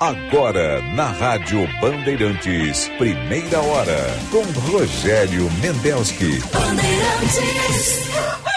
Agora, na Rádio Bandeirantes, primeira hora, com Rogério Mendelski. Bandeirantes.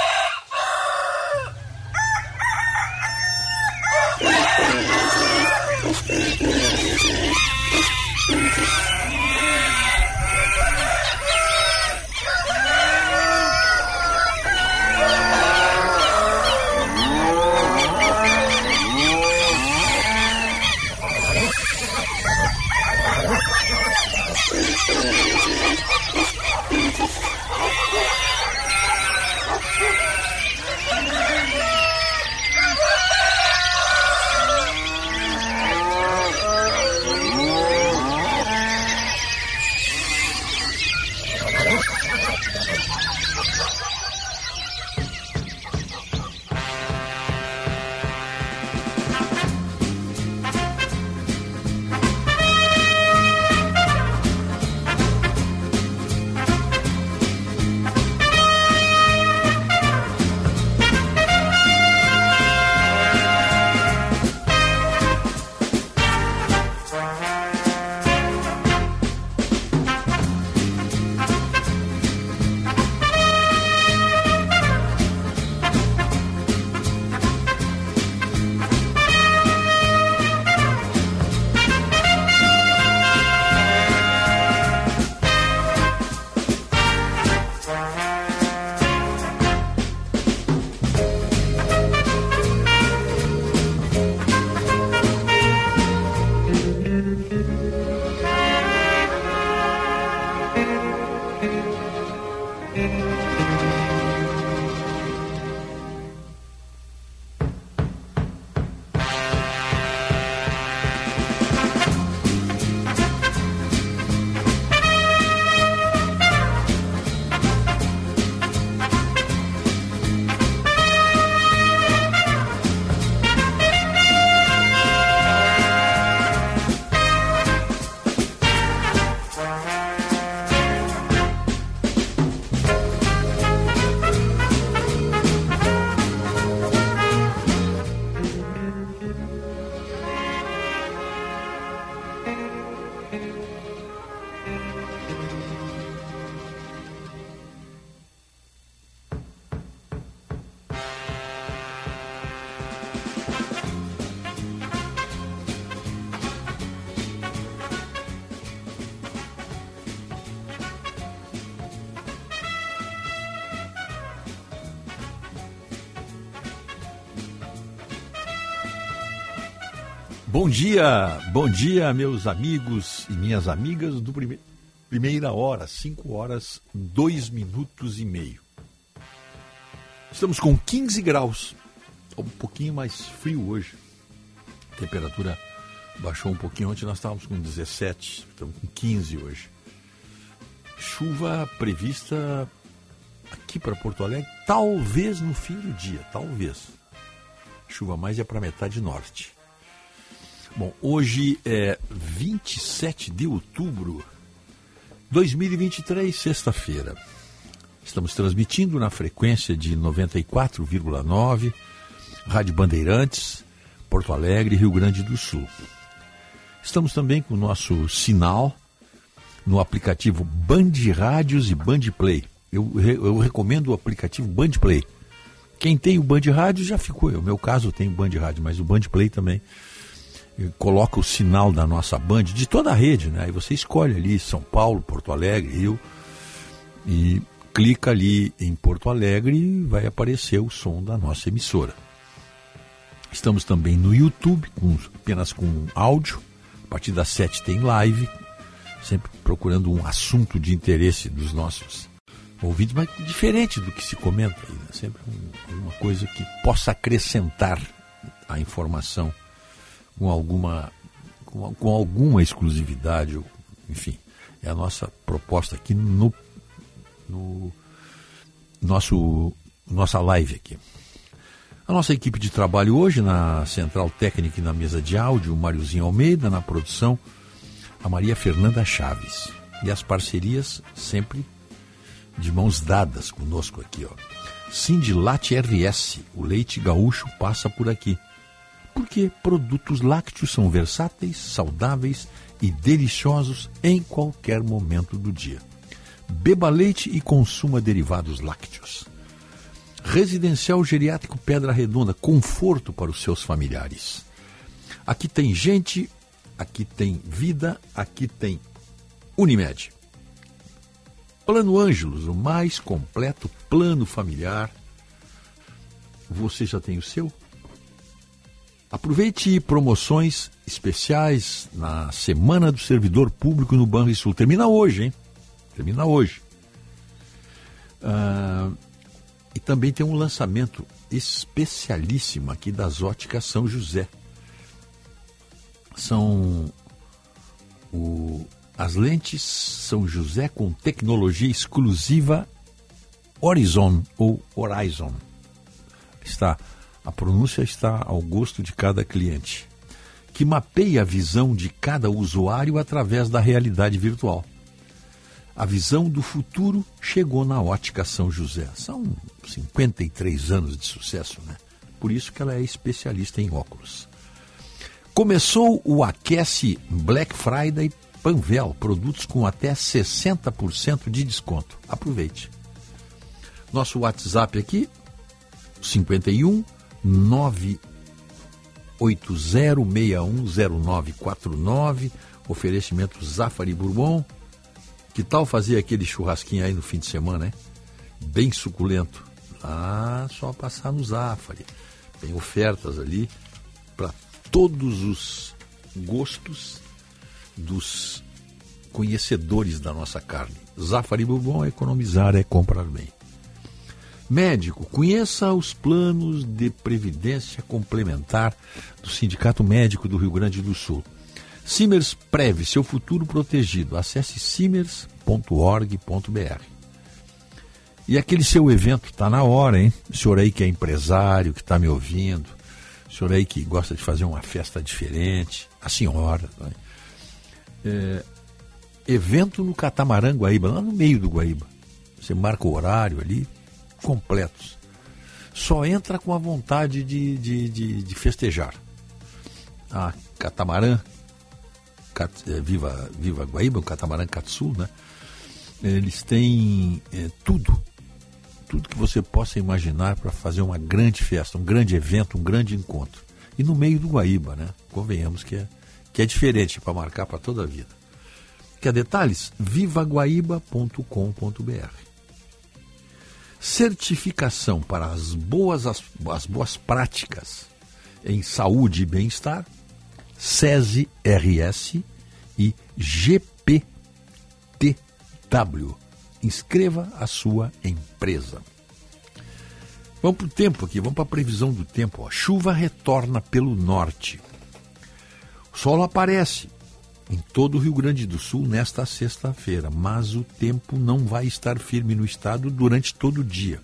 Dia, bom dia, meus amigos e minhas amigas do prime... Primeira Hora, 5 horas, 2 minutos e meio. Estamos com 15 graus, um pouquinho mais frio hoje. A temperatura baixou um pouquinho, ontem nós estávamos com 17, estamos com 15 hoje. Chuva prevista aqui para Porto Alegre, talvez no fim do dia, talvez. Chuva mais é para metade norte. Bom, hoje é 27 de outubro de 2023, sexta-feira. Estamos transmitindo na frequência de 94,9, Rádio Bandeirantes, Porto Alegre, Rio Grande do Sul. Estamos também com o nosso sinal no aplicativo Band Rádios e Band Play. Eu, eu recomendo o aplicativo Band Play. Quem tem o Band Rádio já ficou. No meu caso, eu tenho o Band Rádio, mas o Band Play também coloca o sinal da nossa Band, de toda a rede, né? Aí você escolhe ali São Paulo, Porto Alegre, Rio, e clica ali em Porto Alegre e vai aparecer o som da nossa emissora. Estamos também no YouTube, com, apenas com áudio. A partir das sete tem live, sempre procurando um assunto de interesse dos nossos ouvintes, mas diferente do que se comenta aí, né? sempre um, uma coisa que possa acrescentar a informação com alguma, com, com alguma exclusividade, enfim. É a nossa proposta aqui no, no nosso nossa live aqui. A nossa equipe de trabalho hoje na Central Técnica e na mesa de áudio, o Mariozinho Almeida, na produção, a Maria Fernanda Chaves. E as parcerias sempre de mãos dadas conosco aqui, ó. Sindilate RS, o leite gaúcho passa por aqui Porque produtos lácteos são versáteis, saudáveis e deliciosos em qualquer momento do dia. Beba leite e consuma derivados lácteos. Residencial Geriátrico Pedra Redonda, conforto para os seus familiares. Aqui tem gente, aqui tem vida, aqui tem Unimed. Plano Ângelos, o mais completo plano familiar. Você já tem o seu? Aproveite promoções especiais na Semana do Servidor Público no Banrisul. Termina hoje, hein? Termina hoje. Uh, e também tem um lançamento especialíssimo aqui das óticas São José. São o, as lentes São José com tecnologia exclusiva Horizon ou Horizon. Está a pronúncia está ao gosto de cada cliente, que mapeia a visão de cada usuário através da realidade virtual. A visão do futuro chegou na ótica São José. São 53 anos de sucesso, né? Por isso que ela é especialista em óculos. Começou o Aquece Black Friday Panvel, produtos com até 60% de desconto. Aproveite. Nosso WhatsApp aqui, 51 980610949, oferecimento Zafari Bourbon, que tal fazer aquele churrasquinho aí no fim de semana, hein? Bem suculento. Ah, só passar no Zafari. Tem ofertas ali para todos os gostos dos conhecedores da nossa carne. Zafari Bourbon economizar, é comprar bem. Médico, conheça os planos de previdência complementar do Sindicato Médico do Rio Grande do Sul. Simers Preve, seu futuro protegido. Acesse simers.org.br. E aquele seu evento está na hora, hein? O senhor aí que é empresário, que está me ouvindo, o senhor aí que gosta de fazer uma festa diferente, a senhora. Né? É, evento no Catamarã Guaíba, lá no meio do Guaíba. Você marca o horário ali, completos. Só entra com a vontade de, de, de, de festejar. A Catamarã Cat, é, Viva, Viva Guaíba, o catamarã Katsu, né? Eles têm é, tudo, tudo que você possa imaginar para fazer uma grande festa, um grande evento, um grande encontro. E no meio do Guaíba, né? Convenhamos que é, que é diferente para marcar para toda a vida. Quer detalhes? vivaguaíba.com.br Certificação para as boas, as, as boas práticas em saúde e bem-estar SESI RS e GPTW. Inscreva a sua empresa. Vamos para o tempo aqui, vamos para a previsão do tempo. Ó. Chuva retorna pelo norte. O sol aparece em todo o Rio Grande do Sul nesta sexta-feira, mas o tempo não vai estar firme no estado durante todo o dia.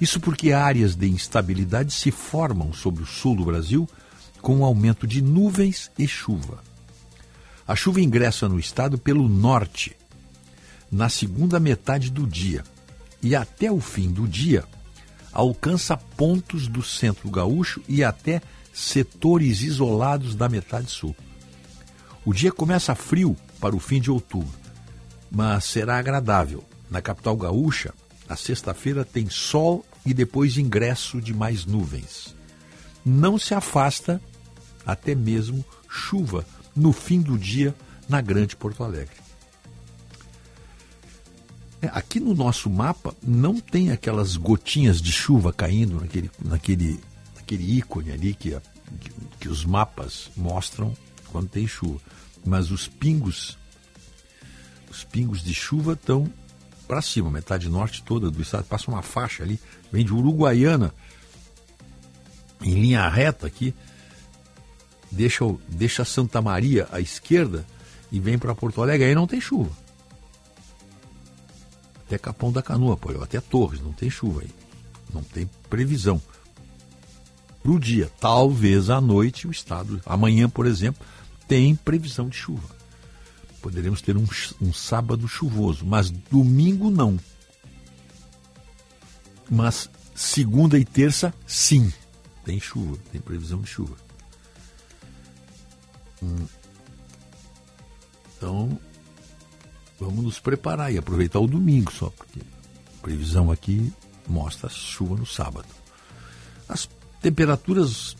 Isso porque áreas de instabilidade se formam sobre o sul do Brasil com um aumento de nuvens e chuva. A chuva ingressa no estado pelo norte, na segunda metade do dia, e até o fim do dia alcança pontos do centro gaúcho e até setores isolados da metade sul. O dia começa frio para o fim de outubro, mas será agradável. Na capital gaúcha, a sexta-feira tem sol e depois ingresso de mais nuvens. Não se afasta até mesmo chuva no fim do dia na Grande Porto Alegre. É, aqui no nosso mapa não tem aquelas gotinhas de chuva caindo naquele, naquele, naquele ícone ali que, que, que os mapas mostram quando tem chuva. Mas os pingos, os pingos de chuva estão para cima, metade norte toda do estado, passa uma faixa ali, vem de Uruguaiana, em linha reta aqui, deixa, deixa Santa Maria à esquerda e vem para Porto Alegre, aí não tem chuva. Até Capão da Canoa, pô, até Torres, não tem chuva aí. Não tem previsão. Para o dia, talvez à noite o estado, amanhã, por exemplo, tem previsão de chuva. Poderemos ter um, um sábado chuvoso, mas domingo não. Mas segunda e terça, sim, tem chuva, tem previsão de chuva. Hum. Então, vamos nos preparar e aproveitar o domingo só, porque a previsão aqui mostra chuva no sábado. As temperaturas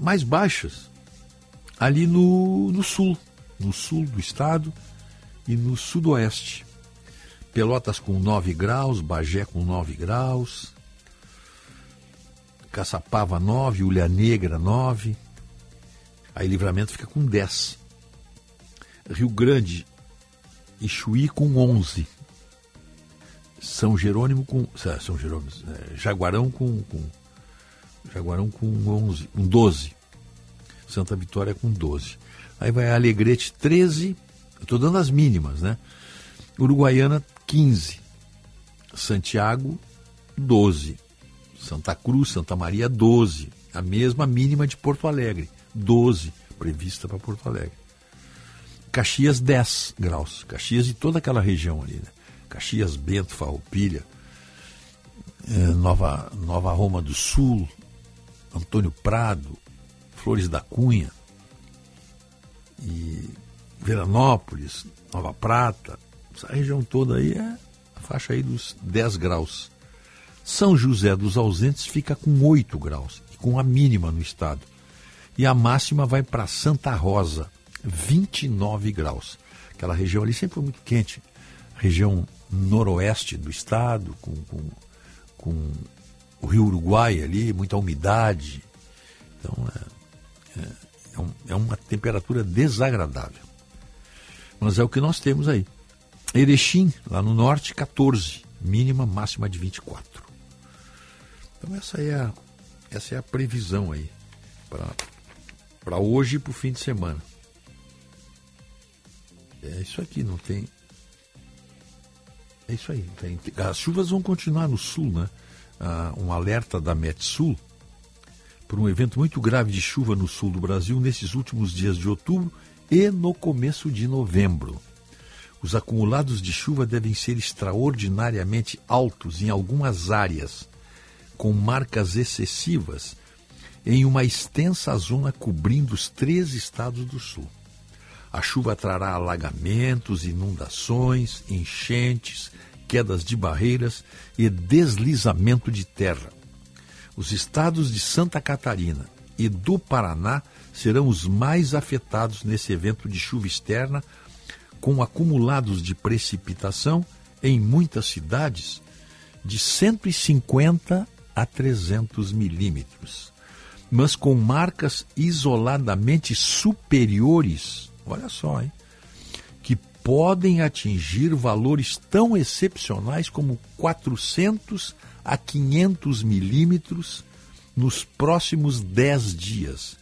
mais baixas ali no, no sul, no sul do estado e no sudoeste. Pelotas com 9 graus, Bagé com 9 graus, Caçapava 9, Ulha Negra 9, aí Livramento fica com 10. Rio Grande e Chuí com 11. São Jerônimo com. São Jerônimo. É, Jaguarão com, com. Jaguarão com 11, com 12. Santa Vitória com 12. Aí vai Alegrete 13. Eu estou dando as mínimas, né? Uruguaiana 15. Santiago 12. Santa Cruz, Santa Maria 12. A mesma mínima de Porto Alegre, 12, prevista para Porto Alegre. Caxias 10 graus. Caxias e toda aquela região ali, né? Caxias, Bento, Farroupilha, é, Nova, Nova Roma do Sul, Antônio Prado, Flores da Cunha, e Veranópolis, Nova Prata, essa região toda aí é a faixa aí dos 10 graus. São José dos Ausentes fica com 8 graus, com a mínima no estado. E a máxima vai para Santa Rosa, 29 graus. Aquela região ali sempre foi muito quente. Região noroeste do estado, com, com, com o rio Uruguai ali, muita umidade. Então é, é, é, um, é uma temperatura desagradável. Mas é o que nós temos aí. Erechim, lá no norte, 14. Mínima, máxima de 24. Então essa é a, essa é a previsão aí para hoje e para o fim de semana. É isso aqui, não tem. É isso aí. Tem, as chuvas vão continuar no sul, né? Ah, um alerta da Metsul por um evento muito grave de chuva no sul do Brasil nesses últimos dias de outubro e no começo de novembro. Os acumulados de chuva devem ser extraordinariamente altos em algumas áreas, com marcas excessivas em uma extensa zona cobrindo os três estados do sul. A chuva trará alagamentos, inundações, enchentes, quedas de barreiras e deslizamento de terra. Os estados de Santa Catarina e do Paraná serão os mais afetados nesse evento de chuva externa, com acumulados de precipitação em muitas cidades de 150 a 300 milímetros, mas com marcas isoladamente superiores olha só, hein? Que podem atingir valores tão excepcionais como 400 a 500 milímetros nos próximos 10 dias.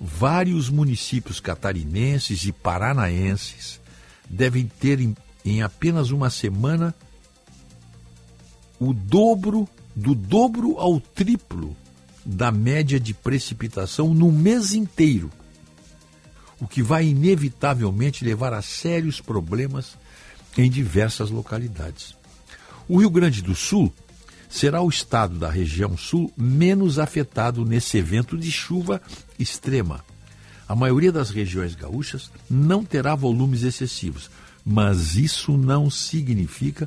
Vários municípios catarinenses e paranaenses devem ter em, em apenas uma semana o dobro do dobro ao triplo da média de precipitação no mês inteiro o que vai inevitavelmente levar a sérios problemas em diversas localidades. O Rio Grande do Sul será o estado da região sul menos afetado nesse evento de chuva extrema. A maioria das regiões gaúchas não terá volumes excessivos, mas isso não significa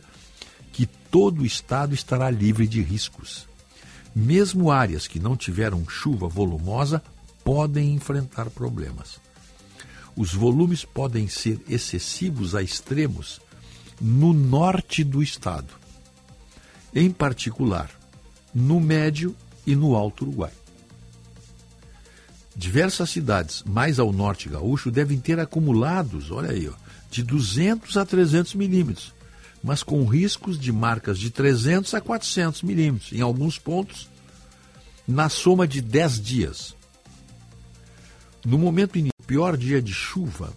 que todo o estado estará livre de riscos. Mesmo áreas que não tiveram chuva volumosa podem enfrentar problemas os volumes podem ser excessivos a extremos no norte do estado, em particular no médio e no alto Uruguai. Diversas cidades mais ao norte gaúcho devem ter acumulados, olha aí, ó, de 200 a 300 milímetros, mas com riscos de marcas de 300 a 400 milímetros, em alguns pontos, na soma de 10 dias. No momento inicial, pior dia de chuva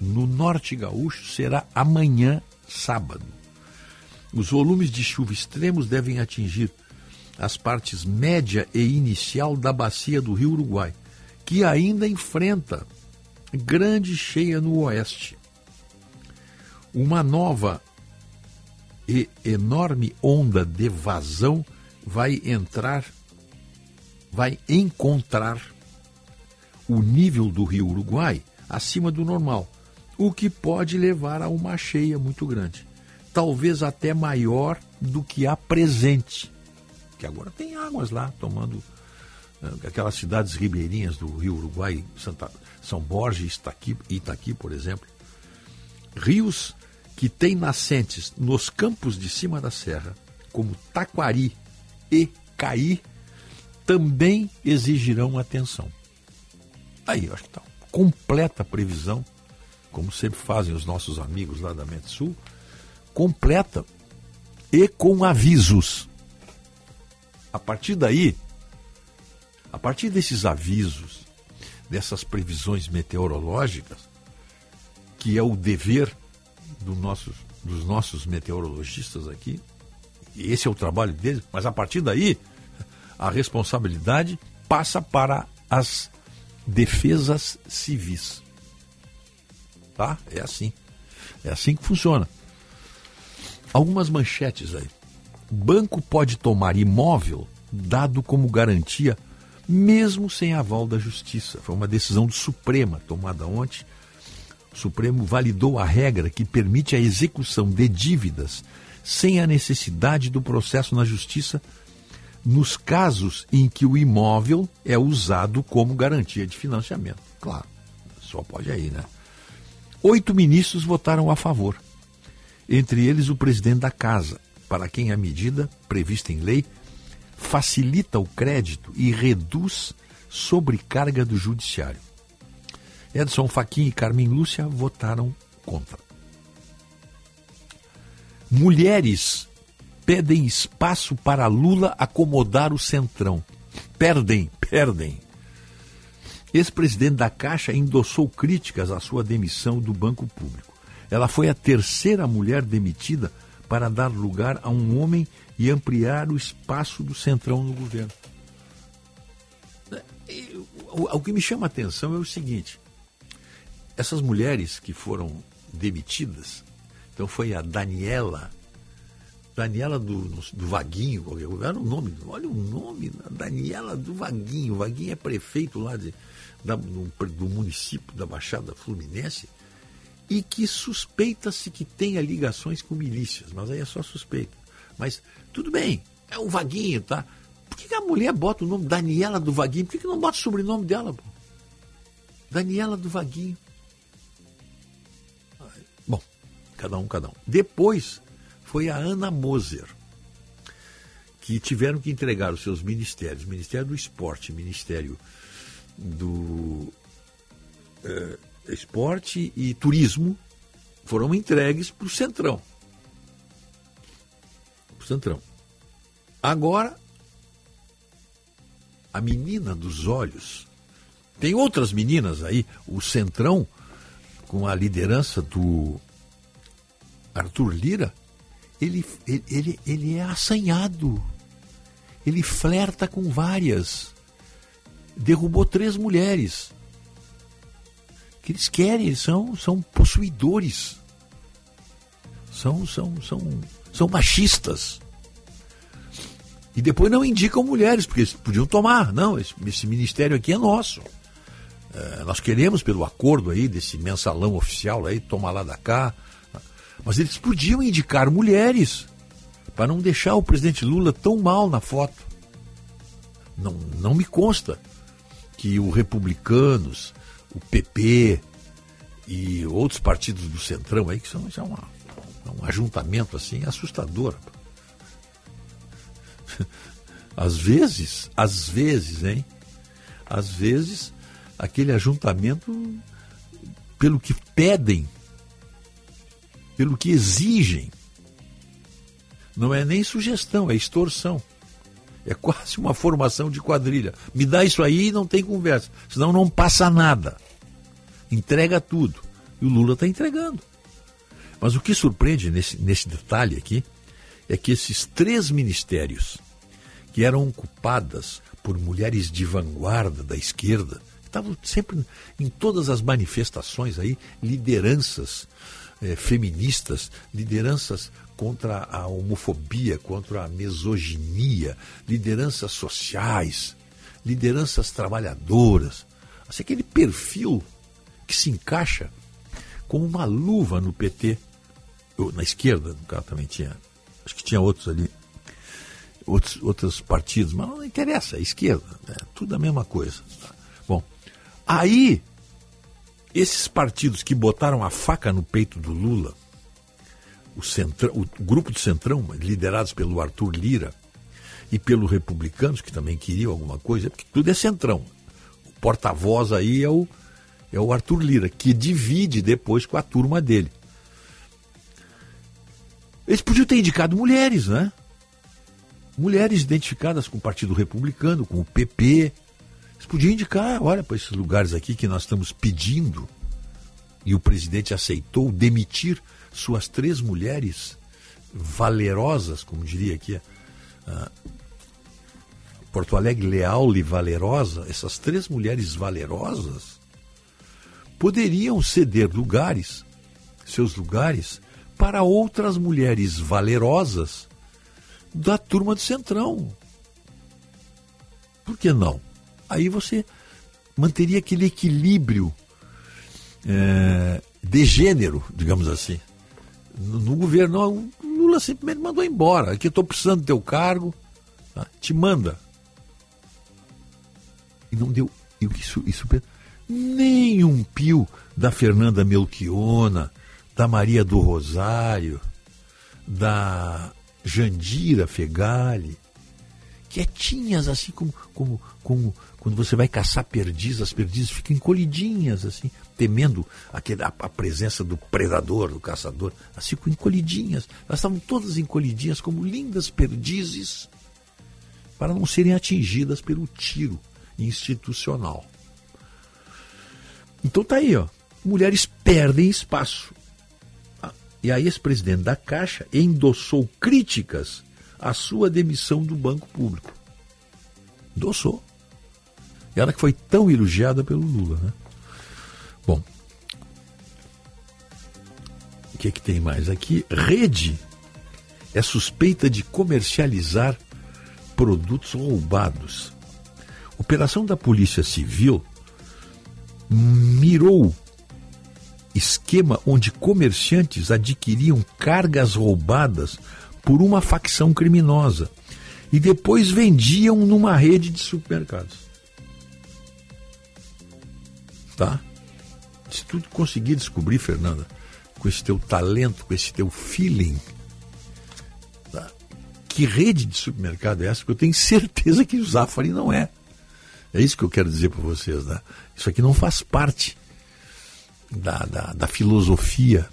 no norte gaúcho será amanhã, sábado. Os volumes de chuva extremos devem atingir as partes média e inicial da bacia do Rio Uruguai, que ainda enfrenta grande cheia no oeste. Uma nova e enorme onda de vazão vai entrar, vai encontrar o nível do rio Uruguai acima do normal, o que pode levar a uma cheia muito grande, talvez até maior do que a presente, que agora tem águas lá tomando eh, aquelas cidades ribeirinhas do rio Uruguai, Santa, São Borges Itaqui, Itaqui, por exemplo. Rios que têm nascentes nos campos de cima da serra, como Taquari e Caí, também exigirão atenção. Aí, acho que está completa previsão, como sempre fazem os nossos amigos lá da Metsul, completa e com avisos. A partir daí, a partir desses avisos, dessas previsões meteorológicas, que é o dever do nossos, dos nossos meteorologistas aqui, esse é o trabalho deles, mas a partir daí, a responsabilidade passa para as defesas civis. Tá? É assim. É assim que funciona. Algumas manchetes aí. Banco pode tomar imóvel dado como garantia mesmo sem aval da Justiça. Foi uma decisão do Suprema, tomada ontem. O Supremo validou a regra que permite a execução de dívidas sem a necessidade do processo na Justiça nos casos em que o imóvel é usado como garantia de financiamento. Claro, só pode aí, né? Oito ministros votaram a favor, entre eles o presidente da Casa, para quem a medida, prevista em lei, facilita o crédito e reduz sobrecarga do judiciário. Edson Fachin e Carmen Lúcia votaram contra. Mulheres pedem espaço para Lula acomodar o centrão. Perdem, perdem. Ex-presidente da Caixa endossou críticas à sua demissão do Banco Público. Ela foi a terceira mulher demitida para dar lugar a um homem e ampliar o espaço do centrão no governo. O, o que me chama a atenção é o seguinte: essas mulheres que foram demitidas, então foi a Daniela, Daniela do, do Vaguinho, era o nome, olha o nome, Daniela do Vaguinho. Vaguinho é prefeito lá de, da, do, do município da Baixada Fluminense e que suspeita-se que tenha ligações com milícias, mas aí é só suspeita. Mas tudo bem, é um Vaguinho, tá? Por que, que a mulher bota o nome Daniela do Vaguinho? Por que, que não bota o sobrenome dela? Pô? Daniela do Vaguinho. Bom, cada um, cada um. Depois foi a Ana Moser, que tiveram que entregar os seus ministérios, Ministério do Esporte, Ministério do eh, Esporte e Turismo, foram entregues para o Centrão. Para o Centrão. Agora, a menina dos olhos. Tem outras meninas aí, o Centrão, com a liderança do Arthur Lira, ele, ele, ele, ele é assanhado. Ele flerta com várias. Derrubou três mulheres. Que eles querem, eles são, são possuidores. São, são, são, são machistas. E depois não indicam mulheres, porque eles podiam tomar. Não, esse, esse ministério aqui é nosso. É, nós queremos, pelo acordo aí, desse mensalão oficial aí, tomar lá da cá. Mas eles podiam indicar mulheres para não deixar o presidente Lula tão mal na foto. Não, não me consta que o Republicanos, o PP e outros partidos do Centrão aí, que são, é uma, um ajuntamento assim assustador. Às vezes, às vezes, hein? Às vezes, aquele ajuntamento, pelo que pedem, pelo que exigem, não é nem sugestão, é extorsão. É quase uma formação de quadrilha. Me dá isso aí e não tem conversa. Senão não passa nada. Entrega tudo. E o Lula está entregando. Mas o que surpreende nesse, nesse detalhe aqui é que esses três ministérios que eram ocupadas por mulheres de vanguarda da esquerda, estavam sempre em todas as manifestações aí, lideranças eh, feministas, lideranças contra a homofobia, contra a misoginia, lideranças sociais, lideranças trabalhadoras. Assim, aquele perfil que se encaixa como uma luva no PT. Eu, na esquerda, no caso, também tinha. Acho que tinha outros ali. Outros, outros partidos, mas não interessa, é esquerda, é tudo a mesma coisa. Bom, aí, esses partidos que botaram a faca no peito do Lula, o, centrão, o grupo do Centrão, liderados pelo Arthur Lira e pelos republicanos, que também queriam alguma coisa, porque tudo é Centrão. O porta-voz aí é o, é o Arthur Lira, que divide depois com a turma dele. Eles podiam ter indicado mulheres, né? Mulheres identificadas com o Partido Republicano, com o PP. Eles podiam indicar, olha, para esses lugares aqui que nós estamos pedindo, e o presidente aceitou demitir suas três mulheres valerosas, como diria aqui, uh, Porto Alegre leal e valerosa, essas três mulheres valerosas poderiam ceder lugares, seus lugares, para outras mulheres valerosas da turma do Centrão. Por que não? Aí você manteria aquele equilíbrio é, de gênero, digamos assim no governo, o Lula simplesmente mandou embora. Aqui eu estou precisando do teu cargo, tá? te manda. E não deu. E isso, isso nem um pio da Fernanda Melchiona, da Maria do Rosário, da Jandira Fegali, quietinhas, assim como, como, como quando você vai caçar perdizes, as perdizes ficam encolhidinhas, assim, temendo aquele, a, a, presença do predador, do caçador. Elas ficam encolhidinhas. Elas estavam todas encolhidinhas como lindas perdizes para não serem atingidas pelo tiro institucional. Então tá aí, ó. Mulheres perdem espaço. Ah, e aí, esse presidente da Caixa endossou críticas à sua demissão do Banco Público. Endossou. Ela que foi tão elogiada pelo Lula, né? Bom, o que, é que tem mais aqui? Rede é suspeita de comercializar produtos roubados. Operação da Polícia Civil mirou esquema onde comerciantes adquiriam cargas roubadas por uma facção criminosa e depois vendiam numa rede de supermercados tá? Se tu conseguir descobrir, Fernanda, com esse teu talento, com esse teu feeling, tá? que rede de supermercado é essa? Porque eu tenho certeza que o Zafari não é. É isso que eu quero dizer para vocês, né? Isso aqui não faz parte da, da, da filosofia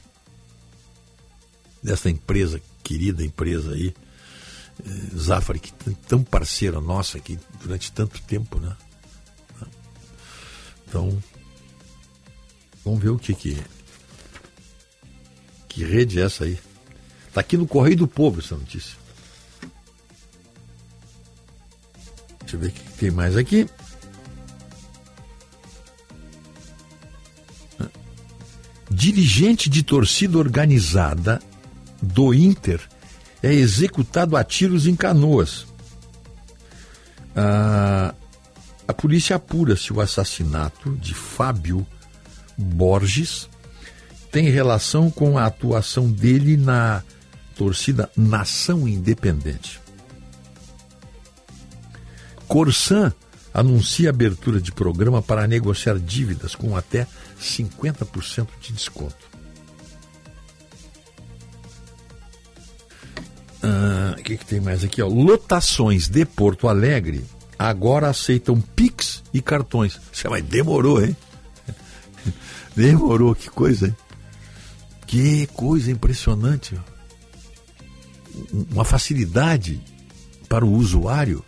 dessa empresa, querida empresa aí, eh, Zafari, que tão parceira nossa aqui durante tanto tempo, né? Então, Vamos ver o que que Que rede é essa aí? Está aqui no Correio do Povo essa notícia. Deixa eu ver o que tem mais aqui. Dirigente de torcida organizada do Inter é executado a tiros em canoas. Ah, a polícia apura se o assassinato de Fábio Borges tem relação com a atuação dele na torcida Nação Independente. Corsan anuncia abertura de programa para negociar dívidas com até 50% de desconto. Ah, o que, que, tem mais aqui? Ó? Lotações de Porto Alegre agora aceitam Pix e cartões. Você vai demorou, hein? Demorou, que coisa, hein? Que coisa impressionante. Uma facilidade para o usuário.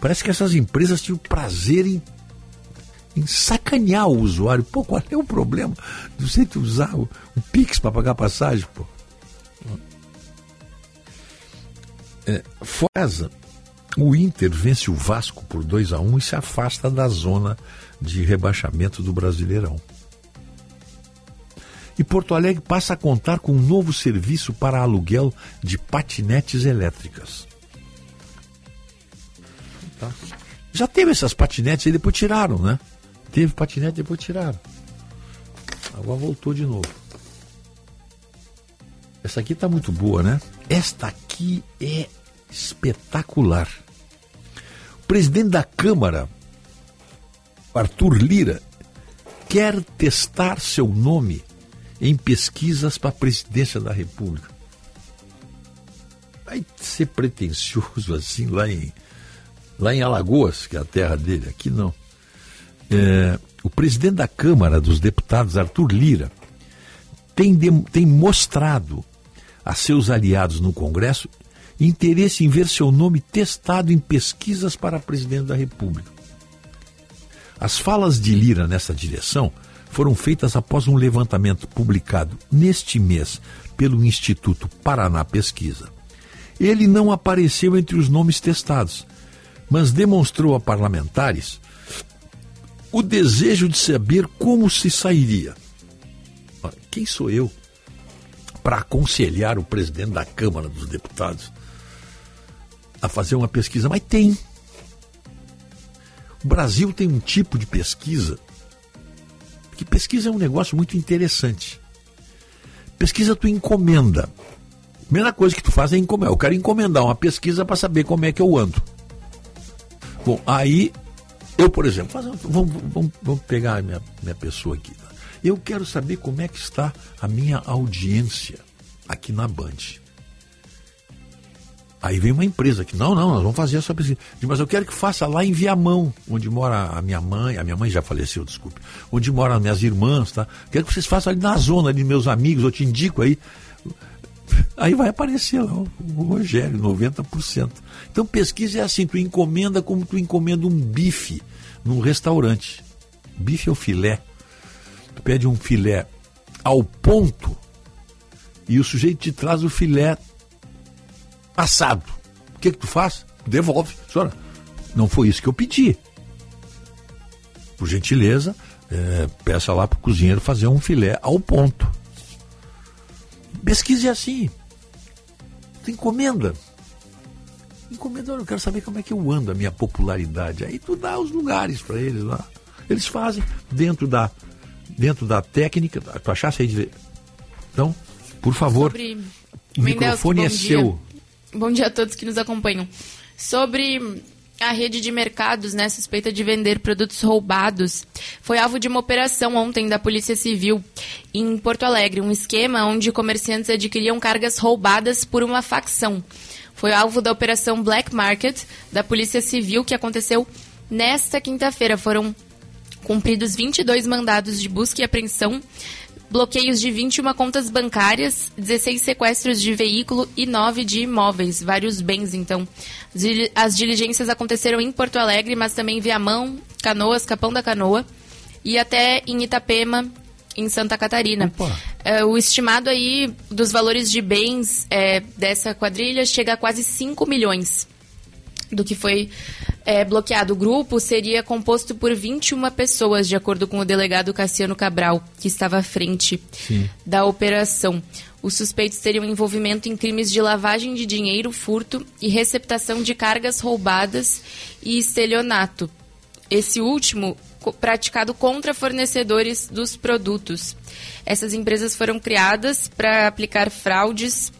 Parece que essas empresas tinham prazer em, em sacanear o usuário. Pô, qual é o problema de você usar o, o Pix para pagar passagem, pô? É, o Inter vence o Vasco por 2 a 1 um e se afasta da zona de rebaixamento do Brasileirão. E Porto Alegre passa a contar com um novo serviço para aluguel de patinetes elétricas. Tá. Já teve essas patinetes e depois tiraram, né? Teve patinete, depois tiraram. Agora voltou de novo. Essa aqui está muito boa, né? Esta aqui é espetacular. O presidente da Câmara, Arthur Lira, quer testar seu nome em pesquisas para a presidência da República. Vai ser pretencioso assim lá em, lá em Alagoas, que é a terra dele, aqui não. É, o presidente da Câmara dos Deputados, Arthur Lira, tem, de, tem mostrado a seus aliados no Congresso interesse em ver seu nome testado em pesquisas para presidente da República. As falas de Lira nessa direção foram feitas após um levantamento publicado neste mês pelo Instituto Paraná Pesquisa. Ele não apareceu entre os nomes testados, mas demonstrou a parlamentares o desejo de saber como se sairia. Quem sou eu para aconselhar o presidente da Câmara dos Deputados a fazer uma pesquisa? Mas tem. O Brasil tem um tipo de pesquisa que pesquisa é um negócio muito interessante. Pesquisa tu encomenda. A primeira coisa que tu faz é encomendar. Eu quero encomendar uma pesquisa para saber como é que eu ando. Bom, aí eu, por exemplo, faz, vamos, vamos, vamos, pegar a minha, minha pessoa aqui. Eu quero saber como é que está a minha audiência aqui na Band. Aí vem uma empresa que, não, não, nós vamos fazer essa pesquisa. Mas eu quero que faça lá em Viamão, onde mora a minha mãe, a minha mãe já faleceu, desculpe, onde moram as minhas irmãs, tá? Quero que vocês façam ali na zona de meus amigos, eu te indico aí. Aí vai aparecer lá o Rogério, 90%. Então pesquisa é assim, tu encomenda como tu encomenda um bife num restaurante. Bife ou filé. Tu pede um filé ao ponto e o sujeito te traz o filé assado. O que, que tu faz? Devolve. Senhora, não foi isso que eu pedi. Por gentileza, é, peça lá para o cozinheiro fazer um filé ao ponto. Pesquise assim. Tu encomenda. Encomenda, eu quero saber como é que eu ando, a minha popularidade. Aí tu dá os lugares para eles lá. Eles fazem dentro da, dentro da técnica. Tu achasse aí de ver? Então, por favor, Sobre... o microfone é dia. Bom dia a todos que nos acompanham. Sobre a rede de mercados, né, suspeita de vender produtos roubados, foi alvo de uma operação ontem da Polícia Civil em Porto Alegre, um esquema onde comerciantes adquiriam cargas roubadas por uma facção. Foi alvo da operação Black Market da Polícia Civil que aconteceu nesta quinta-feira. Foram cumpridos 22 mandados de busca e apreensão bloqueios de 21 contas bancárias, 16 sequestros de veículo e 9 de imóveis, vários bens, então. As diligências aconteceram em Porto Alegre, mas também em Viamão, Canoas, Capão da Canoa e até em Itapema, em Santa Catarina. É, o estimado aí dos valores de bens é, dessa quadrilha chega a quase 5 milhões do que foi é, bloqueado. O grupo seria composto por 21 pessoas, de acordo com o delegado Cassiano Cabral, que estava à frente Sim. da operação. Os suspeitos teriam envolvimento em crimes de lavagem de dinheiro, furto e receptação de cargas roubadas e estelionato. Esse último praticado contra fornecedores dos produtos. Essas empresas foram criadas para aplicar fraudes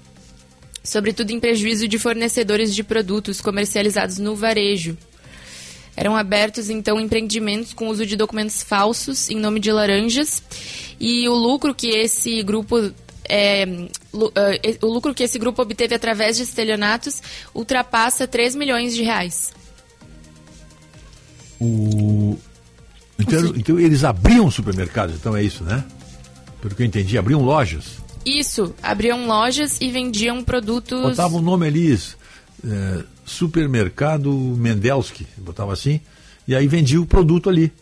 sobretudo em prejuízo de fornecedores de produtos comercializados no varejo. Eram abertos, então, empreendimentos com uso de documentos falsos em nome de laranjas e o lucro que esse grupo é, é o lucro que esse grupo obteve através de estelionatos ultrapassa 3 milhões de reais. O... Então, então eles abriam supermercados, então é isso, né? Pelo que eu entendi, abriam lojas. Isso, abriam lojas e vendiam produtos. Botava o nome ali, é, supermercado Mendelski, botava assim, e aí vendia o produto ali.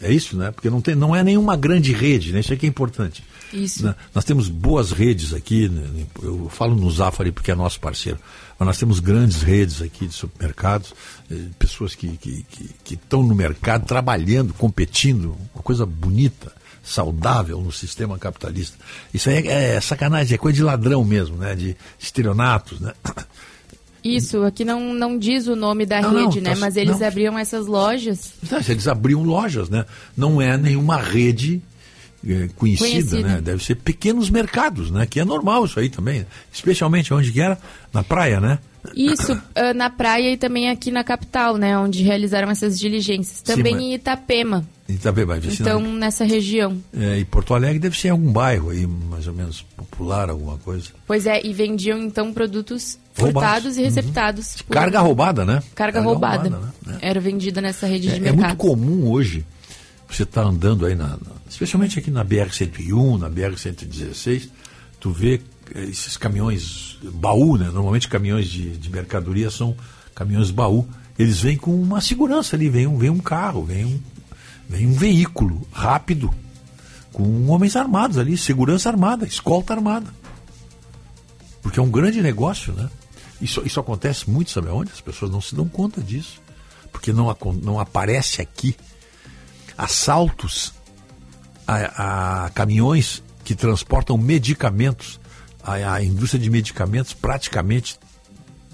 É isso, né? Porque não, tem, não é nenhuma grande rede, né? Isso aqui é importante. Isso. Né? Nós temos boas redes aqui, né? eu falo no Zafari porque é nosso parceiro, mas nós temos grandes redes aqui de supermercados, eh, pessoas que estão que, que, que no mercado, trabalhando, competindo, uma coisa bonita saudável no sistema capitalista. Isso aí é, é sacanagem, é coisa de ladrão mesmo, né? De estelionatos, né? Isso, aqui não, não diz o nome da Não, rede, não, né? tá- Mas eles não. abriam essas lojas. Não, se Eles abriam lojas, né? Não é nenhuma rede eh, conhecida, Conhecida. né? Deve ser pequenos mercados, né? Que é normal isso aí também. Especialmente onde que era? Na praia, né? Isso, ah, na praia e também aqui na capital, né? Onde realizaram essas diligências. Também mas- em Itapema. Se Então, não- nessa região. é, e Porto Alegre deve ser algum bairro aí, mais ou menos popular, alguma coisa. Pois é, e vendiam então produtos. Furtados e receptados. por- Carga roubada, né? Carga roubada. né? Era vendida nessa rede de É, é muito mercado. comum hoje você estar andando aí, na, na- especialmente aqui na BR-101, na BR-116, tu vê eh, esses caminhões baú, né? Normalmente caminhões de, de mercadoria são caminhões baú. Eles vêm com uma segurança ali, vem um, vem um carro, vem um, vem um veículo rápido, com homens armados ali, segurança armada, escolta armada. Porque é um grande negócio, né? Isso, isso acontece muito, sabe aonde? As pessoas não se dão conta disso. Porque não, não aparece aqui assaltos a, a caminhões que transportam medicamentos. A, a indústria de medicamentos praticamente,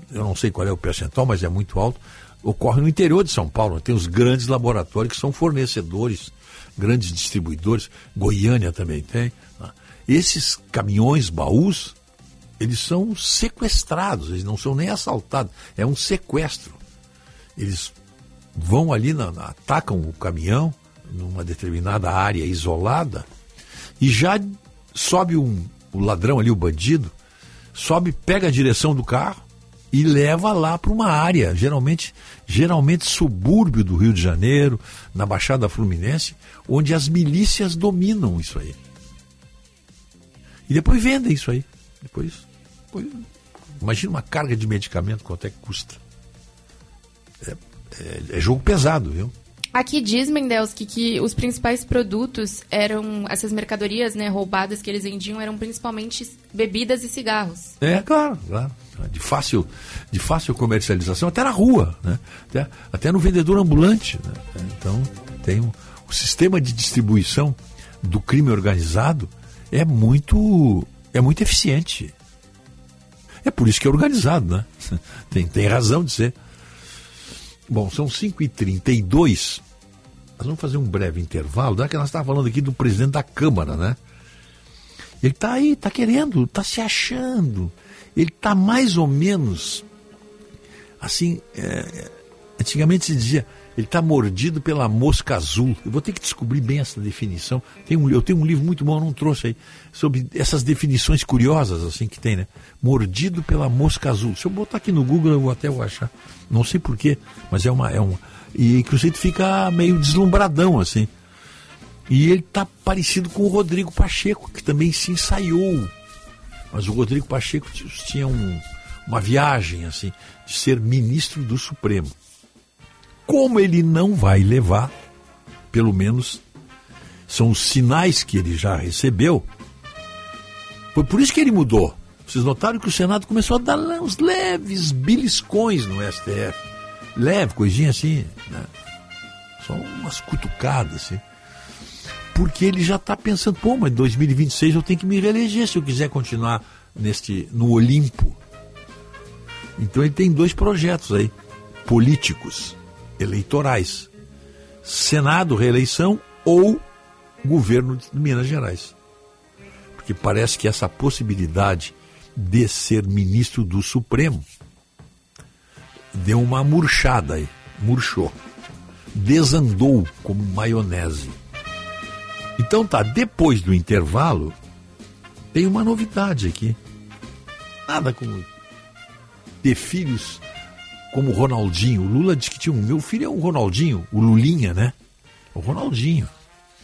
eu não sei qual é o percentual, mas é muito alto, ocorre no interior de São Paulo. Tem os grandes laboratórios que são fornecedores, grandes distribuidores. Goiânia também tem. né? Esses caminhões baús, eles são sequestrados, eles não são nem assaltados, é um sequestro. Eles vão ali, na, na- atacam o caminhão numa determinada área isolada e já sobe um, o ladrão ali, o bandido, sobe, pega a direção do carro e leva lá para uma área, geralmente, geralmente subúrbio do Rio de Janeiro, na Baixada Fluminense, onde as milícias dominam isso aí. E depois vendem isso aí. Depois, imagina uma carga de medicamento quanto é que custa. É, é- é jogo pesado, viu? Aqui diz, Mendelski, que os principais produtos eram, essas mercadorias né, roubadas que eles vendiam eram principalmente bebidas e cigarros. É, claro, claro. De fácil, de fácil comercialização, até na rua, né? até, até no vendedor ambulante. né? Então, tem um, o sistema de distribuição do crime organizado é muito, é muito eficiente. É por isso que é organizado, né? Tem, tem razão de ser. Bom, são 5h32. Nós vamos fazer um breve intervalo, já que nós estávamos falando aqui do presidente da Câmara, né? Ele está aí, está querendo, está se achando. Ele está mais ou menos assim. é, antigamente se dizia, ele está mordido pela mosca azul. Eu vou ter que descobrir bem essa definição. Tem um, eu tenho um livro muito bom, eu não trouxe aí, sobre essas definições curiosas assim que tem, né? Mordido pela mosca azul. Se eu botar aqui no Google, eu vou até vou achar. Não sei porquê, mas é uma. É uma e que o sujeito fica meio deslumbradão, assim. E ele tá parecido com o Rodrigo Pacheco, que também se ensaiou. Mas o Rodrigo Pacheco tinha um- uma viagem, assim, de ser ministro do Supremo. Como ele não vai levar, pelo menos são os sinais que ele já recebeu, foi por isso que ele mudou. Vocês notaram que o Senado começou a dar uns leves beliscões no STF. Leve, coisinha assim, né? Só umas cutucadas, assim porque ele já está pensando, pô, mas em 2026 eu tenho que me reeleger se eu quiser continuar neste no Olimpo. Então ele tem dois projetos aí, políticos, eleitorais. Senado, reeleição ou governo de Minas Gerais. Porque parece que essa possibilidade de ser ministro do Supremo deu uma murchada aí, murchou. Desandou como maionese. Então tá, depois do intervalo, tem uma novidade aqui. Nada como ter filhos como o Ronaldinho. O Lula disse que tinha um. Meu filho é um Ronaldinho, o Lulinha, né? O Ronaldinho.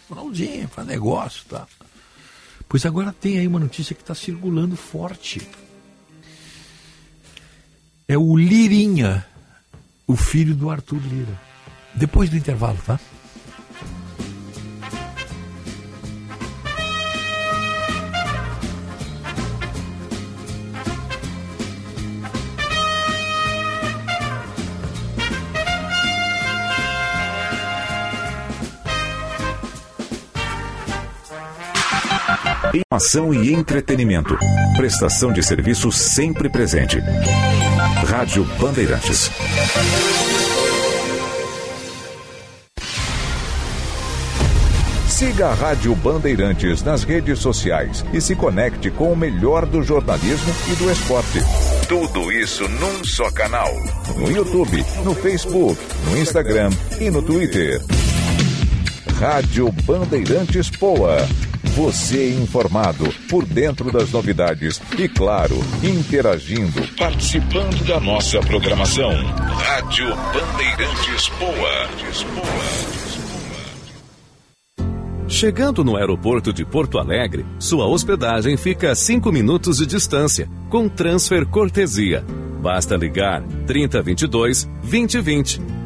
Ronaldinho, faz negócio, tá? Pois agora tem aí uma notícia que está circulando forte. É o Lirinha, o filho do Arthur Lira. Depois do intervalo, tá? Informação e entretenimento. Prestação de serviço sempre presente. Rádio Bandeirantes. Siga a Rádio Bandeirantes nas redes sociais e se conecte com o melhor do jornalismo e do esporte. Tudo isso num só canal. No YouTube, no Facebook, no Instagram e no Twitter. Rádio Bandeirantes Poa. Você informado por dentro das novidades e, claro, interagindo, participando da nossa programação. Rádio Bandeirantes Poa. Chegando no aeroporto de Porto Alegre, sua hospedagem fica a 5 minutos de distância, com transfer cortesia. Basta ligar 3022 2020.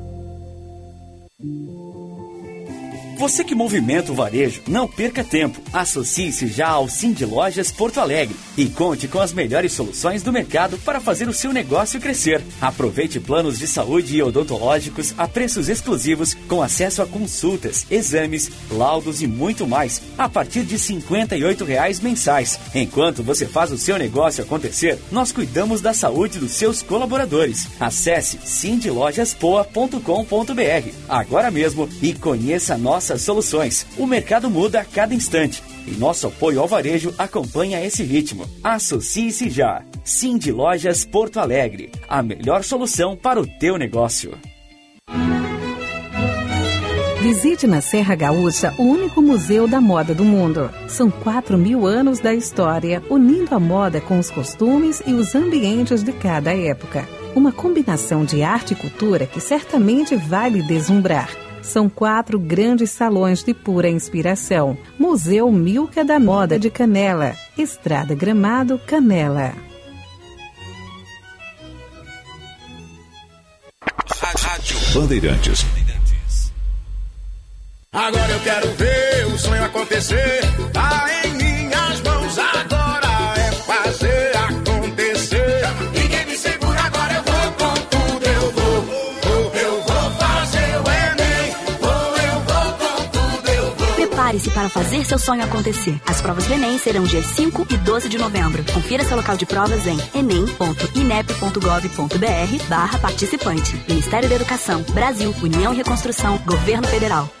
Você que movimenta o varejo, não perca tempo. Associe-se já ao Cindy Lojas Porto Alegre e conte com as melhores soluções do mercado para fazer o seu negócio crescer. Aproveite planos de saúde e odontológicos a preços exclusivos com acesso a consultas, exames, laudos e muito mais a partir de 58 reais mensais. Enquanto você faz o seu negócio acontecer, nós cuidamos da saúde dos seus colaboradores. Acesse cindylojaspoa.com.br agora mesmo e conheça a nossa nossas soluções. O mercado muda a cada instante e nosso apoio ao varejo acompanha esse ritmo. Associe-se já. Cindy Lojas Porto Alegre, a melhor solução para o teu negócio. Visite na Serra Gaúcha o único museu da moda do mundo. São 4 mil anos da história, unindo a moda com os costumes e os ambientes de cada época. Uma combinação de arte e cultura que certamente vai lhe deslumbrar. São quatro grandes salões de pura inspiração. Museu Milka da Moda de Canela. Estrada Gramado, Canela. Rádio Bandeirantes. Agora eu quero ver o sonho acontecer. Tá em minhas mãos Prepare-se para fazer seu sonho acontecer. As provas do Enem serão dias 5 e 12 de novembro. Confira seu local de provas em enem.inep.gov.br barra participante. Ministério da Educação, Brasil, União e Reconstrução, Governo Federal.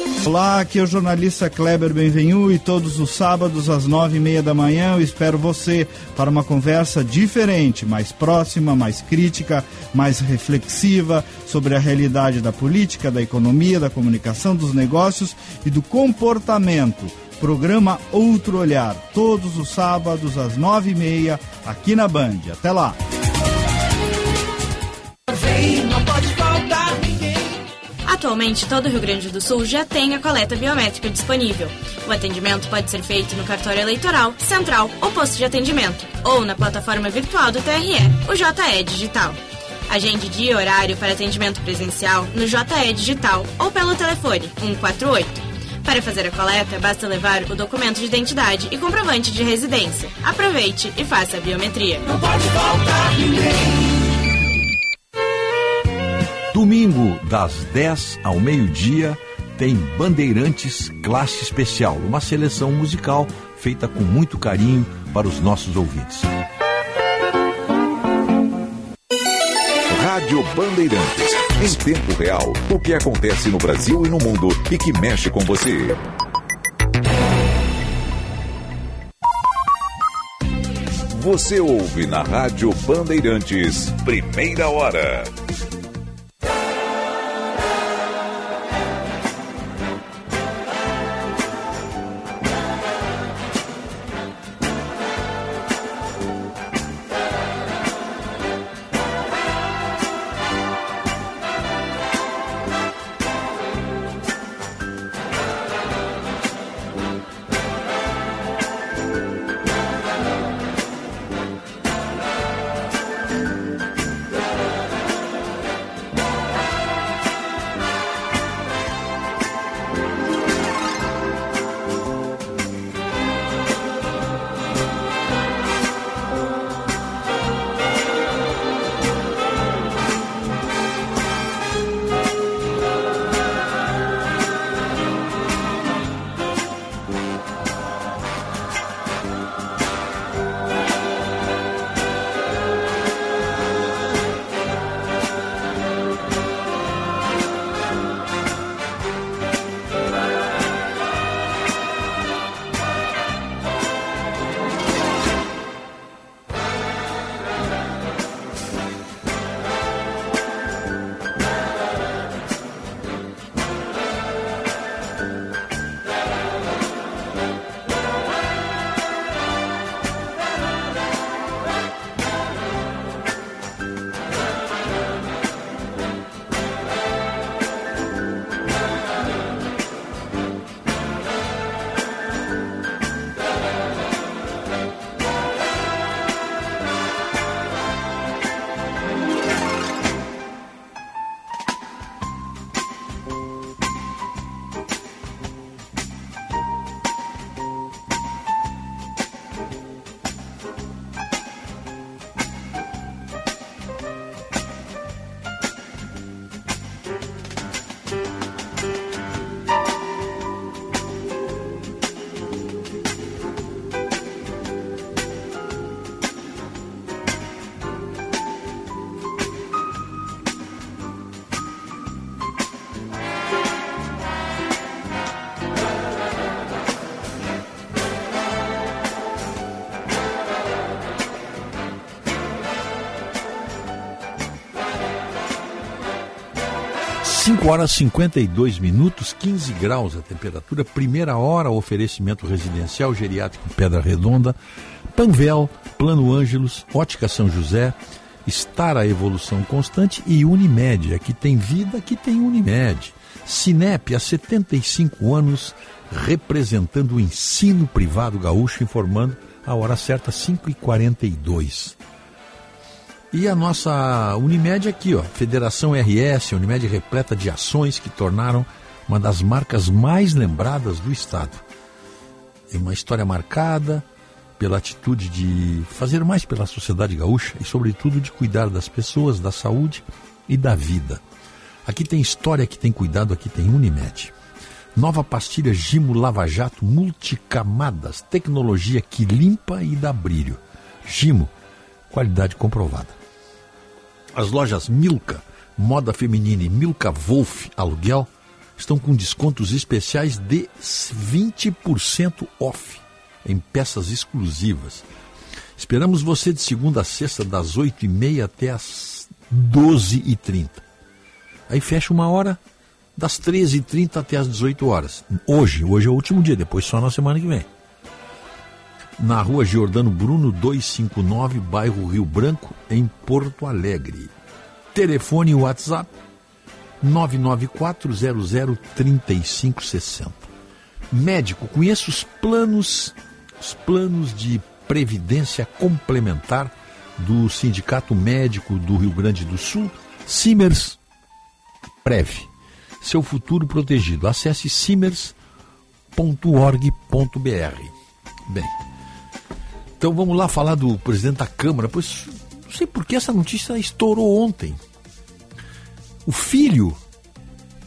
Olá, aqui é o jornalista Kleber Benvenu e todos os sábados às nove e meia da manhã eu espero você para uma conversa diferente, mais próxima, mais crítica, mais reflexiva sobre a realidade da política, da economia, da comunicação, dos negócios e do comportamento. Programa Outro Olhar, todos os sábados às nove e meia aqui na Band. Até lá! Ninguém. Atualmente, todo o Rio Grande do Sul já tem a coleta biométrica disponível. O atendimento pode ser feito no cartório eleitoral, central ou posto de atendimento, ou na plataforma virtual do TRE, o JE Digital. Agende dia e horário para atendimento presencial no JE Digital ou pelo telefone 148. Para fazer a coleta, basta levar o documento de identidade e comprovante de residência. Aproveite e faça a biometria. Não pode faltar ninguém. Domingo, das 10 ao meio-dia, tem Bandeirantes Classe Especial, uma seleção musical feita com muito carinho para os nossos ouvintes. Rádio Bandeirantes. Em tempo real, o que acontece no Brasil e no mundo e que mexe com você. Você ouve na Rádio Bandeirantes, primeira hora. Horas 52 minutos, 15 graus a temperatura, primeira hora, oferecimento residencial geriátrico Pedra Redonda, Panvel, Plano Ângelos, Ótica São José, Estar a Evolução Constante e Unimed. Aqui tem vida, aqui tem Unimed. Cinep, há 75 anos, representando o ensino privado gaúcho, informando a hora certa, 5h42. E a nossa Unimed aqui, ó, Federação RS, Unimed repleta de ações que tornaram uma das marcas mais lembradas do Estado. É uma história marcada pela atitude de fazer mais pela sociedade gaúcha e, sobretudo, de cuidar das pessoas, da saúde e da vida. Aqui tem história, aqui tem cuidado, aqui tem Unimed. Nova pastilha Gimo Lava Jato multicamadas, tecnologia que limpa e dá brilho. Gimo, qualidade comprovada. As lojas Milka, moda feminina e Milka Wolf aluguel estão com descontos especiais de 20% off em peças exclusivas. Esperamos você de segunda a sexta, das 8h30 até as 12h30. Aí fecha uma hora, das 13h30 até as 18 horas. Hoje, hoje é o último dia, depois só na semana que vem. Na rua Giordano Bruno 259, bairro Rio Branco, em Porto Alegre. Telefone e WhatsApp 994003560. Médico, conheça os planos, os planos de previdência complementar do Sindicato Médico do Rio Grande do Sul, Simers Prev. Seu futuro protegido. Acesse simers.org.br. Bem, então vamos lá falar do presidente da Câmara, pois não sei por que essa notícia estourou ontem. O filho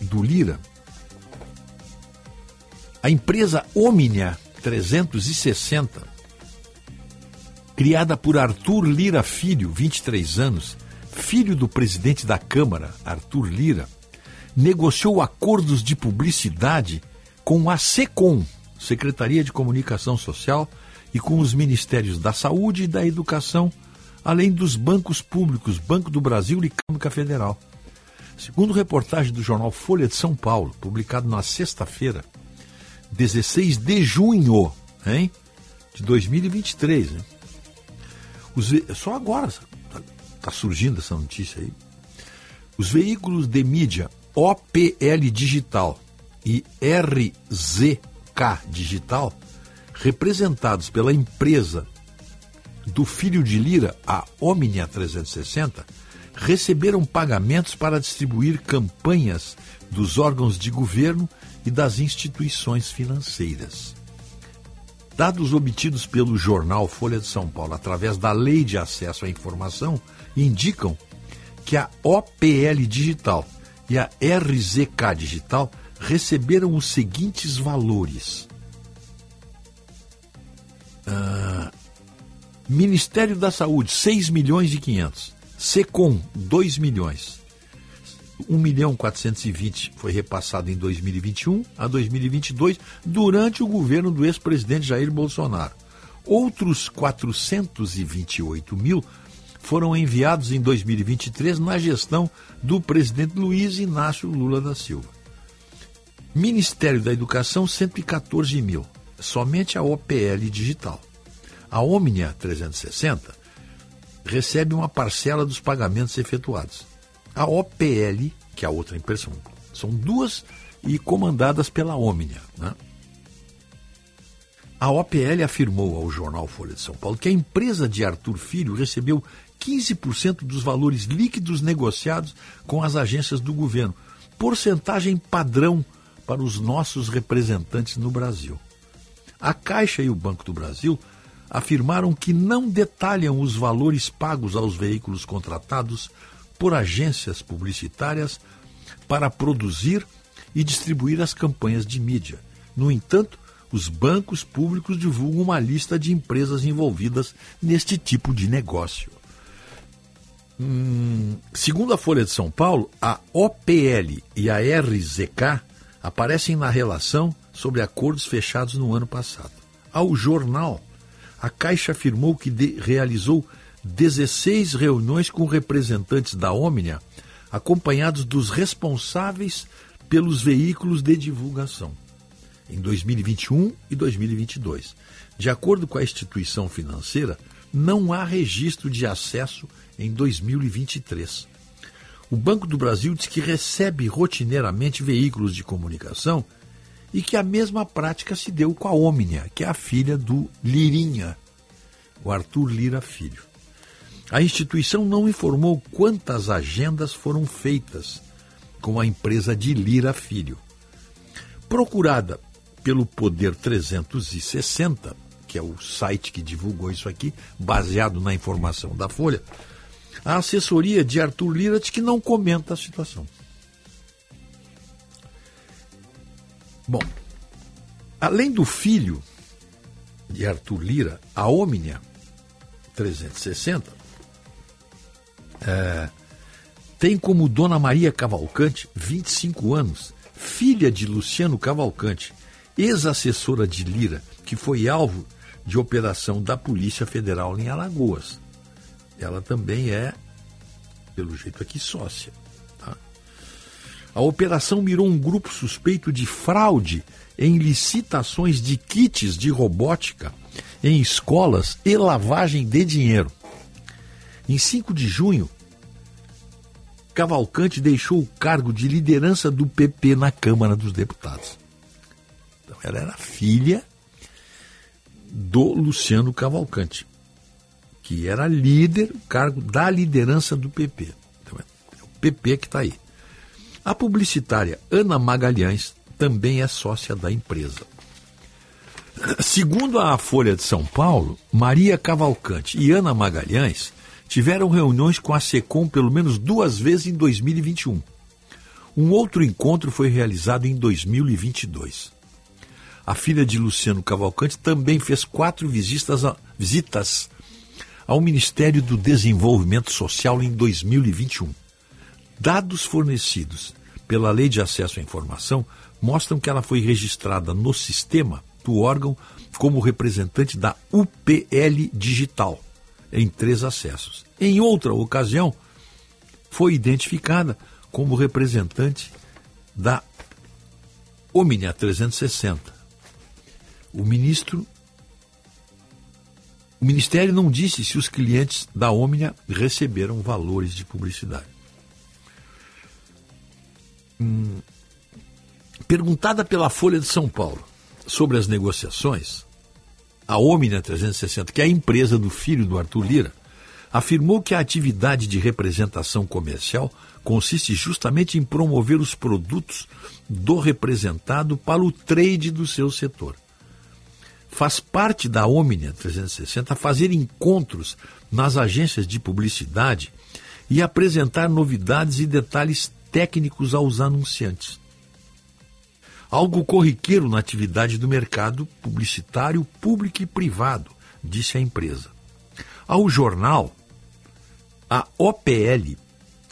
do Lira, a empresa Omnia 360, criada por Arthur Lira Filho, 23 anos, filho do presidente da Câmara, Arthur Lira, negociou acordos de publicidade com a SECOM, Secretaria de Comunicação Social, e com os ministérios da Saúde e da Educação, além dos bancos públicos, Banco do Brasil e Câmara Federal. Segundo reportagem do jornal Folha de São Paulo, publicado na sexta-feira, 16 de junho hein, de 2023. Hein? Os, só agora está surgindo essa notícia aí. Os veículos de mídia OPL Digital e RZK Digital, representados pela empresa do filho de Lira, a Omnia 360, receberam pagamentos para distribuir campanhas dos órgãos de governo e das instituições financeiras. Dados obtidos pelo jornal Folha de São Paulo através da Lei de Acesso à Informação indicam que a OPL Digital e a RZK Digital receberam os seguintes valores. Uh, Ministério da Saúde, 6 milhões e 500. Secom, 2 milhões. 1 milhão 420 foi repassado em 2021 a 2022 durante o governo do ex-presidente Jair Bolsonaro. Outros 428 mil foram enviados em 2023 na gestão do presidente Luiz Inácio Lula da Silva. Ministério da Educação, 114 mil. Somente a OPL digital. A Omnia 360 recebe uma parcela dos pagamentos efetuados. A OPL, que é a outra impressão, são duas e comandadas pela Omnia. Né? A OPL afirmou ao jornal Folha de São Paulo que a empresa de Arthur Filho recebeu 15% dos valores líquidos negociados com as agências do governo, porcentagem padrão para os nossos representantes no Brasil. A Caixa e o Banco do Brasil afirmaram que não detalham os valores pagos aos veículos contratados por agências publicitárias para produzir e distribuir as campanhas de mídia. No entanto, os bancos públicos divulgam uma lista de empresas envolvidas neste tipo de negócio. Hum, segundo a Folha de São Paulo, a OPL e a RZK aparecem na relação sobre acordos fechados no ano passado. Ao jornal, a Caixa afirmou que de, realizou 16 reuniões com representantes da Omnia, acompanhados dos responsáveis pelos veículos de divulgação, em 2021 e 2022. De acordo com a instituição financeira, não há registro de acesso em 2023. O Banco do Brasil diz que recebe rotineiramente veículos de comunicação e que a mesma prática se deu com a Omnia, que é a filha do Lirinha, o Arthur Lira Filho. A instituição não informou quantas agendas foram feitas com a empresa de Lira Filho. Procurada pelo Poder 360, que é o site que divulgou isso aqui, baseado na informação da Folha, a assessoria de Arthur Lira diz que não comenta a situação. Bom, além do filho de Arthur Lira, a Omnia 360 é, tem como Dona Maria Cavalcante, 25 anos, filha de Luciano Cavalcante, ex-assessora de Lira, que foi alvo de operação da Polícia Federal em Alagoas. Ela também é, pelo jeito aqui, sócia. A operação mirou um grupo suspeito de fraude em licitações de kits de robótica em escolas e lavagem de dinheiro. Em 5 de junho, Cavalcante deixou o cargo de liderança do PP na Câmara dos Deputados. Então, ela era filha do Luciano Cavalcante, que era líder, o cargo da liderança do PP. Então, é o PP que está aí. A publicitária Ana Magalhães também é sócia da empresa. Segundo a Folha de São Paulo, Maria Cavalcante e Ana Magalhães tiveram reuniões com a SECOM pelo menos duas vezes em 2021. Um outro encontro foi realizado em 2022. A filha de Luciano Cavalcante também fez quatro visitas, a, visitas ao Ministério do Desenvolvimento Social em 2021. Dados fornecidos pela Lei de Acesso à Informação mostram que ela foi registrada no sistema do órgão como representante da UPL Digital, em três acessos. Em outra ocasião, foi identificada como representante da Omnia 360. O ministro o Ministério não disse se os clientes da Omnia receberam valores de publicidade. Hum, perguntada pela Folha de São Paulo sobre as negociações, a Omnia 360, que é a empresa do filho do Arthur Lira, afirmou que a atividade de representação comercial consiste justamente em promover os produtos do representado para o trade do seu setor. Faz parte da Omnia 360 fazer encontros nas agências de publicidade e apresentar novidades e detalhes técnicos aos anunciantes. Algo corriqueiro na atividade do mercado publicitário público e privado, disse a empresa. Ao jornal, a OPL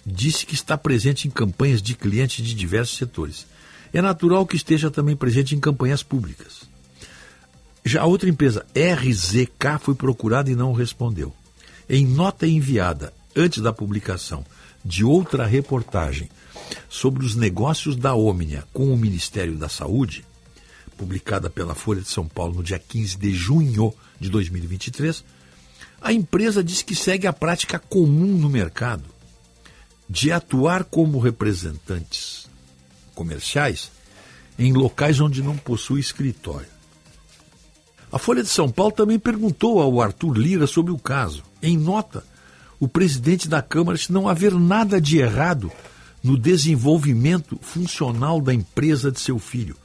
disse que está presente em campanhas de clientes de diversos setores. É natural que esteja também presente em campanhas públicas. Já a outra empresa, RZK, foi procurada e não respondeu. Em nota enviada antes da publicação de outra reportagem sobre os negócios da Omnia com o Ministério da Saúde, publicada pela Folha de São Paulo no dia 15 de junho de 2023, a empresa diz que segue a prática comum no mercado de atuar como representantes comerciais em locais onde não possui escritório. A Folha de São Paulo também perguntou ao Arthur Lira sobre o caso. Em nota, o presidente da Câmara disse não haver nada de errado no desenvolvimento funcional da empresa de seu filho,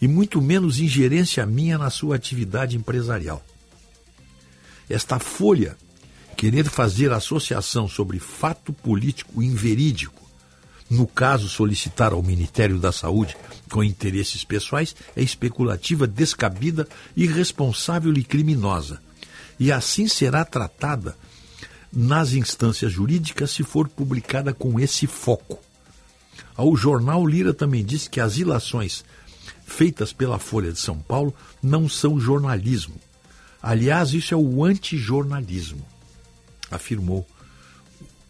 e muito menos ingerência minha na sua atividade empresarial. Esta folha querer fazer associação sobre fato político inverídico, no caso solicitar ao Ministério da Saúde com interesses pessoais, é especulativa, descabida, irresponsável e criminosa. E assim será tratada nas instâncias jurídicas se for publicada com esse foco. Ao jornal Lira também disse que as ilações feitas pela Folha de São Paulo não são jornalismo. Aliás, isso é o antijornalismo, afirmou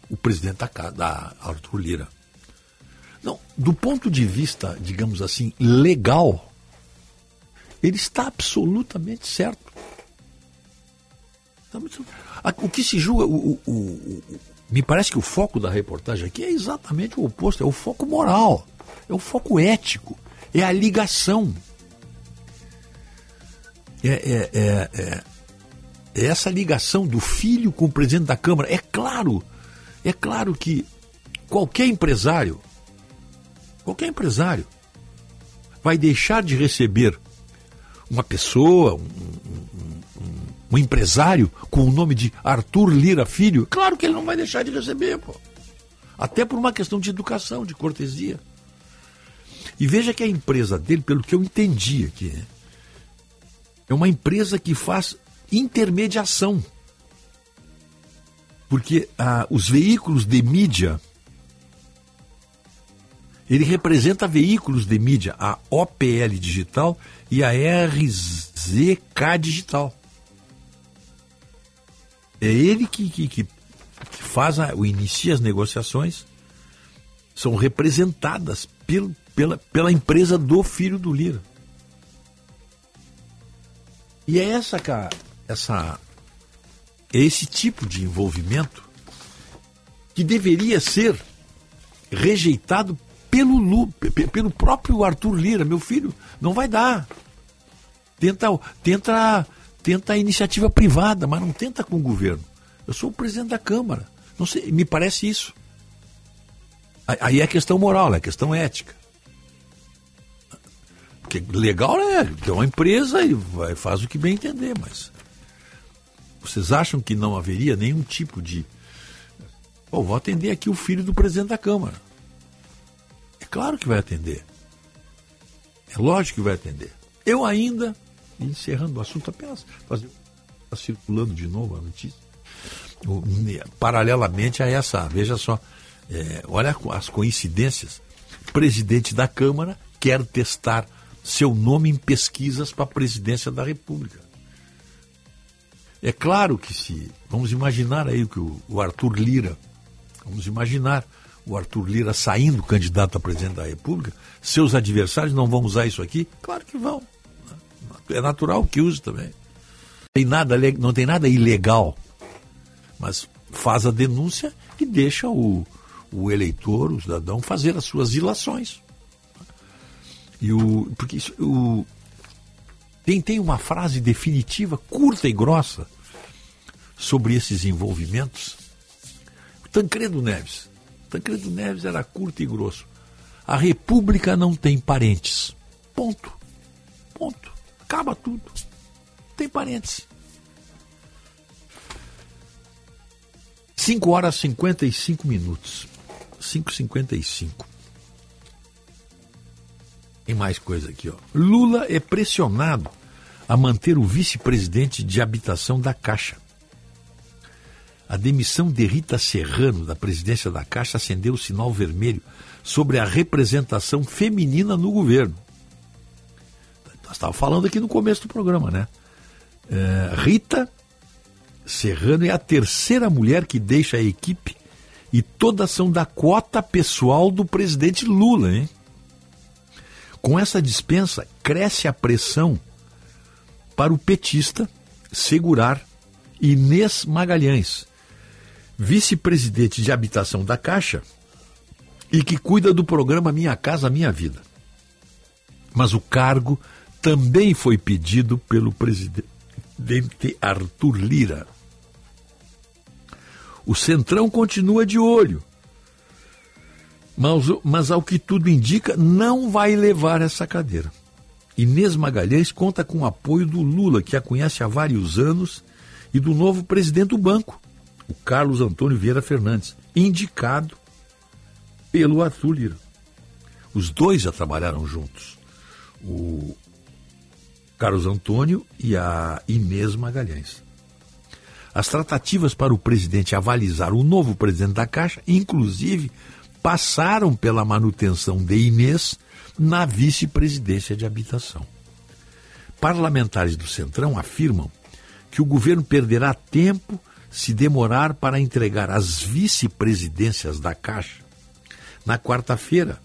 o presidente da, da Arthur Lira. Não, do ponto de vista, digamos assim, legal, ele está absolutamente certo. O que se julga, o, o, o, me parece que o foco da reportagem aqui é exatamente o oposto, é o foco moral, é o foco ético, é a ligação. É, é, é, é, é essa ligação do filho com o presidente da Câmara. É claro, é claro que qualquer empresário Qualquer empresário vai deixar de receber uma pessoa, um, um, empresário com o nome de Arthur Lira Filho? Claro que ele não vai deixar de receber, pô. Até por uma questão de educação, de cortesia. E veja que a empresa dele, pelo que eu entendi aqui, é uma empresa que faz intermediação. Porque ah, os veículos de mídia ele representa veículos de mídia, a OPL Digital e a RZK Digital. É ele que, que, que faz a, o inicia as negociações, são representadas pelo, pela, pela empresa do filho do Lira. E é essa, essa, é esse tipo de envolvimento que deveria ser rejeitado pelo, pelo próprio Arthur Lira, meu filho, não vai dar. Tenta, tenta, tenta a iniciativa privada, mas não tenta com o governo. Eu sou o presidente da Câmara. Não sei, me parece isso. Aí é questão moral, é questão ética. Porque legal é, é uma empresa e vai, faz o que bem entender, mas vocês acham que não haveria nenhum tipo de. Oh, vou atender aqui o filho do presidente da Câmara. Claro que vai atender. É lógico que vai atender. Eu ainda, encerrando o assunto, apenas fazer, circulando de novo a notícia. O, paralelamente a essa, veja só, é, olha as coincidências. Presidente da Câmara quer testar seu nome em pesquisas para a presidência da República. É claro que se. Vamos imaginar aí que o, o Arthur Lira, vamos imaginar o Arthur Lira saindo candidato a presidente da República, seus adversários não vão usar isso aqui? Claro que vão. É natural que use também. Tem nada, não tem nada ilegal, mas faz a denúncia e deixa o, o eleitor, o cidadão, fazer as suas ilações. E o, porque isso, o, tem, tem uma frase definitiva, curta e grossa, sobre esses envolvimentos. Tancredo Neves. Tancredo Neves era curto e grosso. A República não tem parentes. Ponto. Ponto. Acaba tudo. Tem parentes. 5 horas e 55 minutos. 5h55. Tem mais coisa aqui, ó. Lula é pressionado a manter o vice-presidente de habitação da Caixa. A demissão de Rita Serrano da presidência da Caixa acendeu o sinal vermelho sobre a representação feminina no governo. Nós estávamos falando aqui no começo do programa, né? É, Rita Serrano é a terceira mulher que deixa a equipe e todas são da cota pessoal do presidente Lula, hein? Com essa dispensa, cresce a pressão para o petista segurar Inês Magalhães, vice-presidente de habitação da Caixa e que cuida do programa Minha Casa Minha Vida. Mas o cargo também foi pedido pelo presidente Arthur Lira. O Centrão continua de olho mas, mas ao que tudo indica, não vai levar essa cadeira. Inês Magalhães conta com o apoio do Lula, que a conhece há vários anos, e do novo presidente do banco, o Carlos Antônio Vieira Fernandes, indicado pelo Arthur Lira. Os dois já trabalharam juntos. O Carlos Antônio e a Inês Magalhães. As tratativas para o presidente avalizar o novo presidente da Caixa, inclusive, passaram pela manutenção de Inês na vice-presidência de habitação. Parlamentares do Centrão afirmam que o governo perderá tempo se demorar para entregar as vice-presidências da Caixa. Na quarta-feira,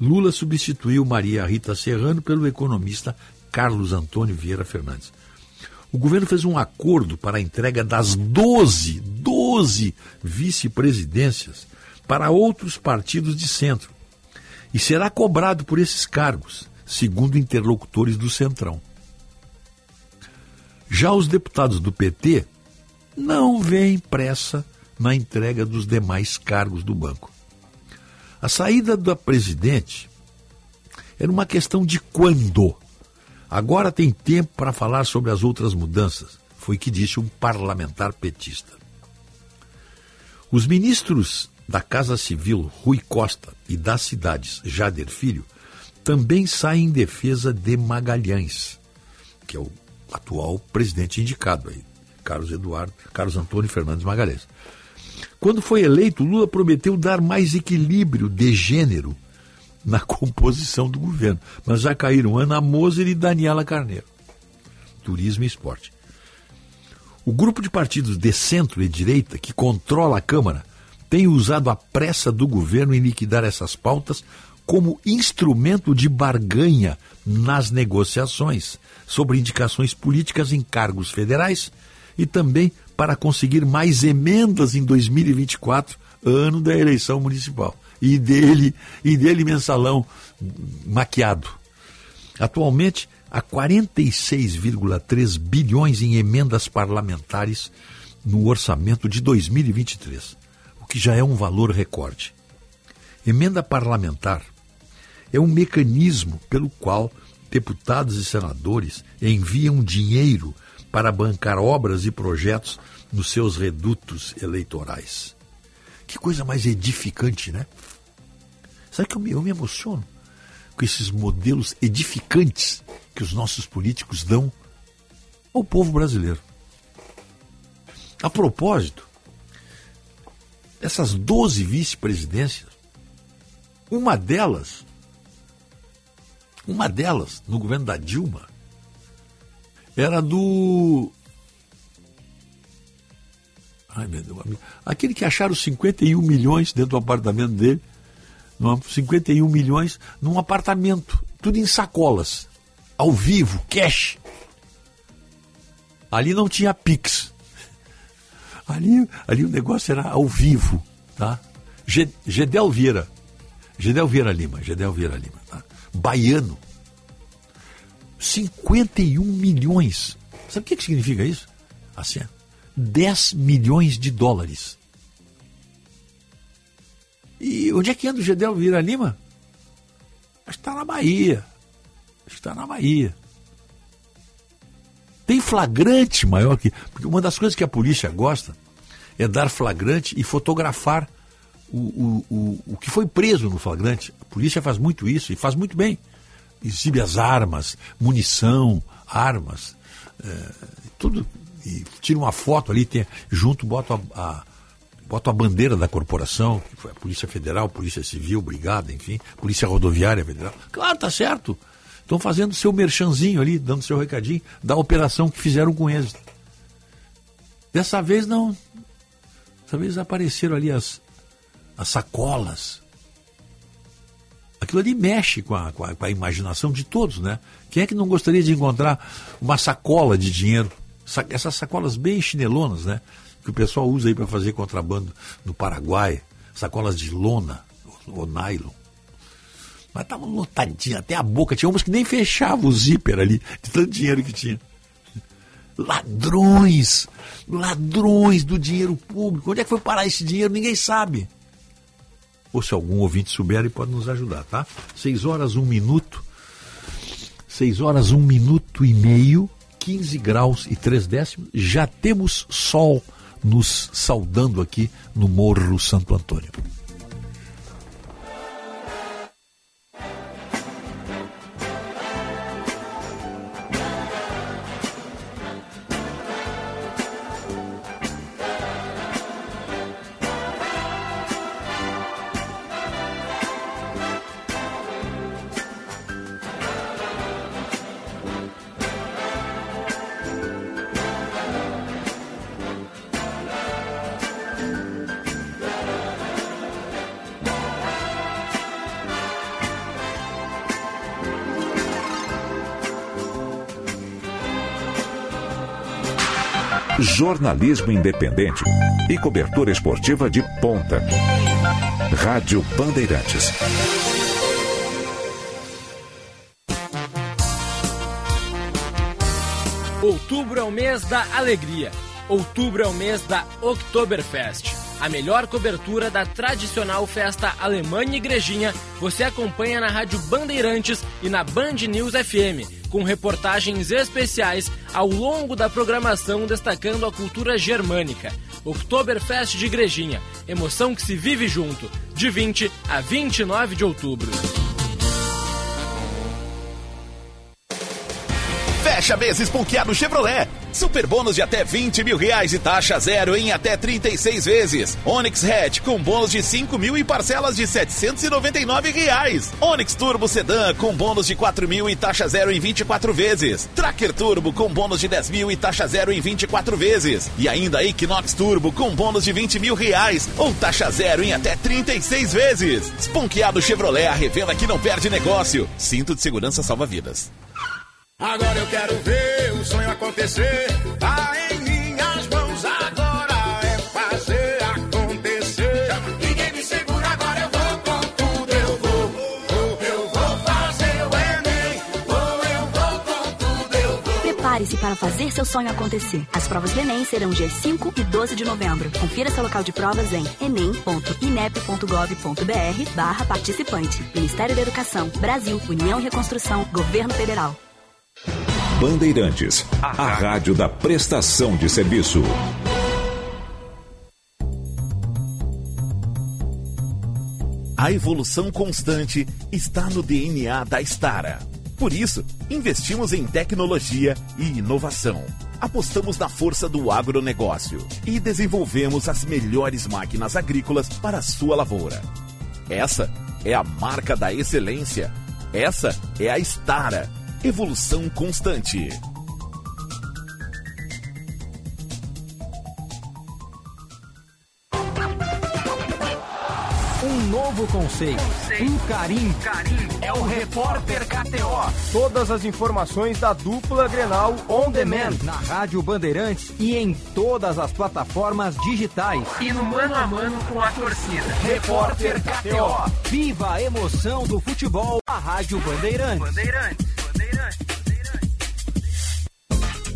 Lula substituiu Maria Rita Serrano pelo economista Carlos Antônio Vieira Fernandes. O governo fez um acordo para a entrega das 12, 12 vice-presidências para outros partidos de centro e será cobrado por esses cargos, segundo interlocutores do Centrão. Já os deputados do PT não veem pressa na entrega dos demais cargos do banco. A saída da presidente era uma questão de quando. Agora tem tempo para falar sobre as outras mudanças, foi que disse um parlamentar petista. Os ministros da Casa Civil Rui Costa e das cidades Jader Filho também saem em defesa de Magalhães, que é o atual presidente indicado aí, Carlos Eduardo, Carlos Antônio Fernandes Magalhães. Quando foi eleito, Lula prometeu dar mais equilíbrio de gênero na composição do governo, mas já caíram Ana Moser e Daniela Carneiro. Turismo e esporte. O grupo de partidos de centro e direita que controla a Câmara tem usado a pressa do governo em liquidar essas pautas como instrumento de barganha nas negociações sobre indicações políticas em cargos federais e também para conseguir mais emendas em 2024, ano da eleição municipal. E dele, e dele mensalão maquiado. Atualmente, há 46,3 bilhões em emendas parlamentares no orçamento de 2023 o que já é um valor recorde. Emenda parlamentar é um mecanismo pelo qual deputados e senadores enviam dinheiro para bancar obras e projetos nos seus redutos eleitorais. Que coisa mais edificante, né? Sabe que eu me, eu me emociono com esses modelos edificantes que os nossos políticos dão ao povo brasileiro. A propósito, essas 12 vice-presidências, uma delas Uma delas, no governo da Dilma, era do. Ai, meu Deus. Aquele que acharam 51 milhões dentro do apartamento dele. 51 milhões num apartamento. Tudo em sacolas. Ao vivo, cash. Ali não tinha Pix. Ali, ali o negócio era ao vivo, tá? Gedel Vieira. Gedel Vieira Lima, Gedel Vieira Lima, tá? Baiano. 51 milhões. Sabe o que, que significa isso? Assim, 10 milhões de dólares. E onde é que anda o Gedel Vieira Lima? Está na Bahia. Está na Bahia. Tem flagrante maior que. Porque uma das coisas que a polícia gosta é dar flagrante e fotografar o, o, o, o que foi preso no flagrante. A polícia faz muito isso e faz muito bem. Exibe as armas, munição, armas, é, tudo. E tira uma foto ali, tem, junto bota a, a, bota a bandeira da corporação, que foi a Polícia Federal, Polícia Civil, Brigada, enfim, Polícia Rodoviária Federal. Claro, tá certo. Estão fazendo seu merchanzinho ali, dando seu recadinho da operação que fizeram com eles. Dessa vez não. Dessa vez apareceram ali as, as sacolas. Aquilo ali mexe com a, com a, com a imaginação de todos, né? Quem é que não gostaria de encontrar uma sacola de dinheiro? Essas sacolas bem chinelonas, né? Que o pessoal usa aí para fazer contrabando no Paraguai. Sacolas de lona ou nylon. Mas estavam lotadinhas, até a boca. Tinha umas que nem fechavam o zíper ali, de tanto dinheiro que tinha. Ladrões! Ladrões do dinheiro público. Onde é que foi parar esse dinheiro? Ninguém sabe. Ou se algum ouvinte souber, ele pode nos ajudar, tá? Seis horas, um minuto. Seis horas, um minuto e meio. 15 graus e três décimos. Já temos sol nos saudando aqui no Morro Santo Antônio. Jornalismo independente e cobertura esportiva de ponta. Rádio Bandeirantes. Outubro é o mês da alegria. Outubro é o mês da Oktoberfest. A melhor cobertura da tradicional festa alemã e igrejinha você acompanha na Rádio Bandeirantes e na Band News FM com reportagens especiais ao longo da programação destacando a cultura germânica. Oktoberfest de Igrejinha, emoção que se vive junto, de 20 a 29 de outubro. Fecha meses ponqueado Chevrolet. Super bônus de até 20 mil reais e taxa zero em até 36 vezes. Onix Hatch com bônus de 5 mil e parcelas de 799 reais. Onix Turbo Sedan com bônus de 4 mil e taxa zero em 24 vezes. Tracker Turbo com bônus de 10 mil e taxa zero em 24 vezes. E ainda Equinox Turbo com bônus de 20 mil reais ou taxa zero em até 36 vezes. Esponqueado Chevrolet, a revenda que não perde negócio. Cinto de segurança salva vidas. Agora eu quero ver o sonho acontecer. Tá em minhas mãos, agora é fazer acontecer. Ninguém me segura, agora eu vou com tudo. Eu vou, vou eu vou fazer o Enem. Vou, eu vou com tudo. Eu vou. Prepare-se para fazer seu sonho acontecer. As provas do Enem serão dias 5 e 12 de novembro. Confira seu local de provas em enem.inep.gov.br barra participante. Ministério da Educação, Brasil, União e Reconstrução, Governo Federal. Bandeirantes, a rádio da prestação de serviço. A evolução constante está no DNA da Stara. Por isso, investimos em tecnologia e inovação. Apostamos na força do agronegócio e desenvolvemos as melhores máquinas agrícolas para a sua lavoura. Essa é a marca da excelência Essa é a Stara. Evolução constante. Um novo conceito. Um carinho. É o Repórter KTO. Todas as informações da dupla Grenal On Demand. Na Rádio Bandeirantes e em todas as plataformas digitais. E no mano a mano com a torcida. Repórter KTO. Viva a emoção do futebol. A Rádio Bandeirantes. Bandeirantes.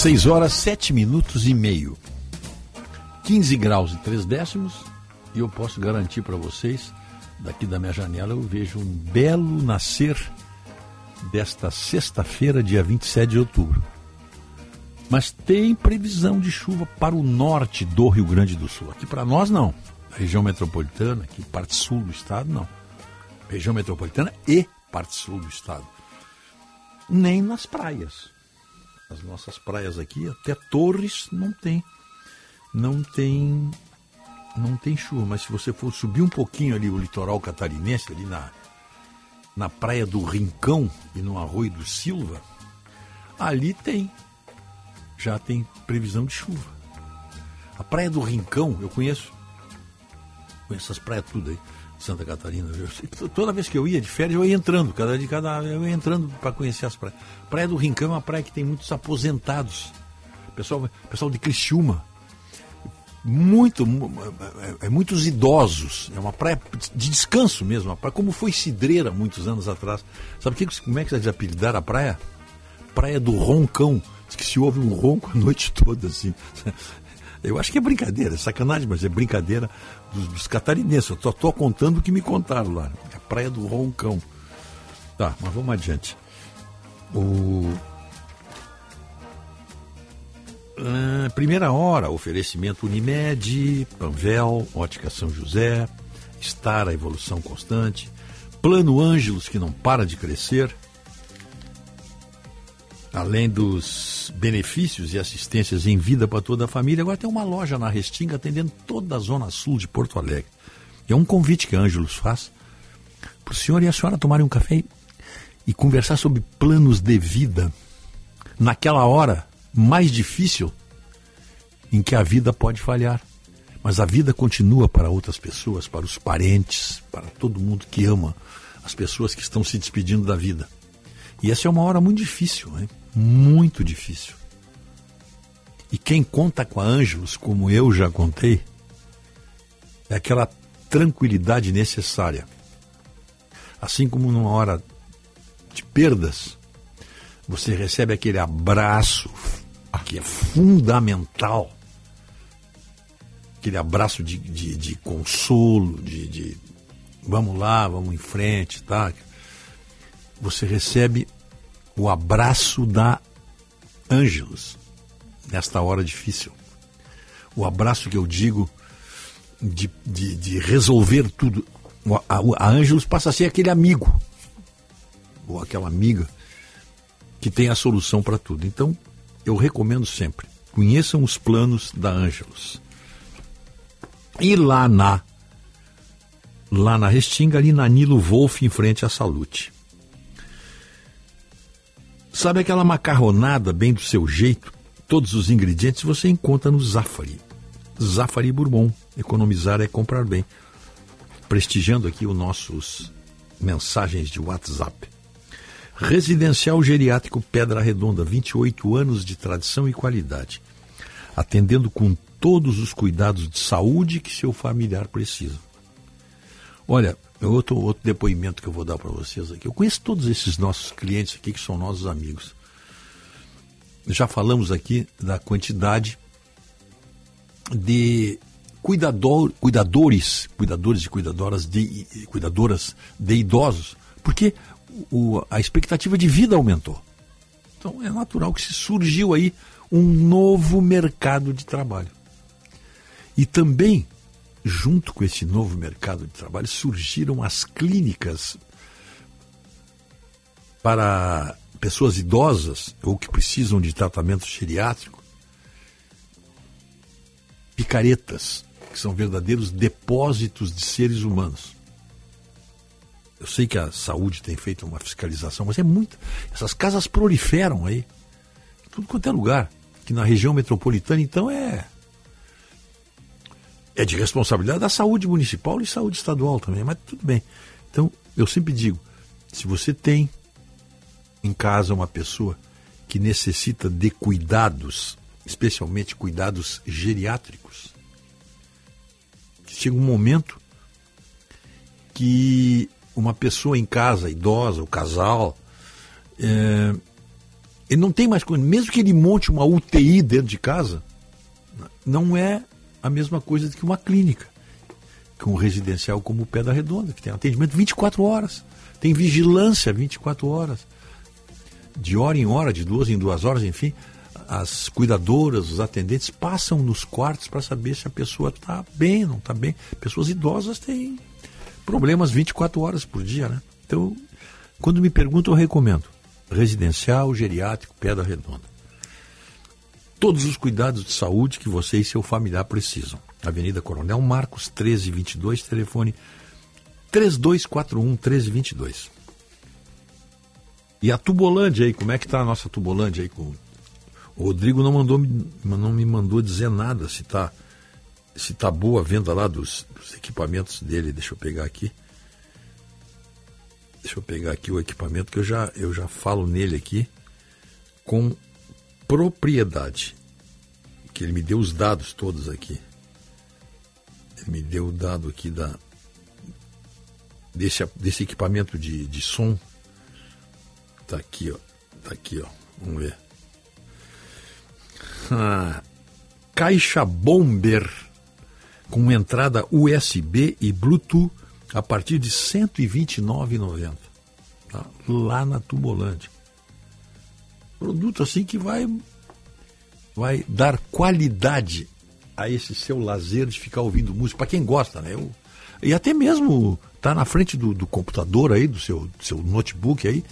Seis horas, sete minutos e meio. 15 graus e 3 décimos. E eu posso garantir para vocês, daqui da minha janela, eu vejo um belo nascer desta sexta-feira, dia 27 de outubro. Mas tem previsão de chuva para o norte do Rio Grande do Sul. Aqui para nós, não. A região metropolitana, aqui parte sul do estado, não. Região metropolitana e parte sul do estado. Nem nas praias as nossas praias aqui, até Torres não tem, não tem, não tem chuva. Mas se você for subir um pouquinho ali o litoral catarinense, ali na, na praia do Rincão e no Arroio do Silva, ali tem, já tem previsão de chuva. A praia do Rincão, eu conheço, conheço essas praias tudo aí. Santa Catarina. Eu, toda vez que eu ia de férias, eu ia entrando, cada de cada eu ia entrando para conhecer as praias. Praia do Rincão é uma praia que tem muitos aposentados. Pessoal, pessoal de Criciúma. Muito, é, é, muitos idosos. É uma praia de descanso mesmo. Praia, como foi Cidreira muitos anos atrás. Sabe que, como é que eles apelidaram a praia? Praia do Roncão. Diz que se ouve um ronco a noite toda, assim. Eu acho que é brincadeira, é sacanagem, mas é brincadeira dos, dos catarinenses. Eu só estou contando o que me contaram lá. É a Praia do Roncão. Tá, mas vamos adiante. O... Ah, primeira hora, oferecimento Unimed, Panvel, Ótica São José, Estar a Evolução Constante, Plano Ângelos, que não para de crescer, além dos benefícios e assistências em vida para toda a família, agora tem uma loja na Restinga atendendo toda a zona sul de Porto Alegre. É um convite que a Ângelos faz para o senhor e a senhora tomarem um café e, conversar sobre planos de vida naquela hora mais difícil em que a vida pode falhar. Mas a vida continua para outras pessoas, para os parentes, para todo mundo que ama as pessoas que estão se despedindo da vida. E essa é uma hora muito difícil, hein? Muito difícil. E quem conta com a Ângelos, como eu já contei, é aquela tranquilidade necessária. Assim como numa hora de perdas, você recebe aquele abraço que é fundamental aquele abraço de, de, de consolo, de, de, vamos lá, vamos em frente, tá? Você recebe o abraço da Ângelos nesta hora difícil. O abraço que eu digo de, de, de resolver tudo. A, Ângelos passa a ser aquele amigo, ou aquela amiga, que tem a solução para tudo. Então, eu recomendo sempre: conheçam os planos da Ângelos. E lá na lá na Restinga, ali na Nilo Wolf, em frente à Salute. Sabe aquela macarronada bem do seu jeito? Todos os ingredientes você encontra no Zafari. Zafari Bourbon. Economizar é comprar bem. Prestigiando aqui os nossos mensagens de WhatsApp. Residencial Geriátrico Pedra Redonda, 28 anos de tradição e qualidade. Atendendo com todos os cuidados de saúde que seu familiar precisa. Olha, outro, outro depoimento que eu vou dar para vocês aqui. Eu conheço todos esses nossos clientes aqui que são nossos amigos. Já falamos aqui da quantidade de cuidador, cuidadores, cuidadores e cuidadoras de, cuidadoras de idosos, porque o, a expectativa de vida aumentou. Então é natural que se surgiu aí um novo mercado de trabalho. E também, junto com esse novo mercado de trabalho, surgiram as clínicas para pessoas idosas ou que precisam de tratamento geriátrico. Picaretas, que são verdadeiros depósitos de seres humanos. Eu sei que a saúde tem feito uma fiscalização, mas é muito. Essas casas proliferam aí. Tudo quanto é lugar. Que na região metropolitana, então, é é de responsabilidade da saúde municipal e saúde estadual também, mas tudo bem. Então, eu sempre digo, se você tem em casa uma pessoa que necessita de cuidados, especialmente cuidados geriátricos, chega um momento que uma pessoa em casa, idosa, o casal, é, ele não tem mais coisa, mesmo que ele monte uma UTI dentro de casa, não é a mesma coisa que uma clínica, com um residencial como o Pé da Redonda, que tem atendimento 24 horas, tem vigilância 24 horas, de hora em hora, de duas em duas horas, enfim, as cuidadoras, os atendentes passam nos quartos para saber se a pessoa está bem, não está bem. Pessoas idosas têm problemas 24 horas por dia, né? Então, quando me perguntam, eu recomendo. Residencial, geriátrico, Pedra Redonda todos os cuidados de saúde que você e seu familiar precisam. Avenida Coronel Marcos, 1322, telefone 3241 1322. E a Tubolândia aí, como é que está a nossa Tubolândia aí? Com... O Rodrigo não, mandou, não me mandou dizer nada se está se tá boa a venda lá dos, dos equipamentos dele. Deixa eu pegar aqui. Deixa eu pegar aqui o equipamento que eu já, eu já falo nele aqui com propriedade. Que ele me deu os dados todos aqui. Ele me deu o dado aqui da desse, desse equipamento de, de som. Tá aqui, ó. Tá aqui, ó. Vamos ver. Ah, caixa Bomber com entrada USB e Bluetooth a partir de R$ 129,90. Tá? Lá na Tubolândia. Produto assim que vai, vai dar qualidade a esse seu lazer de ficar ouvindo música, para quem gosta, né? Eu, e até mesmo tá na frente do, do computador aí, do seu, do seu notebook aí,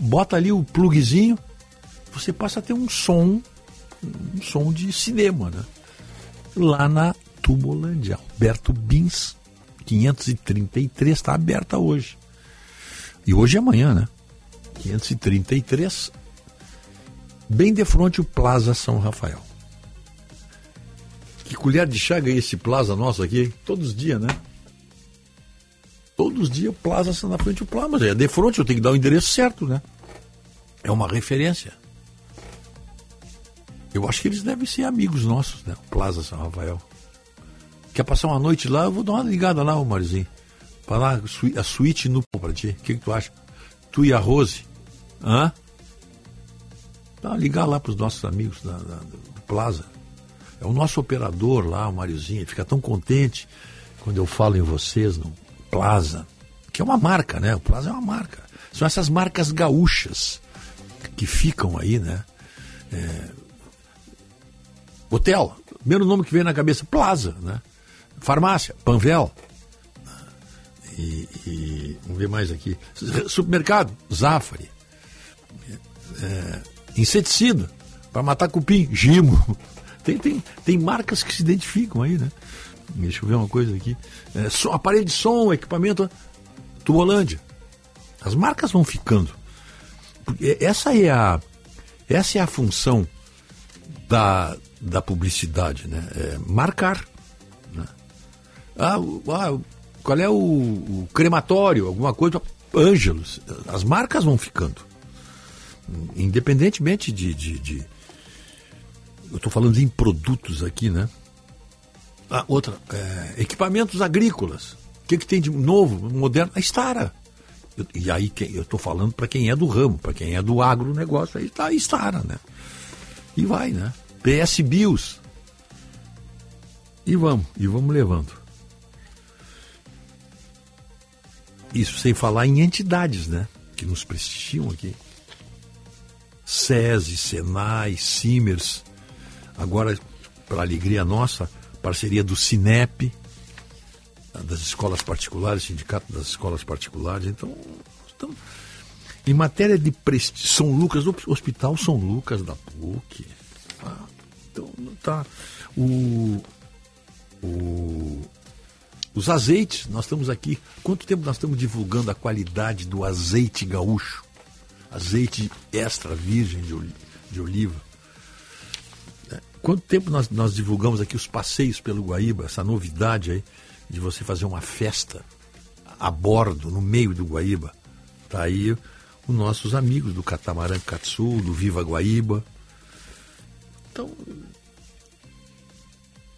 bota ali o plugzinho, você passa a ter um som, um som de cinema, né? Lá na Tumolândia, Alberto Bins, 533, está aberta hoje. E hoje é amanhã, né? 533, bem de frente o Plaza São Rafael. Que colher de chá ganha esse Plaza nosso aqui, todos os dias, né? Todos os dias o Plaza está na frente do Plaza, mas é de frente, eu tenho que dar o endereço certo, né? É uma referência. Eu acho que eles devem ser amigos nossos, né? Plaza São Rafael. Quer passar uma noite lá? Eu vou dar uma ligada lá, Marizinho. Para lá, a suíte no para ti. O que, que tu acha? Tu e a Rose. Hã? Uma ligar lá para os nossos amigos da, da, do Plaza. É o nosso operador lá, o Mariozinho. Ele fica tão contente quando eu falo em vocês no Plaza. Que é uma marca, né? O Plaza é uma marca. São essas marcas gaúchas que ficam aí, né? É... Hotel, primeiro nome que vem na cabeça, Plaza, né? Farmácia, Panvel. E, e vamos ver mais aqui. Supermercado, Zafari. É, inseticida, para matar cupim, Gimo. Tem, tem, tem marcas que se identificam aí, né? Deixa eu ver uma coisa aqui. É, som, aparelho de som, equipamento, Tubolândia. As marcas vão ficando. Essa é a, essa é a função da, da publicidade, né? É marcar. Né? Ah, ah, qual é o, o, crematório, alguma coisa? Ângelos. As marcas vão ficando. Independentemente de. de, de eu estou falando em produtos aqui, né? Ah, outra, é, equipamentos agrícolas. O que, que tem de novo, moderno? A Stara. Eu, e aí eu estou falando para quem é do ramo, para quem é do agronegócio, aí está a Stara, né? E vai, né? PS Bios. E vamos, e vamos levando. Isso sem falar em entidades, né? Que nos prestigiam aqui. SESI, Senai, Simers. Agora, para alegria nossa, parceria do Cinep, das escolas particulares, sindicato das escolas particulares. Então, em matéria de São Lucas, Hospital São Lucas da PUC. Ah, então, tá. O, o, os azeites, nós estamos aqui. Quanto tempo nós estamos divulgando a qualidade do azeite gaúcho? Azeite extra virgem de, de oliva. É, quanto tempo nós, nós divulgamos aqui os passeios pelo Guaíba, essa novidade aí de você fazer uma festa a bordo, no meio do Guaíba? Tá aí os nossos amigos do Catamarã Katsu, do Viva Guaíba. Então,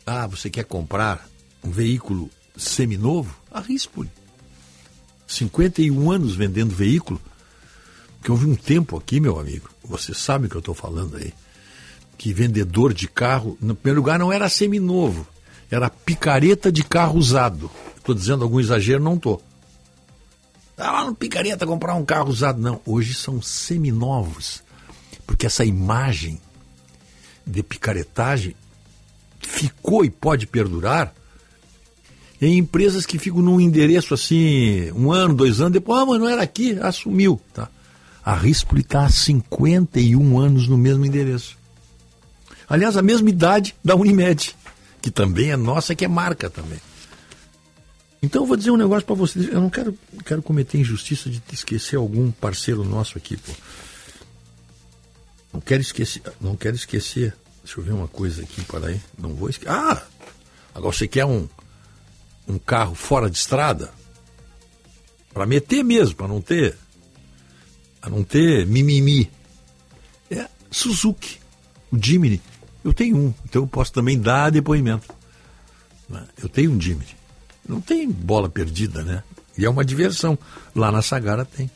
ah, você quer comprar um veículo seminovo? A Rispoli. 51 anos vendendo veículo. Que houve um tempo aqui, meu amigo, você sabe o que eu estou falando aí, que vendedor de carro, no primeiro lugar, não era seminovo, era picareta de carro usado. Estou dizendo algum exagero, não estou. Ah, lá no picareta comprar um carro usado. Não, hoje são seminovos. Porque essa imagem de picaretagem ficou e pode perdurar em empresas que ficam num endereço assim, um ano, dois anos, depois, ah, mas não era aqui, assumiu. Tá? A Rispoli está há 51 anos no mesmo endereço. Aliás, a mesma idade da Unimed, que também é nossa, que é marca também. Então eu vou dizer um negócio para vocês. Eu não quero, quero cometer injustiça de esquecer algum parceiro nosso aqui, pô. Não quero esquecer. Não quero esquecer. Deixa eu ver uma coisa aqui, para aí. Não vou esquecer. Ah! Agora você quer um, um carro fora de estrada? Para meter mesmo, para não ter. Para não ter mimimi. É Suzuki. O Jimny. Eu tenho um, então eu posso também dar depoimento. Eu tenho um Jimny. Não tem bola perdida, né? E é uma diversão. Lá na Sagara tem.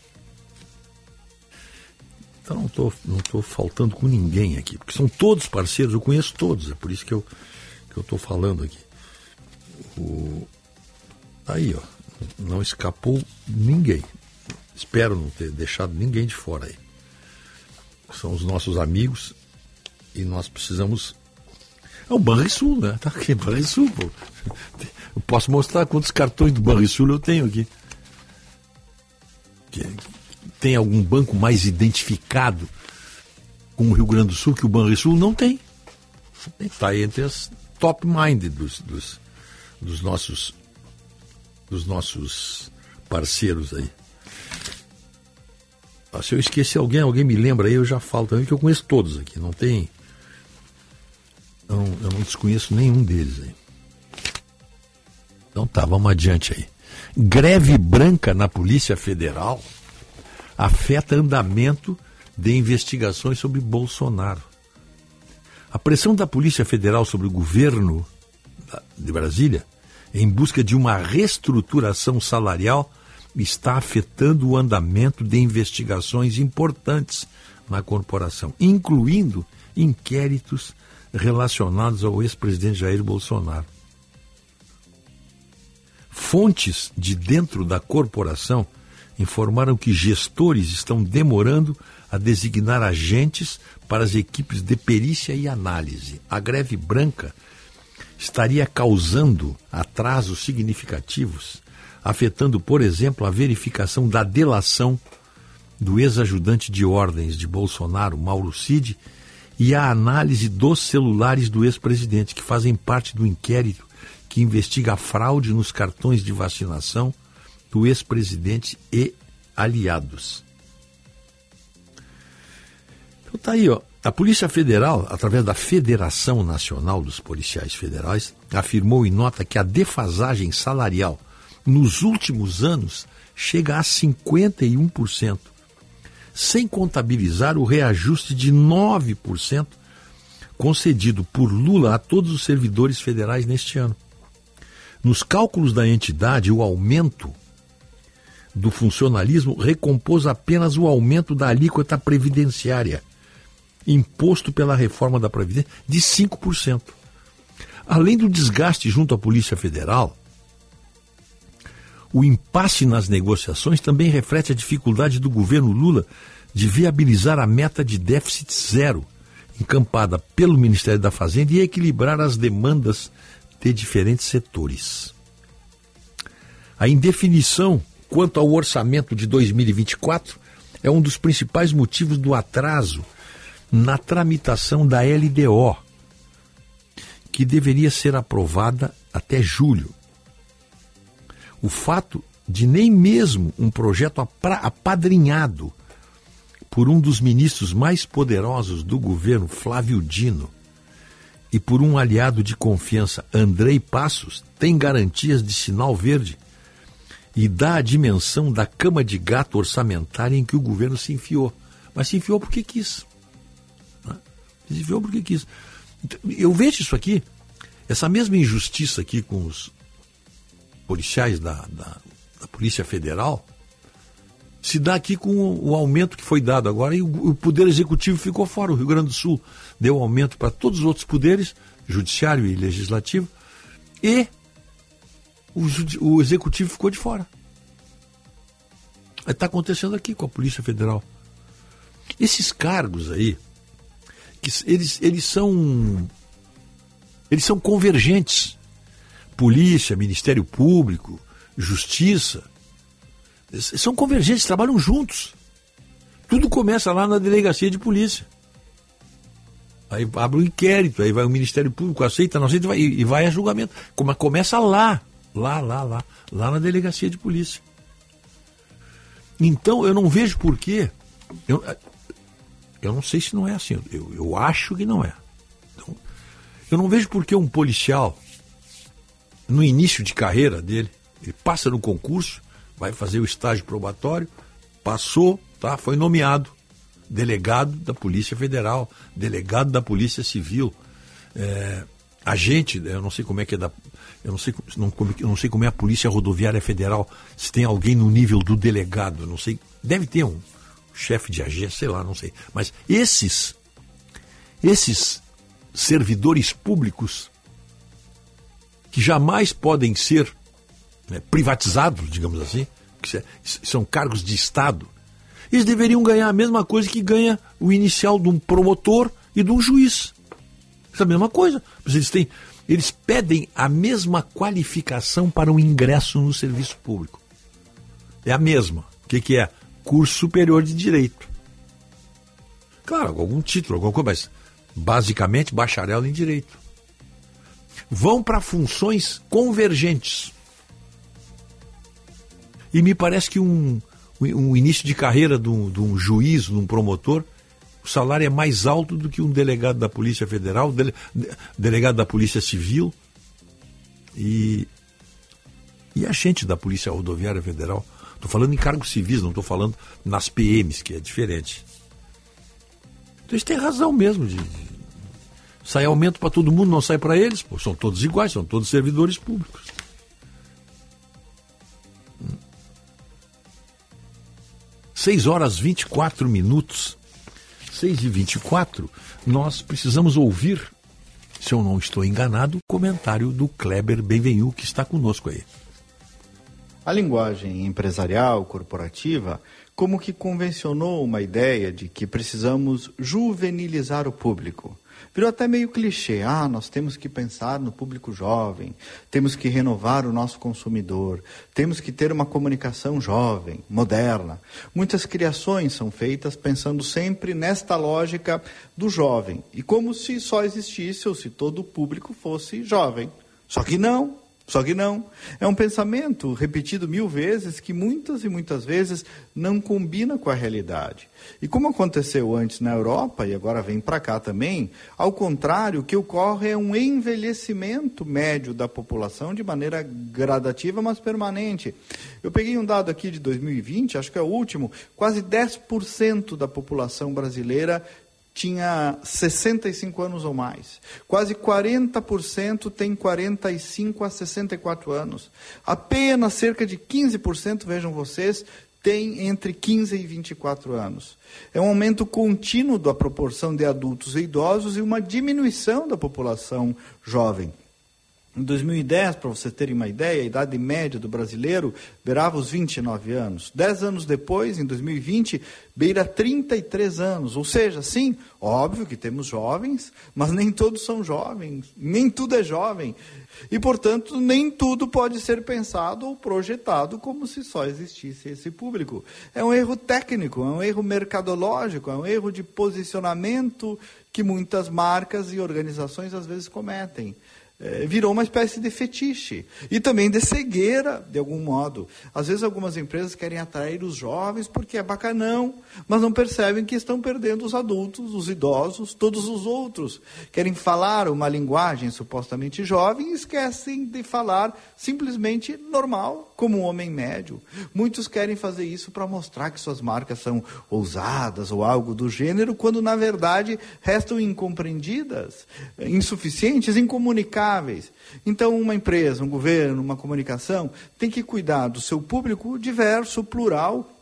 Então não estou não tô faltando com ninguém aqui, porque são todos parceiros, eu conheço todos, é por isso que eu que eu estou falando aqui. O... Aí, ó, não escapou ninguém. Espero não ter deixado ninguém de fora aí. São os nossos amigos e nós precisamos. É o Banrisul, né? Tá aqui, Banrisul, pô. Eu posso mostrar quantos cartões do Banrisul eu tenho aqui. Tem algum banco mais identificado com o Rio Grande do Sul que o Banrisul não tem. Está entre as top mind dos, dos, dos nossos dos nossos parceiros aí. Ah, se eu esqueci alguém, alguém me lembra aí, eu já falo também, que eu conheço todos aqui, não tem. Não, eu não desconheço nenhum deles aí. Então tá, vamos adiante aí. Greve branca na Polícia Federal afeta andamento de investigações sobre Bolsonaro. A pressão da Polícia Federal sobre o governo de Brasília, em busca de uma reestruturação salarial, está afetando o andamento de investigações importantes na corporação, incluindo inquéritos relacionados ao ex-presidente Jair Bolsonaro. Fontes de dentro da corporação informaram que gestores estão demorando a designar agentes para as equipes de perícia e análise. A greve branca estaria causando atrasos significativos, afetando, por exemplo, a verificação da delação do ex-ajudante de ordens de Bolsonaro, Mauro Cid, e a análise dos celulares do ex-presidente, que fazem parte do inquérito que investiga a fraude nos cartões de vacinação do ex-presidente e aliados. Então tá aí, ó. A Polícia Federal, através da Federação Nacional dos Policiais Federais, afirmou em nota que a defasagem salarial nos últimos anos chega a 51%, sem contabilizar o reajuste de 9% concedido por Lula a todos os servidores federais neste ano. Nos cálculos da entidade, o aumento do funcionalismo recompôs apenas o aumento da alíquota previdenciária imposto pela reforma da Previdência de 5%. Além do desgaste junto à Polícia Federal, o impasse nas negociações também reflete a dificuldade do governo Lula de viabilizar a meta de déficit zero, encampada pelo Ministério da Fazenda, e equilibrar as demandas de diferentes setores. A indefinição quanto ao orçamento de 2024 é um dos principais motivos do atraso na tramitação da LDO, que deveria ser aprovada até julho. O fato de nem mesmo um projeto apadrinhado por um dos ministros mais poderosos do governo, Flávio Dino, e por um aliado de confiança, Andrei Passos, tem garantias de sinal verde e dá a dimensão da cama de gato orçamentária em que o governo se enfiou. Mas se enfiou porque quis. Desviou porque quis. Eu vejo isso aqui, essa mesma injustiça aqui com os policiais da, da, da Polícia Federal, se dá aqui com o, aumento que foi dado agora e o, o, Poder Executivo ficou fora. O Rio Grande do Sul deu aumento para todos os outros poderes, Judiciário e Legislativo, e o, o Executivo ficou de fora. Está acontecendo aqui com a Polícia Federal. Esses cargos aí, que eles, eles são eles são convergentes. Polícia, Ministério Público, Justiça, são convergentes, trabalham juntos. Tudo começa lá na delegacia de polícia. Aí abre um inquérito, aí vai o Ministério Público, aceita, não aceita, vai, e vai a julgamento. Como começa lá, lá, lá, lá, lá na delegacia de polícia. Então eu não vejo por quê. Eu, eu não sei se não é assim, eu, eu acho que não é. Então, eu não vejo por que um policial, no início de carreira dele, ele passa no concurso, vai fazer o estágio probatório, passou, tá, foi nomeado delegado da Polícia Federal, delegado da Polícia Civil, é, agente, eu não sei como é que é da. Eu não sei, não, eu não sei como é a Polícia Rodoviária Federal, se tem alguém no nível do delegado, não sei. Deve ter um, chefe de agência, sei lá, não sei. Mas esses, esses servidores públicos que jamais podem ser né, privatizados, digamos assim, que são cargos de Estado, eles deveriam ganhar a mesma coisa que ganha o inicial de um promotor e de um juiz. É a mesma coisa. Eles, têm, eles pedem a mesma qualificação para o ingresso no serviço público. É a mesma. O que, que é? curso superior de direito. Claro, algum título, alguma coisa, mas basicamente bacharel em direito. Vão para funções convergentes. E me parece que um, um início de carreira de um, de um juiz, de um promotor, o salário é mais alto do que um delegado da Polícia Federal, dele, delegado da Polícia Civil e, e agente da Polícia Rodoviária Federal. Estou falando em cargos civis, não estou falando nas PMs, que é diferente. Então eles têm razão mesmo de, de sai aumento para todo mundo, não sai para eles, pô, são todos iguais, são todos servidores públicos. 6 horas 24 minutos. 6 e 24, nós precisamos ouvir, se eu não estou enganado, o comentário do Kleber Benvenu, que está conosco aí. A linguagem empresarial, corporativa, como que convencionou uma ideia de que precisamos juvenilizar o público. Virou até meio clichê. Ah, nós temos que pensar no público jovem, temos que renovar o nosso consumidor, temos que ter uma comunicação jovem, moderna. Muitas criações são feitas pensando sempre nesta lógica do jovem, e como se só existisse ou se todo o público fosse jovem. Só que não. Só que não. É um pensamento repetido mil vezes que muitas e muitas vezes não combina com a realidade. E como aconteceu antes na Europa e agora vem para cá também, ao contrário, o que ocorre é um envelhecimento médio da população de maneira gradativa, mas permanente. Eu peguei um dado aqui de 2020, acho que é o último, quase 10% da população brasileira tinha 65 anos ou mais. Quase 40% tem 45 a 64 anos. Apenas cerca de 15%, vejam vocês, tem entre 15 e 24 anos. É um aumento contínuo da proporção de adultos e idosos e uma diminuição da população jovem. Em 2010, para você terem uma ideia, a idade média do brasileiro beirava os 29 anos. Dez anos depois, em 2020, beira 33 anos. Ou seja, sim, óbvio que temos jovens, mas nem todos são jovens, nem tudo é jovem. E, portanto, nem tudo pode ser pensado ou projetado como se só existisse esse público. É um erro técnico, é um erro mercadológico, é um erro de posicionamento que muitas marcas e organizações às vezes cometem é, virou uma espécie de fetiche e também de cegueira, de algum modo. Às vezes, algumas empresas querem atrair os jovens porque é bacanão, mas não percebem que estão perdendo os adultos, os idosos, todos os outros. Querem falar uma linguagem supostamente jovem e esquecem de falar simplesmente normal, como um homem médio. Muitos querem fazer isso para mostrar que suas marcas são ousadas ou algo do gênero, quando na verdade restam incompreendidas, insuficientes, então, uma empresa, um governo, uma comunicação tem que cuidar do seu público diverso, plural,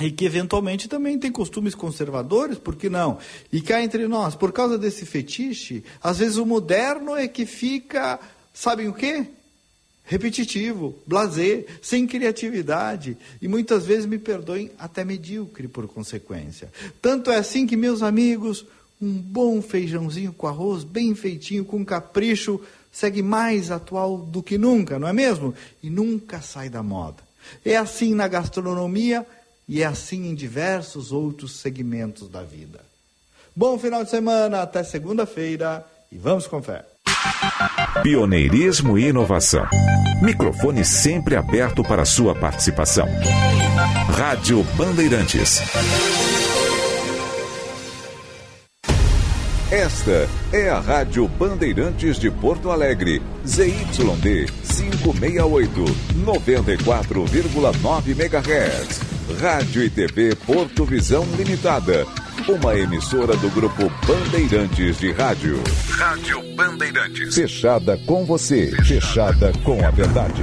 e que eventualmente também tem costumes conservadores, por que não? E cá entre nós, por causa desse fetiche, às vezes o moderno é que fica, sabem o quê? Repetitivo, blazer, sem criatividade e muitas vezes, me perdoem, até medíocre por consequência. Tanto é assim que, meus amigos, um bom feijãozinho com arroz, bem feitinho, com capricho, segue mais atual do que nunca, não é mesmo? E nunca sai da moda. É assim na gastronomia e é assim em diversos outros segmentos da vida. Bom final de semana, até segunda-feira e vamos com fé. Pioneirismo e inovação. Microfone sempre aberto para sua participação. Rádio Bandeirantes. Esta é a Rádio Bandeirantes de Porto Alegre, ZYD 568, 94,9 MHz. Rádio e TV Porto Visão Limitada, uma emissora do grupo Bandeirantes de Rádio. Rádio Bandeirantes. Fechada com você, fechada com a verdade.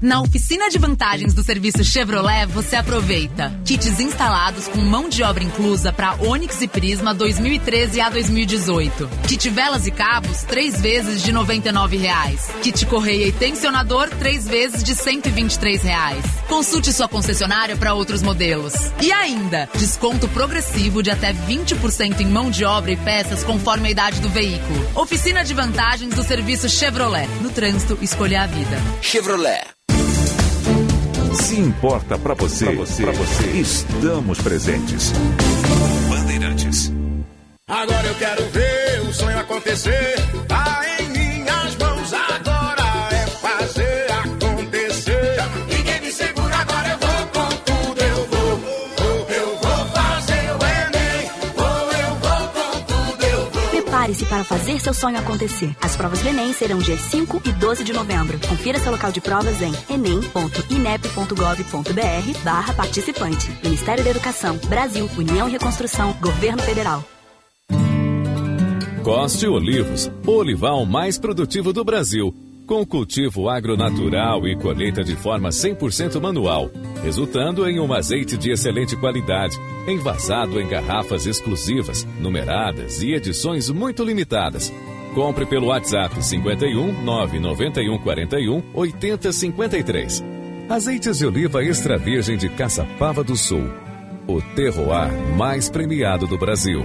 Na oficina de vantagens do serviço Chevrolet, você aproveita kits instalados com mão de obra inclusa para Onix e Prisma 2013 a 2018. Kit velas e cabos, três vezes de 99 reais. Kit correia e tensionador, três vezes de 123 reais. Consulte sua concessionária para outros modelos. E ainda, desconto progressivo de até 20% em mão de obra e peças conforme a idade do veículo. Oficina de vantagens do serviço Chevrolet. No trânsito, escolha a vida. Chevrolet. Se importa pra você, pra você, pra você, estamos presentes. Bandeirantes. Agora eu quero ver o sonho acontecer. Prepare-se para fazer seu sonho acontecer. As provas do Enem serão dias 5 e 12 de novembro. Confira seu local de provas em enem.inep.gov.br barra participante. Ministério da Educação, Brasil, União e Reconstrução, Governo Federal. Coste Olivos, o olival mais produtivo do Brasil, com cultivo agronatural e colheita de forma 100% manual, resultando em um azeite de excelente qualidade, envasado em garrafas exclusivas, numeradas e edições muito limitadas. Compre pelo WhatsApp 51 991 41 80 53. Azeites de oliva extra virgem de Caçapava do Sul. O terroir mais premiado do Brasil.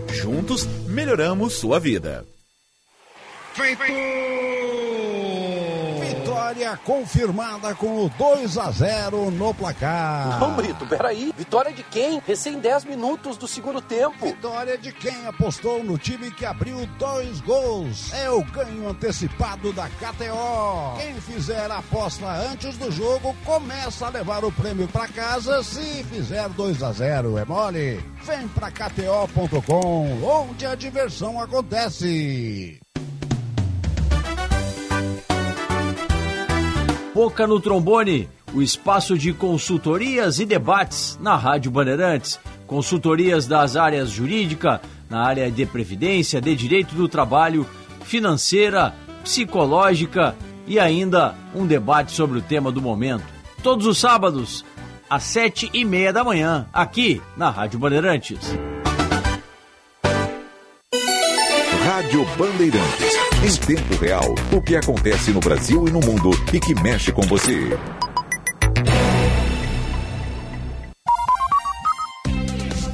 juntos melhoramos sua vida. Vitória confirmada com o 2 a 0 no placar. Não, Brito, peraí. Vitória de quem? Recém 10 minutos do segundo tempo. Vitória de quem apostou no time que abriu dois gols. É o ganho antecipado da KTO. Quem fizer a aposta antes do jogo começa a levar o prêmio para casa se fizer 2 a 0 É mole? Vem pra KTO.com, onde a diversão acontece. Boca no Trombone, o espaço de consultorias e debates na Rádio Bandeirantes. Consultorias das áreas jurídica, na área de previdência, de direito do trabalho, financeira, psicológica e ainda um debate sobre o tema do momento. Todos os sábados, às sete e meia da manhã, aqui na Rádio Bandeirantes. Rádio Bandeirantes. Em tempo real, o que acontece no Brasil e no mundo e que mexe com você.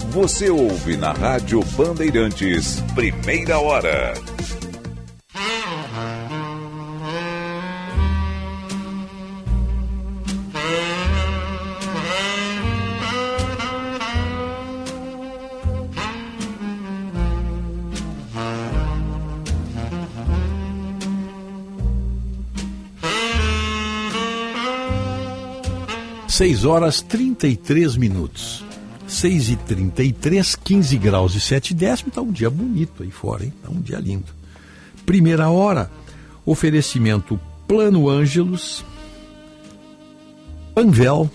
Você ouve na Rádio Bandeirantes, primeira hora. Seis horas 33 minutos. 6 e 33, 15 graus e 7 décimos. Está um dia bonito aí fora, hein? Está um dia lindo. Primeira hora, oferecimento Plano Ângelos, Panvel,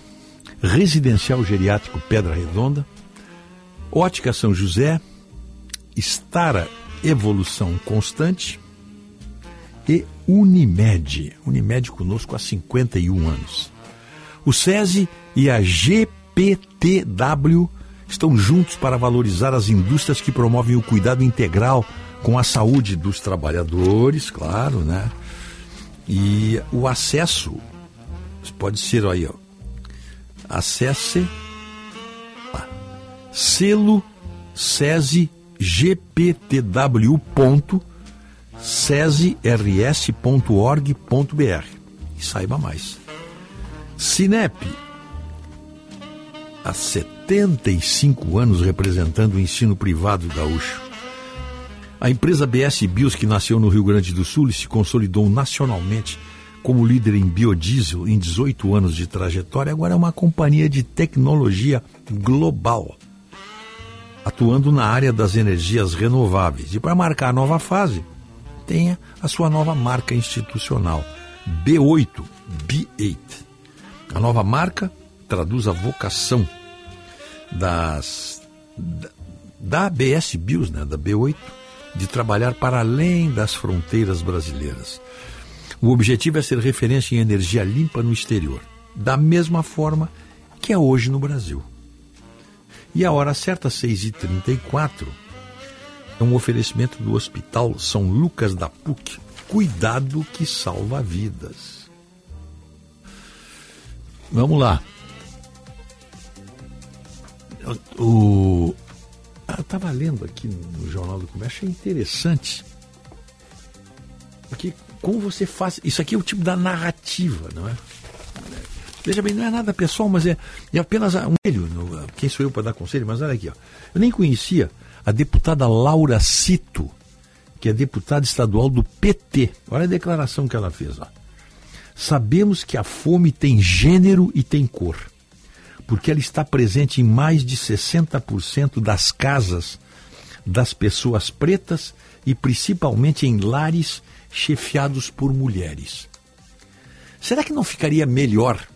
Residencial Geriátrico Pedra Redonda, Ótica São José, Estara Evolução Constante e Unimed. Unimed conosco há 51 anos. O SESI e a GPTW estão juntos para valorizar as indústrias que promovem o cuidado integral com a saúde dos trabalhadores, claro, né? E o acesso pode ser aí, ó. Acesse lá, selo SESI GPTW ponto sesirs.org.br e saiba mais. Sinep, há 75 anos representando o ensino privado gaúcho. A empresa BS Bios, que nasceu no Rio Grande do Sul e se consolidou nacionalmente como líder em biodiesel em 18 anos de trajetória, agora é uma companhia de tecnologia global, atuando na área das energias renováveis. E para marcar a nova fase, tenha a sua nova marca institucional, B8, B8. A nova marca traduz a vocação das da, ABS Bios, né, da B8, de trabalhar para além das fronteiras brasileiras. O objetivo é ser referência em energia limpa no exterior, da mesma forma que é hoje no Brasil. E a hora certa, 6h34, é um oferecimento do Hospital São Lucas da PUC. Cuidado que salva vidas. Vamos lá. O, ah, eu estava lendo aqui no Jornal do Comércio, achei interessante. Porque como você faz. Isso aqui é o tipo da narrativa, não é? Veja bem, não é nada pessoal, mas é, é apenas um conselho. Quem sou eu para dar conselho? Mas olha aqui, ó. Eu nem conhecia a deputada Laura Cito, que é deputada estadual do PT. Olha a declaração que ela fez. Ó. Sabemos que a fome tem gênero e tem cor, porque ela está presente em mais de 60% das casas das pessoas pretas e principalmente em lares chefiados por mulheres. Será que não ficaria melhor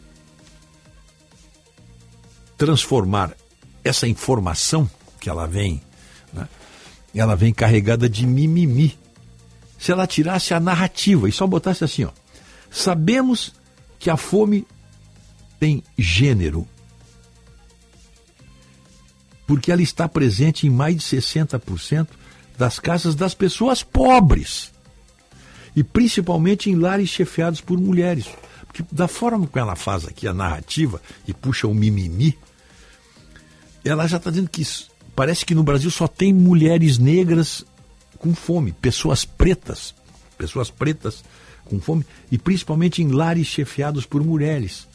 transformar essa informação que ela vem, né, ela vem carregada de mimimi. Se ela tirasse a narrativa e só botasse assim, ó, sabemos que a fome tem gênero, porque ela está presente em mais de 60% das casas das pessoas pobres e principalmente em lares chefiados por mulheres. Porque da forma que ela faz aqui a narrativa e puxa o mimimi, ela já está dizendo que parece que no Brasil só tem mulheres negras com fome, pessoas pretas, pessoas pretas com fome, e principalmente em lares chefiados por mulheres.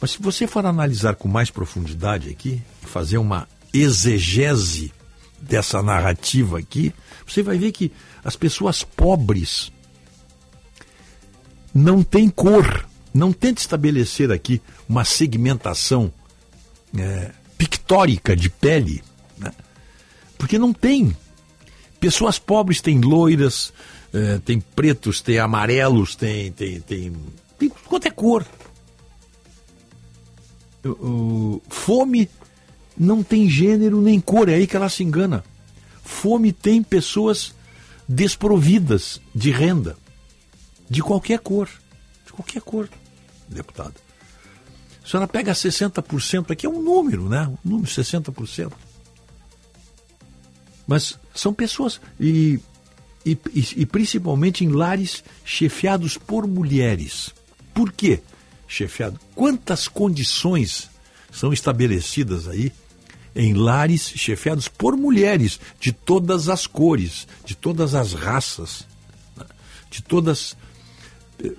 Mas se você for analisar com mais profundidade aqui, fazer uma exegese dessa narrativa aqui, você vai ver que as pessoas pobres não têm cor. Não tente estabelecer aqui uma segmentação é, pictórica de pele, né? porque não tem. Pessoas pobres têm loiras, é, tem pretos, tem amarelos, tem, tem, tem, tem quanto é cor. O, fome não tem gênero nem cor, é aí que ela se engana. Fome tem pessoas desprovidas de renda, de qualquer cor, de qualquer cor, deputado. A senhora pega 60%, aqui é um número, né? Um número 60%. Mas são pessoas, e, e, e principalmente em lares chefiados por mulheres. Por quê? Chefiado. Quantas condições são estabelecidas aí em lares chefiados por mulheres de todas as cores, de todas as raças, né? de todas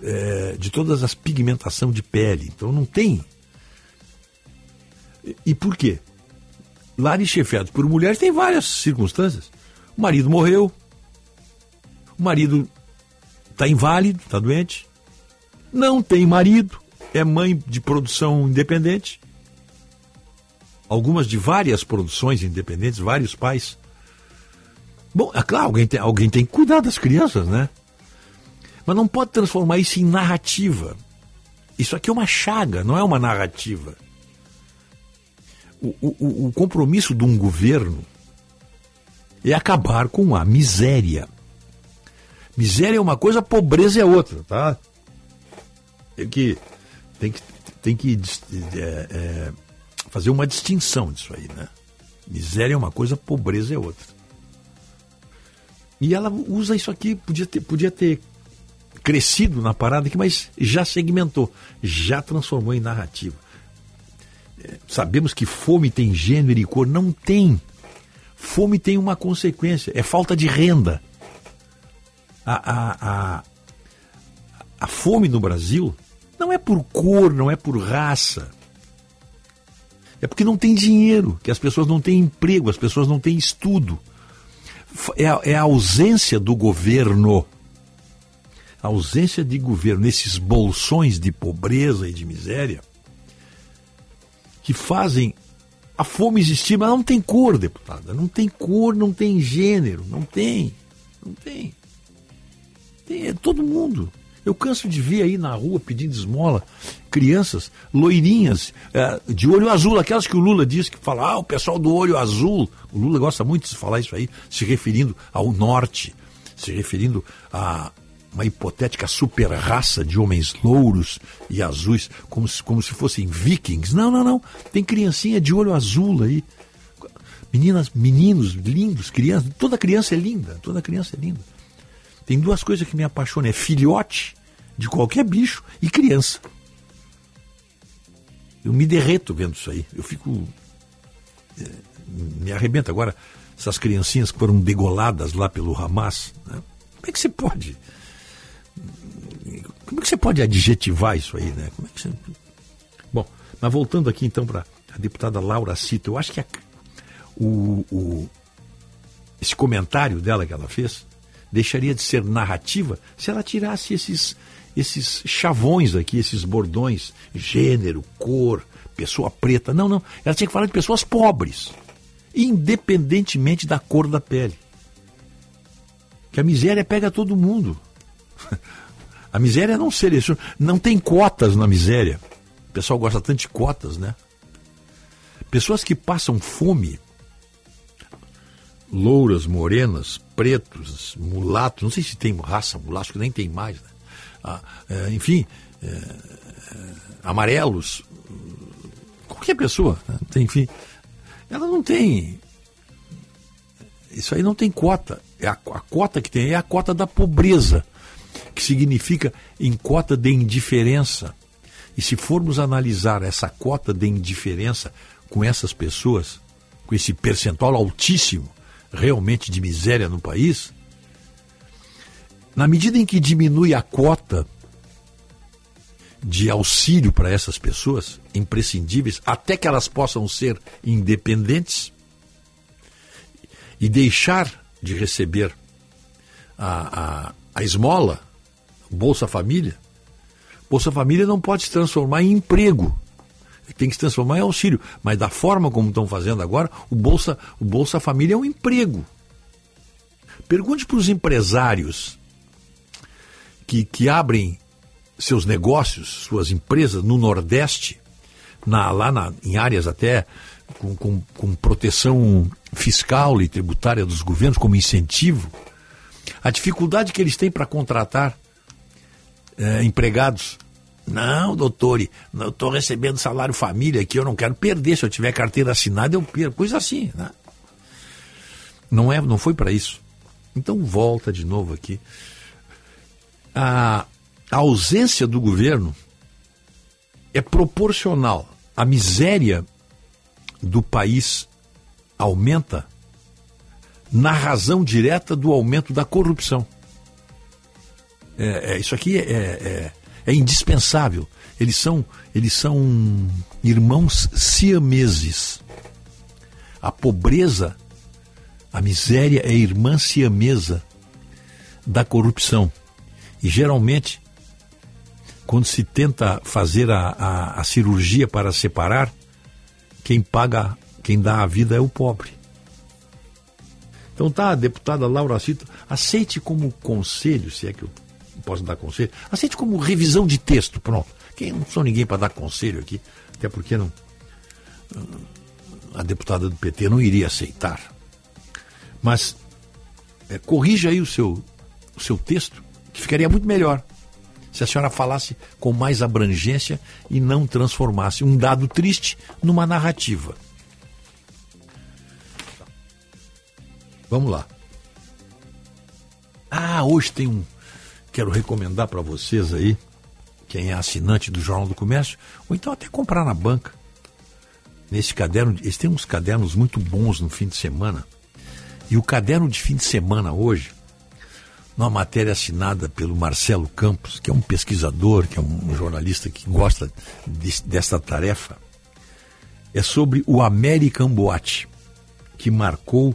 é, de todas as pigmentação de pele. Então não tem. E por quê? Lares chefiados por mulheres tem várias circunstâncias. O marido morreu, o marido está inválido, está doente, não tem marido, é mãe de produção independente, algumas de várias produções independentes, vários pais. Bom, é claro, alguém tem, alguém tem que cuidar das crianças, né? Mas não pode transformar isso em narrativa. Isso aqui é uma chaga, não é uma narrativa. O, o, o compromisso de um governo é acabar com a miséria. Miséria é uma coisa, pobreza é outra, tá? Tem que, tem que, tem que é, é, fazer uma distinção disso aí, né? Miséria é uma coisa, pobreza é outra. E ela usa isso aqui, podia ter, podia ter crescido na parada aqui, mas já segmentou, já transformou em narrativa. É, sabemos que fome tem gênero e cor, não tem. Fome tem uma consequência, é falta de renda. A, a, a, a fome no Brasil não é por cor, não é por raça. É porque não tem dinheiro, que as pessoas não têm emprego, as pessoas não têm estudo. É é a ausência do governo a ausência de governo nesses bolsões de pobreza e de miséria que fazem a fome existir, mas não tem cor, deputada. Não tem cor, não tem gênero, não tem. Não tem. Tem é todo mundo. Eu canso de ver aí na rua pedindo esmola crianças loirinhas é, de olho azul, aquelas que o Lula diz que fala, ah, o pessoal do olho azul. O Lula gosta muito de falar isso aí, se referindo ao norte, se referindo a uma hipotética super raça de homens louros e azuis, como se, como se fossem vikings. Não, não, não. Tem criancinha de olho azul aí. Meninas, meninos lindos, crianças. Toda criança é linda, toda criança é linda. Tem duas coisas que me apaixonam: é filhote de qualquer bicho e criança. Eu me derreto vendo isso aí. Eu fico. É, me arrebenta. Agora, essas criancinhas que foram degoladas lá pelo Hamas. Né? Como é que você pode? Como é que você pode adjetivar isso aí, né? Como é que você... Bom, mas voltando aqui então para a deputada Laura Cito, eu acho que a, o, o, esse comentário dela que ela fez deixaria de ser narrativa se ela tirasse esses, esses chavões aqui, esses bordões, gênero, cor, pessoa preta. Não, não. Ela tinha que falar de pessoas pobres, independentemente da cor da pele. Que a miséria pega todo mundo. A miséria não seleciona, não tem cotas na miséria. O pessoal gosta tanto de cotas, né? Pessoas que passam fome, louras, morenas, pretos, mulatos, não sei se tem raça mulato, que nem tem mais, né? Ah, é, enfim, é, amarelos, qualquer pessoa, né? enfim, ela não tem. Isso aí não tem cota. É a, a cota que tem é a cota da pobreza que significa em cota de indiferença. E se formos analisar essa cota de indiferença com essas pessoas, com esse percentual altíssimo realmente de miséria no país, na medida em que diminui a cota de auxílio para essas pessoas, imprescindíveis, até que elas possam ser independentes e deixar de receber a, a, a esmola, Bolsa Família, Bolsa Família não pode se transformar em emprego. Tem que se transformar em auxílio. Mas da forma como estão fazendo agora, o Bolsa, o Bolsa Família é um emprego. Pergunte para os empresários que, que abrem seus negócios, suas empresas no Nordeste, na, lá na, em áreas até com, com, com proteção fiscal e tributária dos governos como incentivo, a dificuldade que eles têm para contratar é, empregados. Não, doutor, eu estou recebendo salário família aqui, eu não quero perder. Se eu tiver carteira assinada, eu perco. Coisa assim, né? Não, é, não foi para isso. Então volta de novo aqui. A, a ausência do governo é proporcional. A miséria do país aumenta na razão direta do aumento da corrupção. É, é, isso aqui é, é, é, indispensável. Eles são, eles são irmãos siameses. A pobreza, a miséria é irmã siamesa da corrupção. E geralmente, quando se tenta fazer a, a, a cirurgia para separar, quem paga, quem dá a vida é o pobre. Então tá, deputada Laura Cito, aceite como conselho, se é que eu posso dar conselho. Aceite como revisão de texto, pronto. Quem não sou ninguém para dar conselho aqui, até porque não a deputada do PT não iria aceitar. Mas é, corrija aí o seu, o seu texto, que ficaria muito melhor se a senhora falasse com mais abrangência e não transformasse um dado triste numa narrativa. Vamos lá. Ah, hoje tem um, quero recomendar para vocês aí, quem é assinante do Jornal do Comércio, ou então até comprar na banca. Nesse caderno, eles têm uns cadernos muito bons no fim de semana. E o caderno de fim de semana hoje, numa matéria assinada pelo Marcelo Campos, que é um pesquisador, que é um jornalista que gosta de, dessa tarefa, é sobre o American Boate, que marcou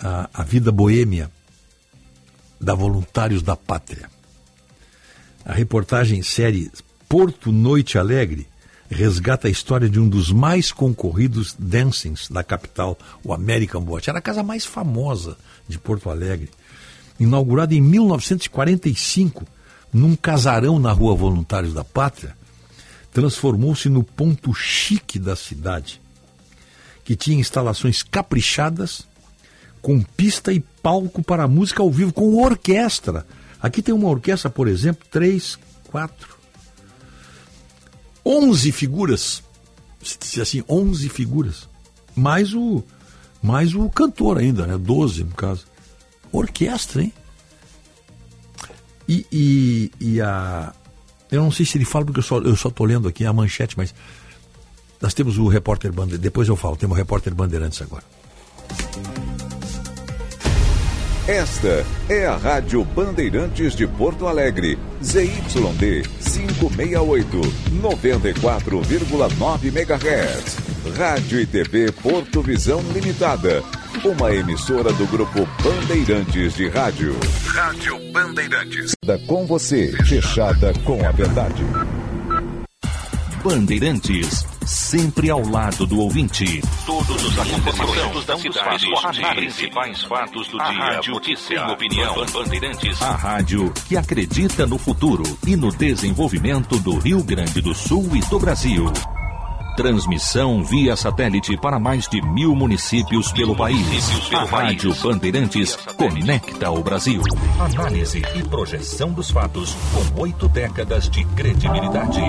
a, a vida boêmia da Voluntários da Pátria. A reportagem série Porto Noite Alegre resgata a história de um dos mais concorridos dancings da capital, o American Boat. Era a casa mais famosa de Porto Alegre. Inaugurada em 1945, num casarão na Rua Voluntários da Pátria, transformou-se no ponto chique da cidade, que tinha instalações caprichadas, com pista e palco para música ao vivo, com orquestra. Aqui tem uma orquestra, por exemplo, três, quatro, onze figuras, se assim, onze figuras, mais o, mais o cantor ainda, né? Doze, no caso. Orquestra, hein? E, e, e a, eu não sei se ele fala, porque eu só, eu só tô lendo aqui a manchete, mas nós temos o repórter Bandeirantes. Depois eu falo, temos o repórter Bandeirantes agora. Esta é a Rádio Bandeirantes de Porto Alegre, ZYD 568, 94,9 MHz. Rádio e TV Porto Visão Limitada, uma emissora do grupo Bandeirantes de Rádio. Rádio Bandeirantes. Da com você, fechada com a verdade. Bandeirantes, sempre ao lado do ouvinte. Todos os acontecimentos da cidade, os principais fatos do dia, rádio notícia, opinião. Bandeirantes, a rádio que acredita no futuro e no desenvolvimento do Rio Grande do Sul e do Brasil. Transmissão via satélite para mais de mil municípios pelo país. A Rádio Bandeirantes conecta o Brasil. Análise e projeção dos fatos com oito décadas de credibilidade.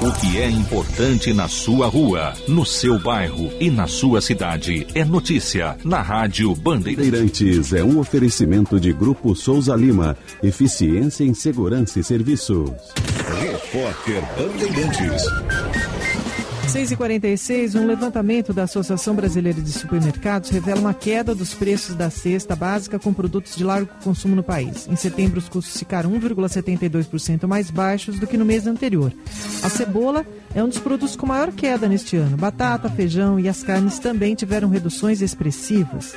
O que é importante na sua rua, no seu bairro e na sua cidade é notícia na Rádio Bandeirantes. Bandeirantes é um oferecimento de Grupo Souza Lima. Eficiência em Segurança e Serviços. Repórter Bandeirantes. 6h46, um levantamento da Associação Brasileira de Supermercados revela uma queda dos preços da cesta básica com produtos de largo consumo no país. Em setembro, os custos ficaram 1,72% mais baixos do que no mês anterior. A cebola é um dos produtos com maior queda neste ano. Batata, feijão e as carnes também tiveram reduções expressivas.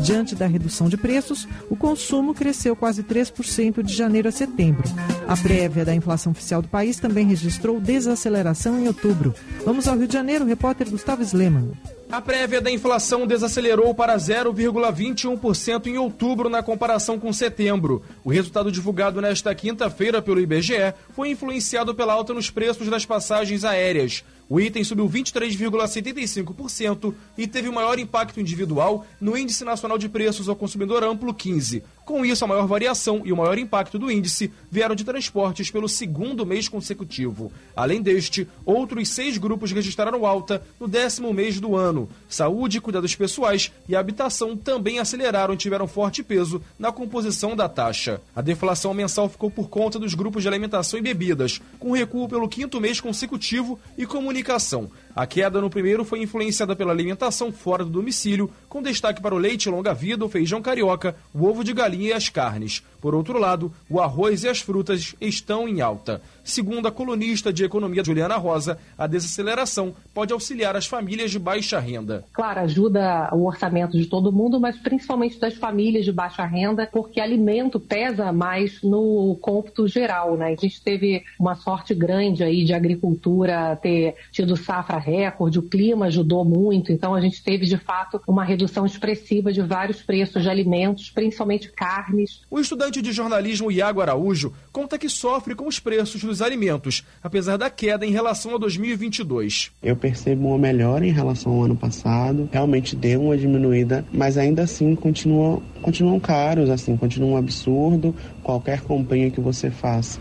Diante da redução de preços, o consumo cresceu quase 3% de janeiro a setembro. A prévia da inflação oficial do país também registrou desaceleração em outubro. Vamos ao Rio de Janeiro, repórter Gustavo Sleman. A prévia da inflação desacelerou para 0,21% em outubro na comparação com setembro. O resultado divulgado nesta quinta-feira pelo IBGE foi influenciado pela alta nos preços das passagens aéreas. O item subiu 23,75% e teve o maior impacto individual no Índice Nacional de Preços ao Consumidor Amplo 15. Com isso, a maior variação e o maior impacto do índice vieram de transportes pelo segundo mês consecutivo. Além deste, outros seis grupos registraram alta no décimo mês do ano. Saúde, cuidados pessoais e habitação também aceleraram e tiveram forte peso na composição da taxa. A deflação mensal ficou por conta dos grupos de alimentação e bebidas, com recuo pelo quinto mês consecutivo e comunicação. A queda no primeiro foi influenciada pela alimentação fora do domicílio, com destaque para o leite longa-vida, o feijão carioca, o ovo de galinha e as carnes. Por outro lado, o arroz e as frutas estão em alta. Segundo a colunista de economia Juliana Rosa, a desaceleração pode auxiliar as famílias de baixa renda. Claro, ajuda o orçamento de todo mundo, mas principalmente das famílias de baixa renda, porque alimento pesa mais no cômputo geral, né? A gente teve uma sorte grande aí de agricultura ter tido safra recorde, o clima ajudou muito, então a gente teve de fato uma redução expressiva de vários preços de alimentos, principalmente carnes. O estudante de jornalismo Iago Araújo conta que sofre com os preços dos alimentos, apesar da queda em relação a 2022. Eu percebo uma melhora em relação ao ano passado, realmente deu uma diminuída, mas ainda assim continuam, continuam caros, assim, continua um absurdo qualquer comprinha que você faça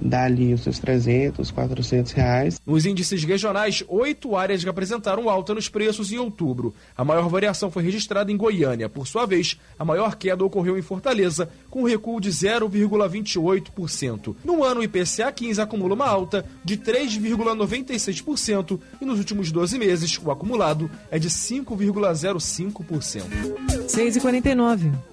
dá ali os seus 300, 400 reais. Nos índices regionais, oito áreas apresentaram alta nos preços em outubro. A maior variação foi registrada em Goiânia. Por sua vez, a maior queda ocorreu em Fortaleza, com recuo de 0,28%. No ano, o IPCA 15 acumula uma alta de 3,96% e nos últimos 12 meses, o acumulado é de 5,05%. 6h49.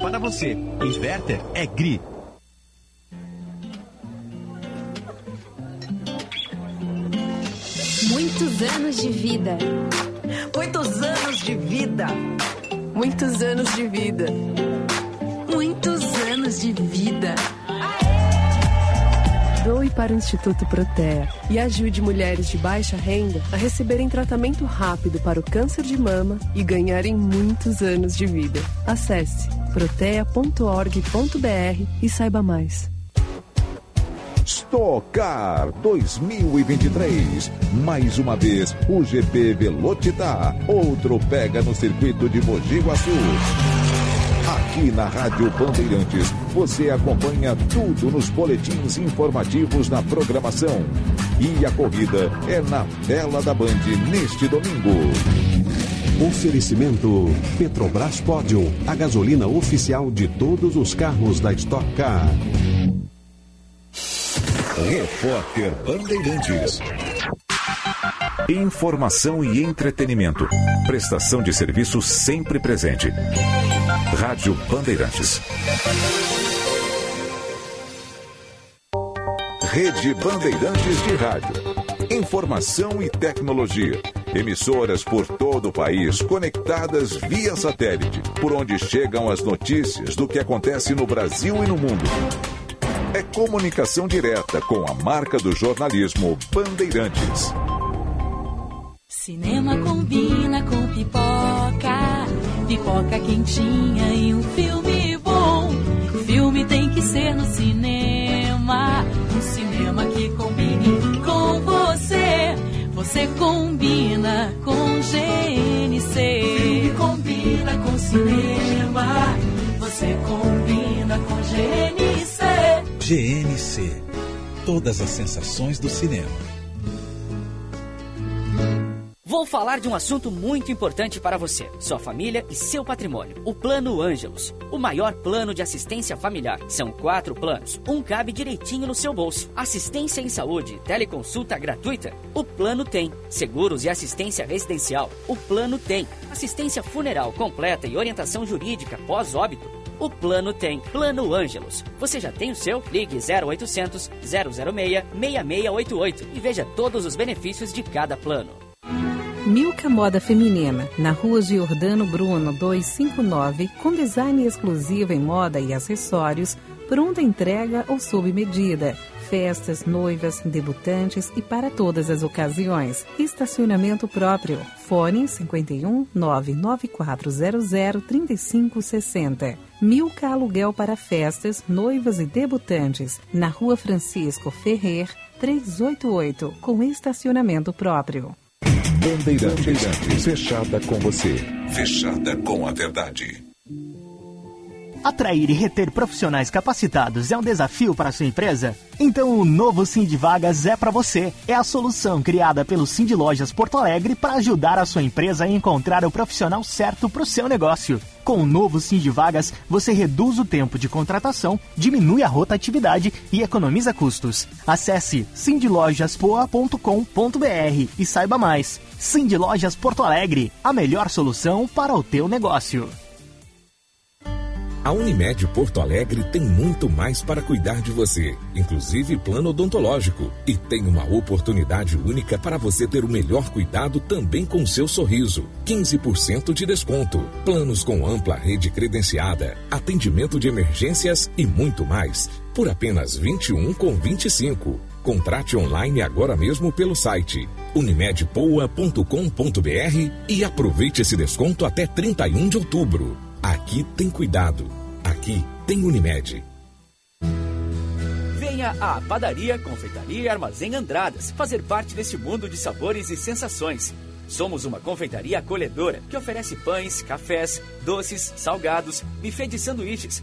para você. Inverter é GRI. Muitos anos de vida. Muitos anos de vida. Muitos anos de vida. Muitos anos de vida. Doe para o Instituto Protea e ajude mulheres de baixa renda a receberem tratamento rápido para o câncer de mama e ganharem muitos anos de vida. Acesse protea.org.br e saiba mais. Stocar 2023. Mais uma vez, o GP Velocitar. Outro pega no circuito de Mogi Guaçu. Aqui na Rádio Bandeirantes, você acompanha tudo nos boletins informativos na programação. E a corrida é na tela da Band neste domingo. Oferecimento Petrobras Pódio, a gasolina oficial de todos os carros da Stock Car. Repórter Bandeirantes. Informação e entretenimento. Prestação de serviço sempre presente. Rádio Bandeirantes. Rede Bandeirantes de Rádio. Informação e tecnologia. Emissoras por todo o país conectadas via satélite, por onde chegam as notícias do que acontece no Brasil e no mundo. É comunicação direta com a marca do jornalismo Bandeirantes. Cinema combina com pipoca, pipoca quentinha e um filme cinema, você combina com GNC. GNC. Todas as sensações do cinema. Vou falar de um assunto muito importante para você, sua família e seu patrimônio. O Plano Ângelos, o maior plano de assistência familiar. São quatro planos, um cabe direitinho no seu bolso. Assistência em saúde, teleconsulta gratuita. O plano tem. Seguros e assistência residencial. O plano tem. Assistência funeral completa e orientação jurídica pós-óbito. O plano tem. Plano Ângelos. Você já tem o seu? Ligue 0800 006 6688 e veja todos os benefícios de cada plano. Milka Moda Feminina, na rua Giordano Bruno 259, com design exclusivo em moda e acessórios, pronta entrega ou sob medida. Festas, noivas, debutantes e para todas as ocasiões. Estacionamento próprio. Fone 51 99400 3560. Milka Aluguel para festas, noivas e debutantes. Na rua Francisco Ferrer 388, com estacionamento próprio. Bandeirantes. Fechada com você. Fechada com a verdade. Atrair e reter profissionais capacitados é um desafio para a sua empresa? Então o novo Cindy Vagas é para você. É a solução criada pelo Cindy Lojas Porto Alegre para ajudar a sua empresa a encontrar o profissional certo para o seu negócio. Com o novo Cindy Vagas, você reduz o tempo de contratação, diminui a rotatividade e economiza custos. Acesse cindylojaspoa.com.br e saiba mais. Cindy Lojas Porto Alegre, a melhor solução para o teu negócio. A Unimed Porto Alegre tem muito mais para cuidar de você, inclusive plano odontológico. E tem uma oportunidade única para você ter o melhor cuidado também com seu sorriso. 15% de desconto. Planos com ampla rede credenciada, atendimento de emergências e muito mais. Por apenas 21 com 25. Contrate online agora mesmo pelo site unimedpoa.com.br e aproveite esse desconto até 31 de outubro. Aqui tem cuidado. Aqui tem Unimed. Venha à Padaria, Confeitaria e Armazém Andradas fazer parte deste mundo de sabores e sensações. Somos uma confeitaria acolhedora que oferece pães, cafés, doces, salgados, buffet de sanduíches,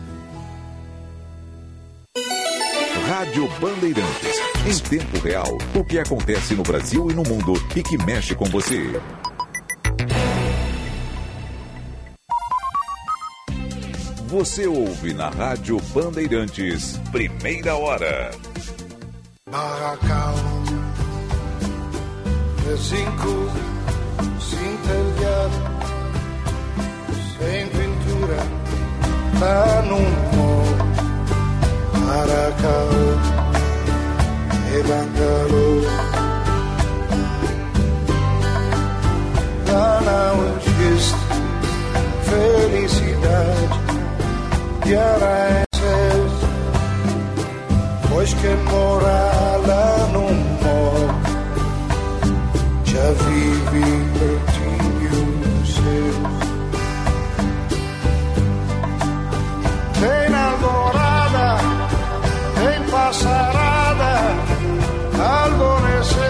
Rádio Bandeirantes. Em tempo real, o que acontece no Brasil e no mundo e que mexe com você. Você ouve na Rádio Bandeirantes, primeira hora. Barracão, cinco, sem telhado, sem pintura, tá num morro. Barracão e bangalô. Lá não existe felicidade e aranhas, pois quem mora lá no morro já vive passarada, alvorecer.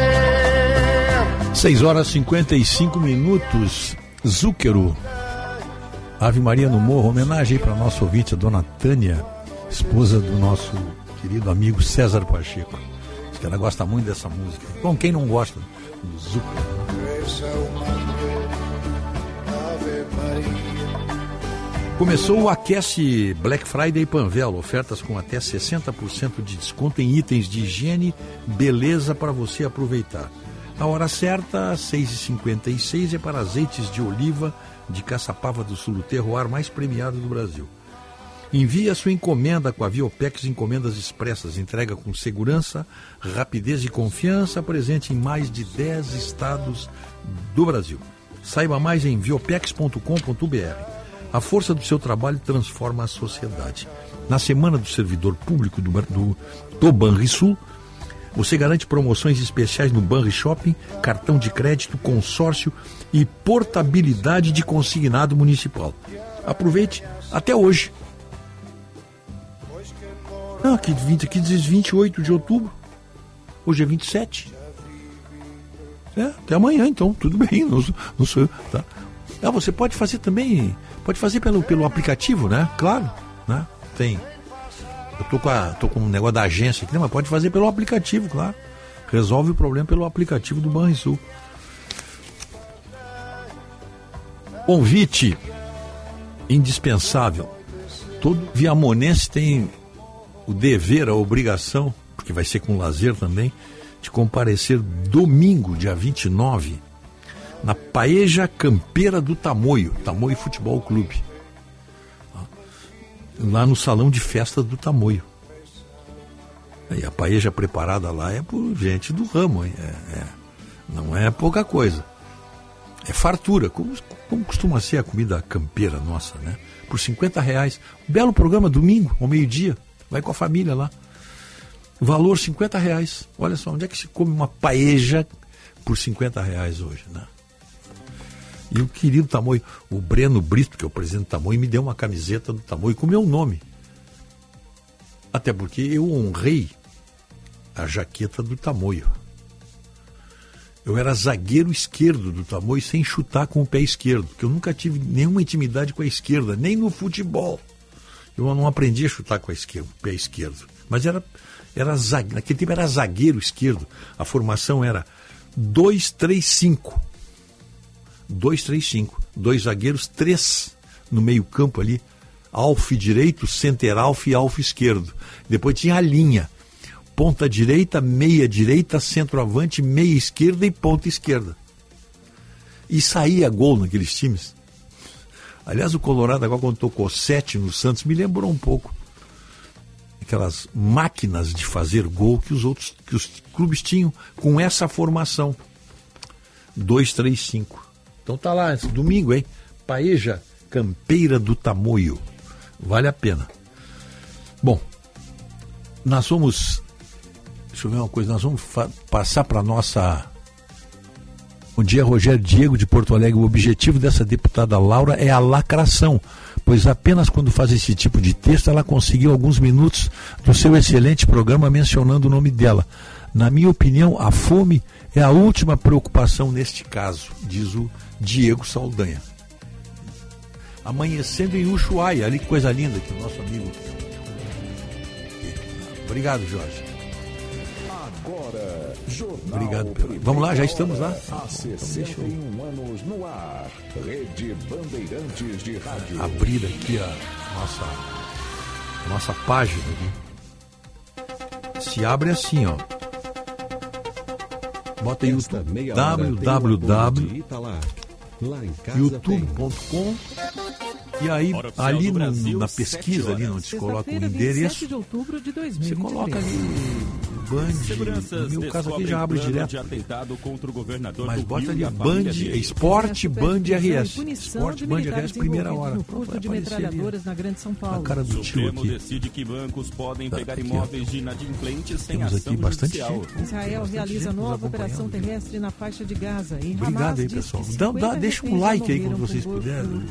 6 horas e 55 minutos. Zúquero. Ave Maria no Morro, homenagem para nossa ouvinte, a dona Tânia, esposa do nosso querido amigo César Pacheco. Diz que ela gosta muito dessa música. Bom, quem não gosta do Zúquero? Começou o Aquece Black Friday Panvel, ofertas com até 60% de desconto em itens de higiene, beleza para você aproveitar. A hora certa, 6h56, é para azeites de oliva de Caçapava do Sul, o terroir mais premiado do Brasil. Envie a sua encomenda com a Viopex Encomendas Expressas. Entrega com segurança, rapidez e confiança, presente em mais de 10 estados do Brasil. Saiba mais em viopex.com.br. A força do seu trabalho transforma a sociedade. Na Semana do Servidor Público do, do, do Banrisul, você garante promoções especiais no Banri Shopping, cartão de crédito, consórcio e portabilidade de consignado municipal. Aproveite até hoje. Não, aqui, 20, aqui diz 28 de outubro. Hoje é 27. É, até amanhã, então, tudo bem, não, não sou eu. Tá? Ah, você pode fazer também, pode fazer pelo, pelo aplicativo, né? Claro, né? Tem. Eu tô com, a, tô com um negócio da agência aqui, né? mas pode fazer pelo aplicativo, claro. Resolve o problema pelo aplicativo do Banrisul. Convite indispensável. Todo viamonense tem o dever, a obrigação, porque vai ser com lazer também, de comparecer domingo, dia 29, na Paeja Campeira do Tamoio, Tamoio Futebol Clube. Lá no salão de festa do Tamoio. E a paeja preparada lá é por gente do ramo? É, é, não é pouca coisa. É fartura, como, como costuma ser a comida campeira nossa, né? Por 50 reais. Belo programa, domingo, ao meio-dia. Vai com a família lá. Valor 50 reais. Olha só, onde é que se come uma paeja por 50 reais hoje, né? E o querido Tamoio, o Breno Brito, que é o presidente do Tamoio, me deu uma camiseta do Tamoio com meu nome. Até porque eu honrei a jaqueta do Tamoio. Eu era zagueiro esquerdo do Tamoio sem chutar com o pé esquerdo, porque eu nunca tive nenhuma intimidade com a esquerda, nem no futebol. Eu não aprendi a chutar com a esquerda, o pé esquerdo. Mas era, era zagueiro, naquele tempo era zagueiro esquerdo. A formação era 2-3-5. 2-3-5. Dois zagueiros, três no meio-campo ali. Alf direito, center alf e alf esquerdo. Depois tinha a linha. ponta direita, meia direita, centroavante, meia esquerda e ponta esquerda. E saía gol naqueles times. Aliás, o Colorado agora quando tocou sete no Santos me lembrou um pouco aquelas máquinas de fazer gol que os outros que os clubes tinham com essa formação. 2, 3, 5. Então tá lá, domingo, hein? Paeja Campeira do Tamoio. Vale a pena. Bom, nós vamos. Deixa eu ver uma coisa, nós vamos passar para nossa. Bom dia, Rogério Diego de Porto Alegre. O objetivo dessa deputada Laura é a lacração, pois apenas quando faz esse tipo de texto ela conseguiu alguns minutos do seu excelente programa mencionando o nome dela. Na minha opinião, a fome é a última preocupação neste caso, diz o Diego Saldanha. Amanhecendo em Ushuaia, ali que coisa linda que o nosso amigo. Obrigado, Jorge. Agora, Jornal Obrigado. Vamos lá, já estamos lá? Há 61 então, anos no ar. Rede Bandeirantes de Rádio. Abrir aqui a nossa, a nossa página. Aqui. Se abre assim, ó. Bota aí www.youtube.com e aí ali no, na pesquisa ali onde se coloca o endereço. de outubro de 2023. você coloca ali Band, no meu caso aqui já abre direto. Mas bota ali Band, Esporte Band RS. Esporte Band RS, primeira hora. No furto de metralhadoras na Grande São Paulo. A cara do tio aqui. decide que bancos podem pegar imóveis de inadimplentes sem Temos aqui bastante gente. Israel realiza nova operação terrestre na faixa de Gaza. E Obrigado aí, pessoal. Dá, dá, deixa um like aí quando vocês puderem.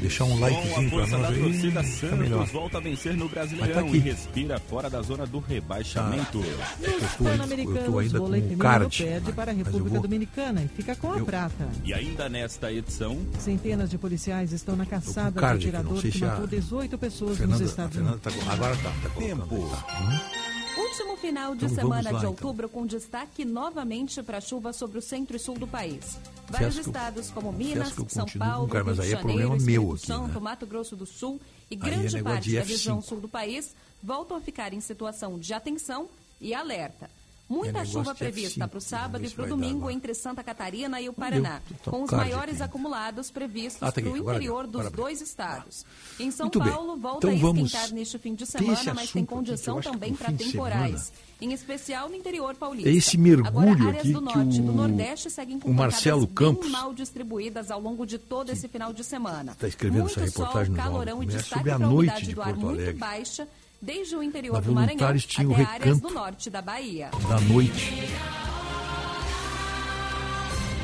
Deixar um likezinho pra nós aí. Tá melhor. volta a vencer no Brasileirão e respira fora da zona do rebaixamento. Nos Pan-Americanos, o vôlei feminino perde para a República vou... Dominicana e fica com a eu... prata. E ainda nesta edição... Centenas de policiais estão na caçada do atirador que matou 18 pessoas Fernanda, nos Estados Unidos. Tá... Agora tá, tá Tempo. Hum? Último final de então, semana lá, de então. outubro com destaque novamente para chuva sobre o centro e sul do país. Vários Fiasco, estados como Minas, São com Paulo, o cara, mas Rio de é Janeiro, problema Espírito meu aqui, Santo, né? Mato Grosso do Sul e Aí é grande negócio parte da F5. região sul do país voltam a ficar em situação de atenção e alerta. Muita É chuva de prevista F5, para o sábado e para o domingo entre Santa Catarina e o Paraná, com os maiores acumulados previstos Ah, tá para o interior dos Parabéns. dois estados. Em São Muito bem. Paulo, volta Então a esquentar neste fim de semana, mas tem condição que também para temporais. Em especial no interior paulista. É esse mergulho Agora, áreas aqui do norte e do o- nordeste seguem com o Marcelo bem Campos- mal distribuídas ao longo de todo esse final de semana. Está escrevendo Muito essa reportagem sol, no calorão e do destaque sobre a noite de do Porto muito Alegre. baixa, desde o interior do Maranhão o até áreas do norte da Bahia. da noite.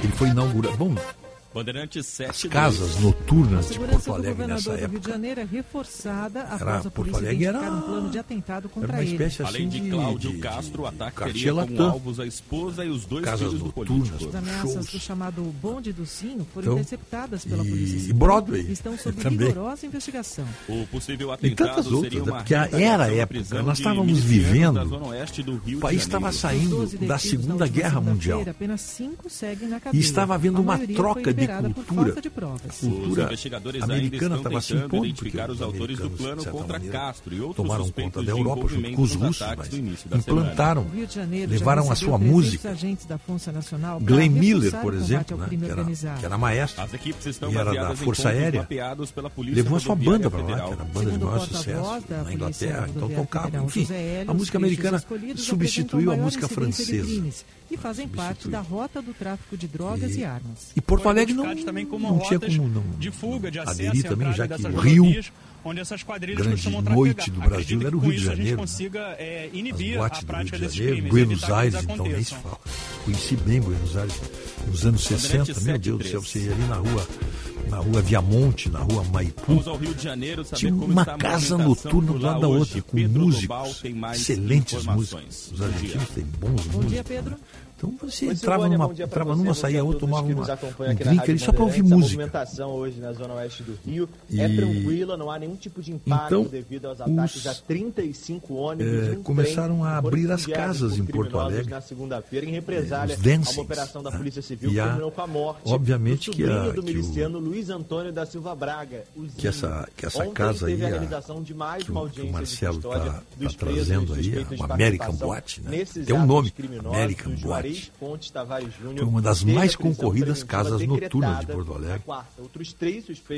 Ele foi inaugurado. Bom, Bandeirantes as 7 casas noturnas de Porto Alegre do nessa do Rio de época Janeiro é reforçada após Era- a Porto polícia Alegre era- um plano de atentado era contra uma ele. espécie Além assim de de, Cláudio de- Castro, o ataque teria como alvos a esposa e os dois Casas filhos do noturnas, político. As ameaças shows. do chamado bonde do sino foram Então, interceptadas pela e- polícia e Broadway estão sob também. rigorosa investigação. O possível E tantas atentado outras, seria né? uma porque era a época, nós estávamos vivendo, do o país estava saindo 12 da Segunda Guerra Mundial. E estava havendo uma troca de liberada por cultura. falta de provas. Os Cultura investigadores ainda americana estão estava se tentando impondo, identificar porque os os autores do plano contra Castro e outros tomaram suspeitos conta da Europa junto com os russos, mas implantaram, O Rio de Janeiro levaram a sua 300 música. Glenn Miller, por exemplo, né, que, era, que era maestro, As equipes estão e era da Força Aérea, levou a sua banda para lá, que era a banda de maior sucesso na Inglaterra, então tocava, enfim, a os música americana substituiu a música francesa. E fazem parte da rota do tráfico de drogas e, armas. E Porto Alegre não, também como não tinha como não. de fuga, de acesso aderir e também, já que o Rio, onde essas quadrilhas grande costumam noite trafegar. do Brasil Acredito era o que Rio com de isso Janeiro. a gente consiga é, As inibir boates a do Rio prática de desses Janeiro, crimes, Buenos Aires, então nem se fala. Conheci bem Buenos Aires nos anos 60, meu Deus do céu, você ia ali na rua, na rua Viamonte, na rua Maipu, Vamos ao Rio de Janeiro saber tinha uma casa noturna do lá lado da hoje. outra, com Pedro músicos, Global tem mais excelentes músicos. Os Bom argentinos têm bons Bom músicos. dia, Pedro. Então você Oi, entrava é numa, entrava você, numa saía outra, tomava uma, um drink ali só para ouvir música. A movimentação hoje na zona oeste do Rio e... é tranquila, não há nenhum tipo de impacto então, devido aos ataques os, a 35 ônibus. É, começaram a abrir as casas em Porto Alegre. Na segunda-feira, em represália, eh, é, dancings, a operação da Polícia Civil e a, com a morte obviamente que a, do miliciano Luiz Antônio da Silva Braga. Que essa, que essa casa aí, a, que, o, que o Marcelo está tá, tá trazendo aí, o American Boat, né? tem um nome, American Boat. Paris Tavares Júnior. Uma das mais concorridas casas noturnas de Porto Alegre.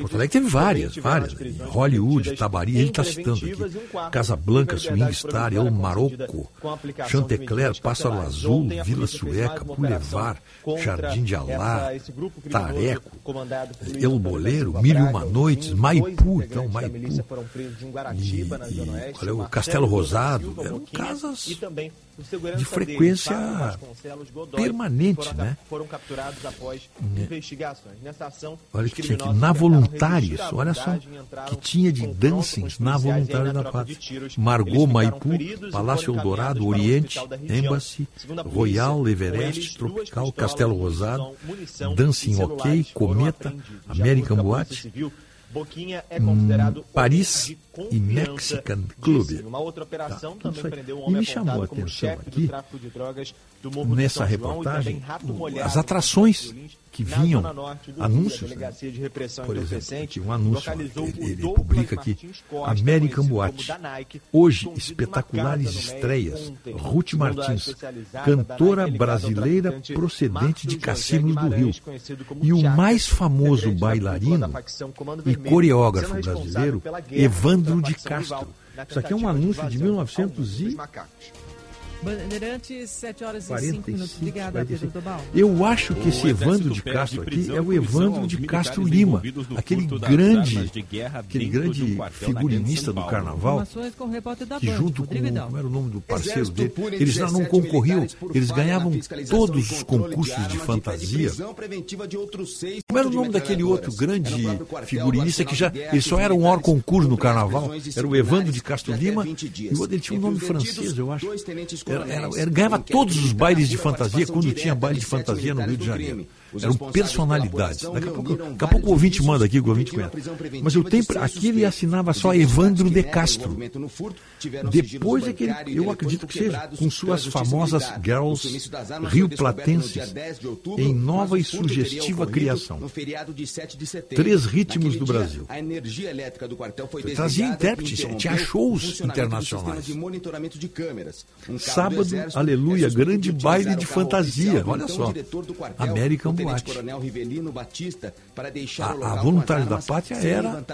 Porto Alegre teve várias, várias. Né? Hollywood, Tabari, ele está citando aqui. Um Casa Blanca, Swing Star, El Marocco, Chantecler, Pássaro Azul, Vila Sueca, Pulevar, Jardim de Alá, Tareco, El Boleiro, Milho Uma Noites, Maipu, então, Maipu. E, e, olha, é o Castelo Rosado, eram casas de frequência permanente, foram, né? Foram capturados após é. investigações. Nessa ação, olha que tinha aqui, na voluntários, olha só, que tinha de dancings na voluntários da pátria. Margot, Maipu, Palácio Eldorado, Oriente, Embassy, Royal, Everest, Tropical, Castelo Rosado, Dancing Ok, Cometa, American Boate, Boquinha é hum, considerado hum, Paris e Mexican Club. Uma outra tá. operação tá, também prendeu um homem e me chamou a atenção aqui, nessa reportagem, as atrações que vinham anúncios, né? por exemplo, um anúncio, ele, ele publica aqui, American Boate, hoje espetaculares estreias, Ruth Martins, cantora brasileira procedente de Cassino do Rio, e o mais famoso bailarino e coreógrafo brasileiro, Evandro de Castro. Isso aqui é um anúncio de 1900 e... Bandeirantes, 7 horas e 5 minutos. Obrigada, Pedro Tobal. Eu acho que esse Evandro de Castro de aqui é o Evandro de Castro Lima, aquele grande, aquele grande de um figurinista do carnaval, que junto com, como era o nome do parceiro dele, eles não concorriam, eles ganhavam todos os concursos de fantasia. Como era o nome daquele outro grande figurinista que já, ele só era um hor concurso no carnaval, era o Evandro de Castro Lima, e ele tinha um nome francês, eu acho era, era, ganhava todos os bailes de fantasia quando tinha baile de fantasia no Rio de Janeiro eram personalidades. Daqui a pouco, daqui a pouco o ouvinte manda aqui, o ouvinte conhece. Mas eu tenho, aqui ele assinava só Evandro de Castro. Depois é que ele, eu acredito que seja, com suas famosas Girls Rio Platenses, em nova e sugestiva criação. Três ritmos do Brasil. Trazia intérpretes, tinha shows internacionais. Sábado, aleluia, grande baile de fantasia. Olha só. American Coronel Rivelino Batista para deixar a, o local a voluntária da pátria era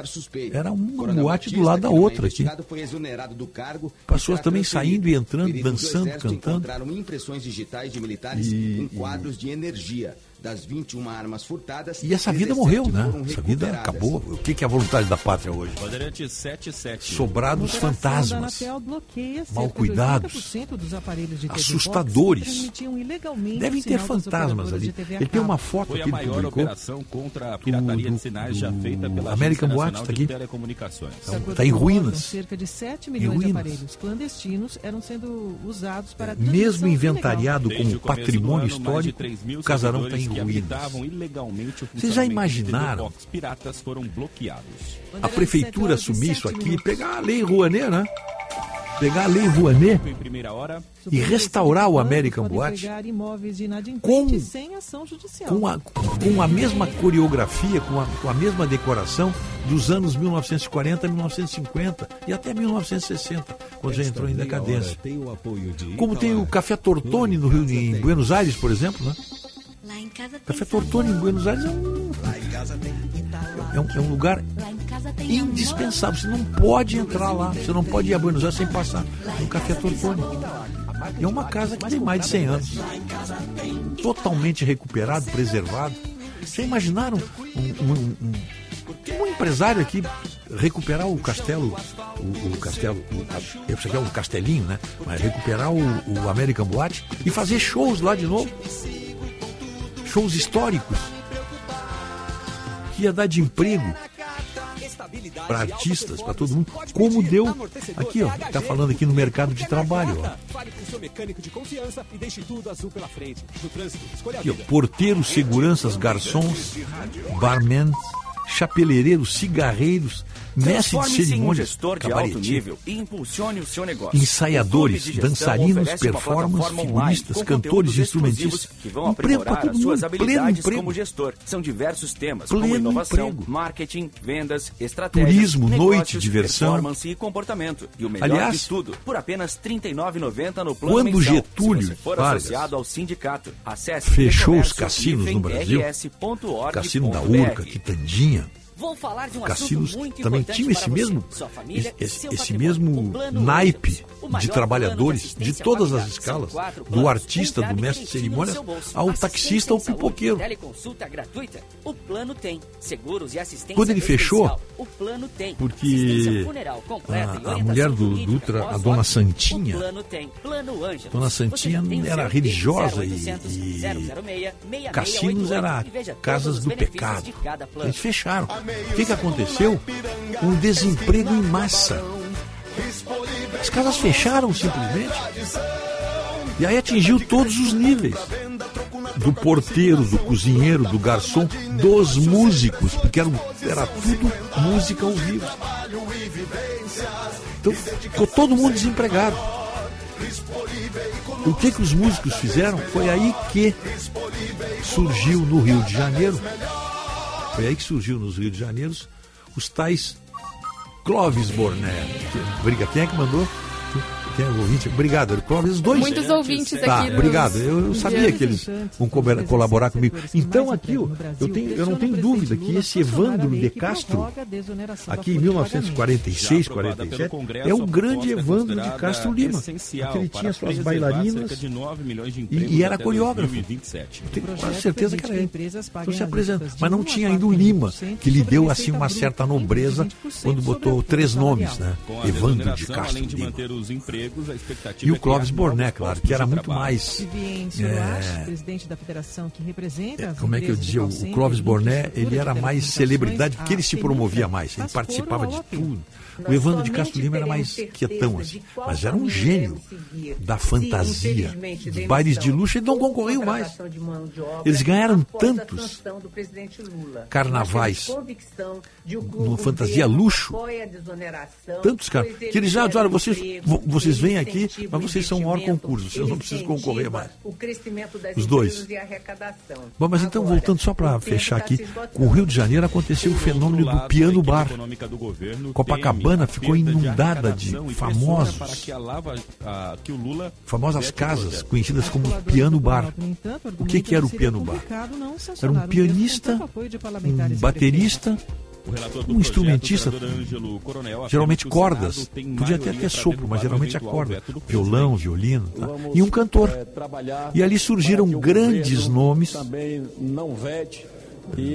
era uma Coronel boate Batista, do lado da outra assim. aqui. Foi exonerado do cargo Pessoas também saindo e entrando, dançando, cantando. Encontraram impressões digitais de militares e, em quadros e... de energia das 21 armas furtadas. E essa vida morreu, né? Essa vida acabou. O que, é a vontade da pátria hoje? 77. Sobrados fantasmas. Mal cuidados. assustadores. Devem ter fantasmas ali. Ele tem uma foto Foi aqui a maior operação contra a pirataria do, de sinais já feita pela Watch está aqui. Está em ruínas. Cerca de 7 milhões de aparelhos clandestinos eram sendo usados para mesmo inventariado como patrimônio histórico, o casarão está em habitavam ilegalmente o Vocês já imaginaram? Box piratas foram bloqueados. A prefeitura assumir isso aqui, pegar a lei Rouanet, né? Pegar a lei Rouanet e restaurar o American Boate com, com, a, com a mesma coreografia, com a, com a mesma decoração dos anos 1940, 1950 e até 1960, quando já entrou em decadência. Como tem o Café Tortone no Rio, em Buenos Aires, por exemplo, né? Lá em casa tem Café Tortoni em Buenos Aires é um, é um, é um lugar Lá em casa tem indispensável. Você não pode entrar lá. Você não pode ir a Buenos Aires sem passar no Café Tortoni. É uma casa que tem mais de 100 anos. Totalmente recuperado, preservado. Já imaginaram um, um- um- um empresário aqui recuperar o castelo, o, o castelo, o, a- eu sei que é um castelinho, né? Mas recuperar o, o American Boate e fazer shows lá de novo? Shows históricos que ia dar de emprego para artistas, para todo mundo, como deu aqui, ó, tá falando aqui no mercado de trabalho, ó. Aqui, ó, porteiros, seguranças, garçons, barman, chapeleireiros, cigarreiros, mestre de um cerimônias, gestor de alto cabaretier, nível e impulsione o seu negócio. ensaiadores, dançarinos, online figuristas, cantores, instrumentistas. Que vão Emprego para todo mundo, pleno emprego. São diversos temas, Pleno como inovação, emprego. marketing, vendas, estratégia, Turismo, negócios, noite, diversão. performance e comportamento. E o melhor Aliás, de tudo, por apenas R$ 39,90 no plano quando mensal. Getúlio Vargas associado ao sindicato, acesse fechou os cassinos no Brasil. Cassino da Urca, Quitandinha, Vou falar de um cassinos assunto muito também tinham esse você, mesmo, esse, esse mesmo naipe de trabalhadores de todas as escalas, do artista, do mestre de cerimônias, ao taxista, ao pipoqueiro. Quando ele fechou, porque a, a mulher do Dutra, a dona Santinha. Dona Santinha era religiosa e- 0800 e 006 cassinos 6688 era casas do pecado. Eles fecharam. O que, que aconteceu? Um desemprego em massa. As casas fecharam simplesmente. E aí atingiu todos os níveis. Do porteiro, do cozinheiro, do garçom, dos músicos, porque era, era tudo música ao vivo. Então ficou todo mundo desempregado. O que, que os músicos fizeram? Foi aí que surgiu no Rio de Janeiro, foi aí que surgiu nos Rio de Janeiro os tais Clóvis Borné. Briga, quem é que mandou? Quem é o ouvinte? Obrigado, Clóvis, os dois. Muitos ouvintes Tá, aqui. nos obrigado. Eu, eu sabia que eles vão co- colaborar comigo. Então aqui, eu, tenho, eu não tenho dúvida que esse Evandro de Castro, aqui em 1946, 47, é o grande Evandro de Castro Lima. Porque ele tinha suas bailarinas e, e era coreógrafo. Tenho quase certeza que era ele. Então se apresentou. Mas não tinha ainda o Lima, que lhe deu assim uma certa nobreza quando botou três nomes, né? Evandro de Castro Lima. E o Clóvis Borné, claro, que era muito mais. É, presidente da federação que representa as como é que eu dizia? O Clóvis Borné, ele era mais celebridade porque ele se a promovia mais, ele participava de tudo. O Evandro de Castro Lima era mais quietão, assim, mas era um gênio da fantasia. Dos bailes de luxo, ele não concorreu mais. Eles ganharam tantos carnavais no fantasia luxo, tantos caras, que eles já disseram, olha, vocês, vo- vocês vêm aqui, mas vocês são o maior concurso, vocês não precisam concorrer mais. Os dois. Bom, mas então, voltando só para fechar aqui, com o Rio de Janeiro aconteceu o fenômeno do piano bar. Copacabana ficou inundada de famosos, famosas casas conhecidas como piano bar. O que, que era o piano bar? Era um pianista, um baterista, um instrumentista, geralmente cordas, podia até ter sopro, mas geralmente a corda, violão, violino, tá? e um cantor. E ali surgiram grandes nomes.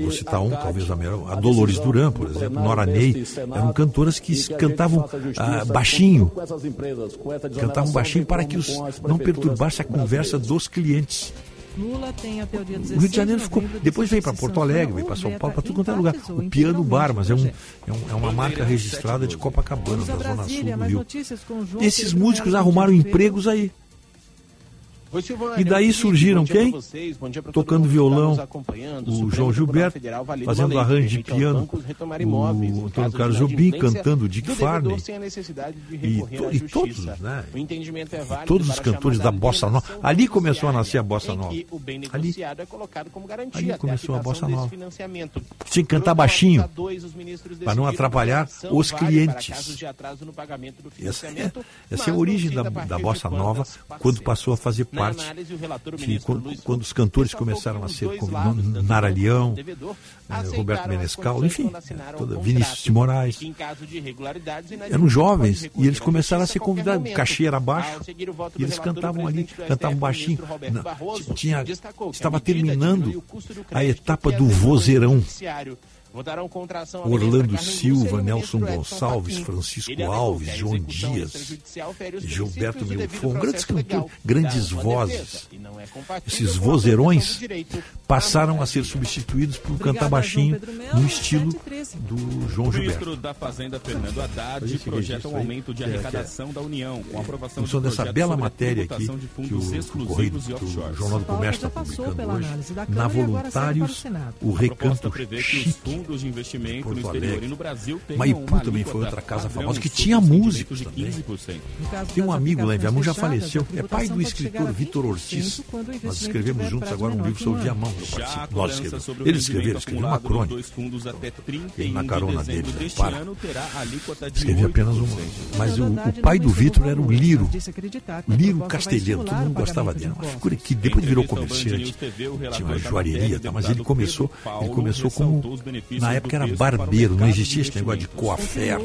Vou citar um, talvez a melhor, a Dolores Duran, por exemplo, Nora Ney, eram cantoras que cantavam ah, baixinho, cantavam baixinho para que os não perturbasse a conversa dos clientes. Lula tem até o dia 16 O Rio de Janeiro ficou. Depois veio para Porto Alegre, veio para São Paulo, para tudo quanto é lugar. O Piano Bar, mas é, um, é, um- é uma marca registrada de Copacabana, da Zona Sul do Rio. Esses músicos arrumaram empregos aí. Oi, Silvânia. E daí surgiram quem? vocês, Tocando tá violão, o João Gilberto Federal fazendo arranjo de piano, imóveis o Antônio Carlos Jobim cantando Dick Farney. E, to- e todos, né? O entendimento é válido Todos os cantores da bossa nova. Ali começou a nascer a bossa nova. Ali, é colocado como garantia ali começou a bossa nova. financiamento. Tinha que cantar baixinho, para não atrapalhar os clientes. Essa é, essa é a origem da, da bossa nova, quando passou a fazer parte. análise, relator, Que, quando, Luiz quando os cantores começaram a ser como lados, eh, aceitaram Roberto Menescal, enfim, toda- Vinícius de Moraes. de Eram jovens e eles começaram a ser convidados, o cachê era baixo, e eles cantavam ali, cantavam baixinho. Não, Barroso, tinha, estava terminando a etapa do vozeirão. Judiciário. votaram contra a ação Orlando Silva, Nelson Gonçalves, Francisco Alves, João Dias, Gilberto Milfon, grandes cantores, grandes vozes. Esses vozeirões passaram a ser substituídos por cantar baixinho no estilo do João O Gilberto. ministro da Fazenda, Fernando Haddad, projeta um aumento de é, é- arrecadação da União, com a aprovação função dessa bela matéria aqui que o, que o Correio do. Jornal do Comércio está publicando hoje, na o Voluntários, o recanto chique fundos de investimento no Porto exterior Alegre. e no Brasil Maipu uma também foi outra casa famosa que tinha os músicos também. 15%. No caso Tem um amigo lá em Viamão, já faleceu, é pai do escritor Vitor 20% Ortiz. Nós escrevemos juntos agora um livro sobre Viamão. Nós escrevemos. escreveram, rendimento escreveram uma crônica. dois fundos até Ele 31 na carona dele, deste Para. ano terá alíquota de Escrevi apenas 8%. uma. Mas o, o pai do Vitor era o Liro. Liro Castelhano, todo mundo gostava dele. de Uma figura que depois virou comerciante. Tinha uma joalheria, tá? mas ele começou, ele começou como na do época era barbeiro, não existia esse negócio de coafé,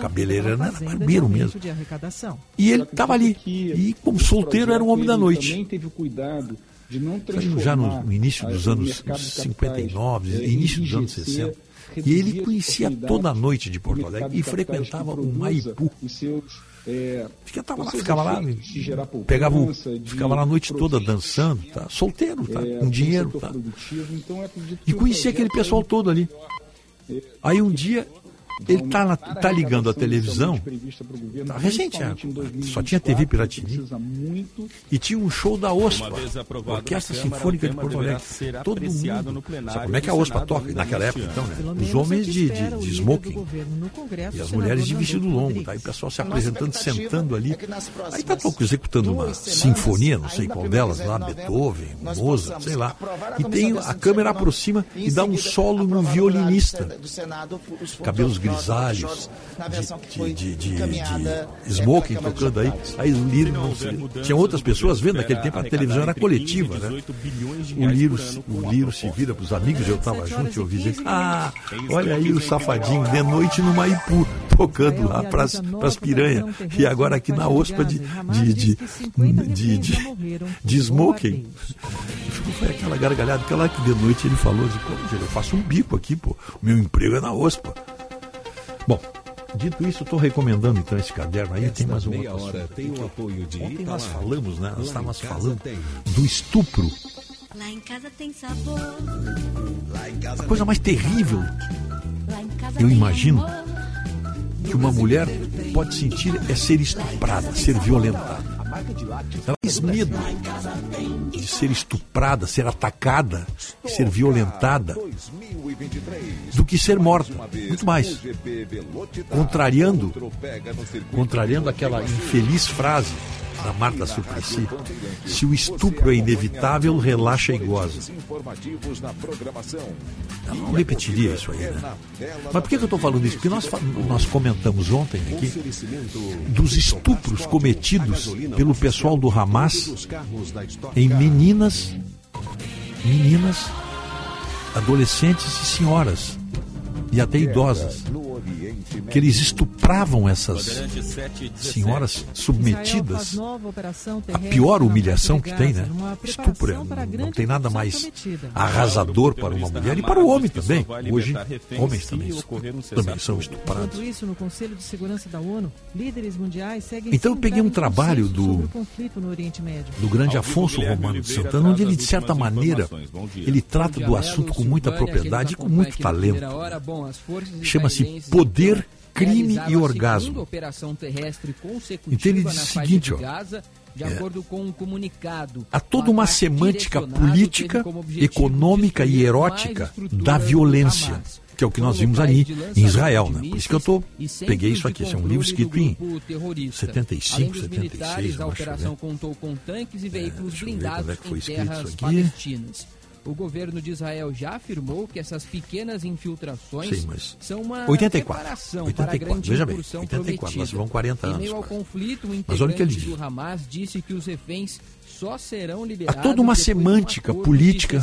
cabeleireiro, não era barbeiro mesmo. de arrecadação. E ele estava ali. E como solteiro era um homem da noite. Também teve o cuidado de não já no, no início dos anos mercado de capitais, 59, eh, início dos anos enrijecer, 60. E ele conhecia toda a noite de Porto Alegre e frequentava que o Maipu. É, Ficava os lá, ficava lá, poupança, pegava ficava lá a noite toda dançando, tá? Solteiro, tá? é, Com dinheiro, tá? Então, E conhecia aquele projeto pessoal todo ali. Aí um dia ele tá, na- tá ligando a televisão, tá recente, é, só tinha TV Piratini, e tinha um show da OSPA, Orquestra Sinfônica de Porto Alegre. Todo mundo. Sabe como é que a OSPA toca naquela época, então, né? Os homens é que de, de, de smoking. E as mulheres de vestido longo, tá? E o pessoal se nossa apresentando, sentando ali. é Aí tá toco executando uma sinfonia, não sei qual delas primeira lá, Beethoven, Mozart, sei lá. E tem a câmera aproxima e, dá um solo no violinista. Cabelos novos grisalhos, de, de, de, de é, smoking tocando aí. Aí o Liro não se... mudanças, Tinha outras pessoas vendo, naquele tempo a televisão era arrecadar entre 15 coletiva, né? 18 bilhões de O Liro, o Liro se vira para os amigos, eu estava junto e eu ouvi e dizer, 15 ah, olha aí o safadinho de noite no Maipu, tocando lá para as piranhas. E agora aqui na OSPA de, de, de, de, de, de smoking. Foi aquela gargalhada, aquela que de noite ele falou, assim, pô, eu faço um bico aqui, pô, o meu emprego é na OSPA. Bom, dito isso, estou recomendando então esse caderno aí, tem mais um meia outro hora tem o apoio de Ontem nós falamos, né? Nós estávamos casa falando tem. do estupro, Lá em casa tem sabor. a coisa mais terrível Lá em casa Eu imagino que uma mulher pode sentir é ser estuprada, ser violentada. Ela tem medo de ser estuprada, ser atacada, ser violentada, do que ser morta. Muito mais. Contrariando, contrariando aquela infeliz frase da Marta Suplicy: se o estupro é inevitável, relaxa e goza. Eu não repetiria isso aí, né? Mas por que, eu estou falando isso? Porque nós, nós comentamos ontem aqui dos estupros cometidos pelo pessoal do Hamas em meninas, meninas, adolescentes e senhoras, e até idosas, que eles estupravam essas senhoras submetidas a pior humilhação que tem, né? Estupro não tem nada mais arrasador para uma mulher e para o homem também. Hoje, homens também, também são estuprados. Então eu peguei um trabalho do- do grande Afonso Romano de Santana, onde ele, de certa maneira, ele trata do assunto com muita propriedade e com muito talento. Chama-se Poder, Crime e Orgasmo. Então ele diz o seguinte, ó, de é, acordo com um comunicado. Há toda uma semântica política, econômica e erótica da violência, que é o que nós vimos ali em Israel. Né? Por isso que eu tô, peguei isso aqui. Esse é um livro escrito em 75, Além dos 76, militares, a eu acho. operação né? contou com tanques e veículos blindados quando é que foi em escrito terras isso aqui. palestinas. O governo de Israel já afirmou que essas pequenas infiltrações Sim, mas são uma 84, preparação 84, para a grande veja bem, incursão 84, nós vamos 40 Em anos meio ao conflito, o Mas olha o que ele integrante do Hamas disse que os reféns só serão Há liberados toda uma um semântica acordo política.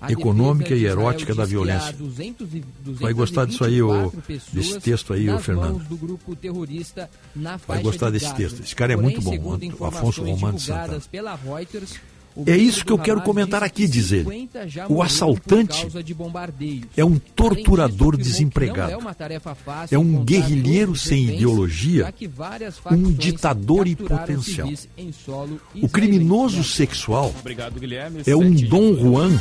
A econômica e erótica da há violência. 200 e- Vai gostar disso aí, 224 desse texto aí, nas Fernando. Vai gostar de desse texto. Esse cara é Porém, muito bom, o Afonso Romano Santana. pela Reuters, É isso que eu quero comentar aqui, diz ele. O assaltante é um torturador desempregado. É um guerrilheiro sem ideologia, um ditador e potencial. O criminoso sexual é um Dom Juan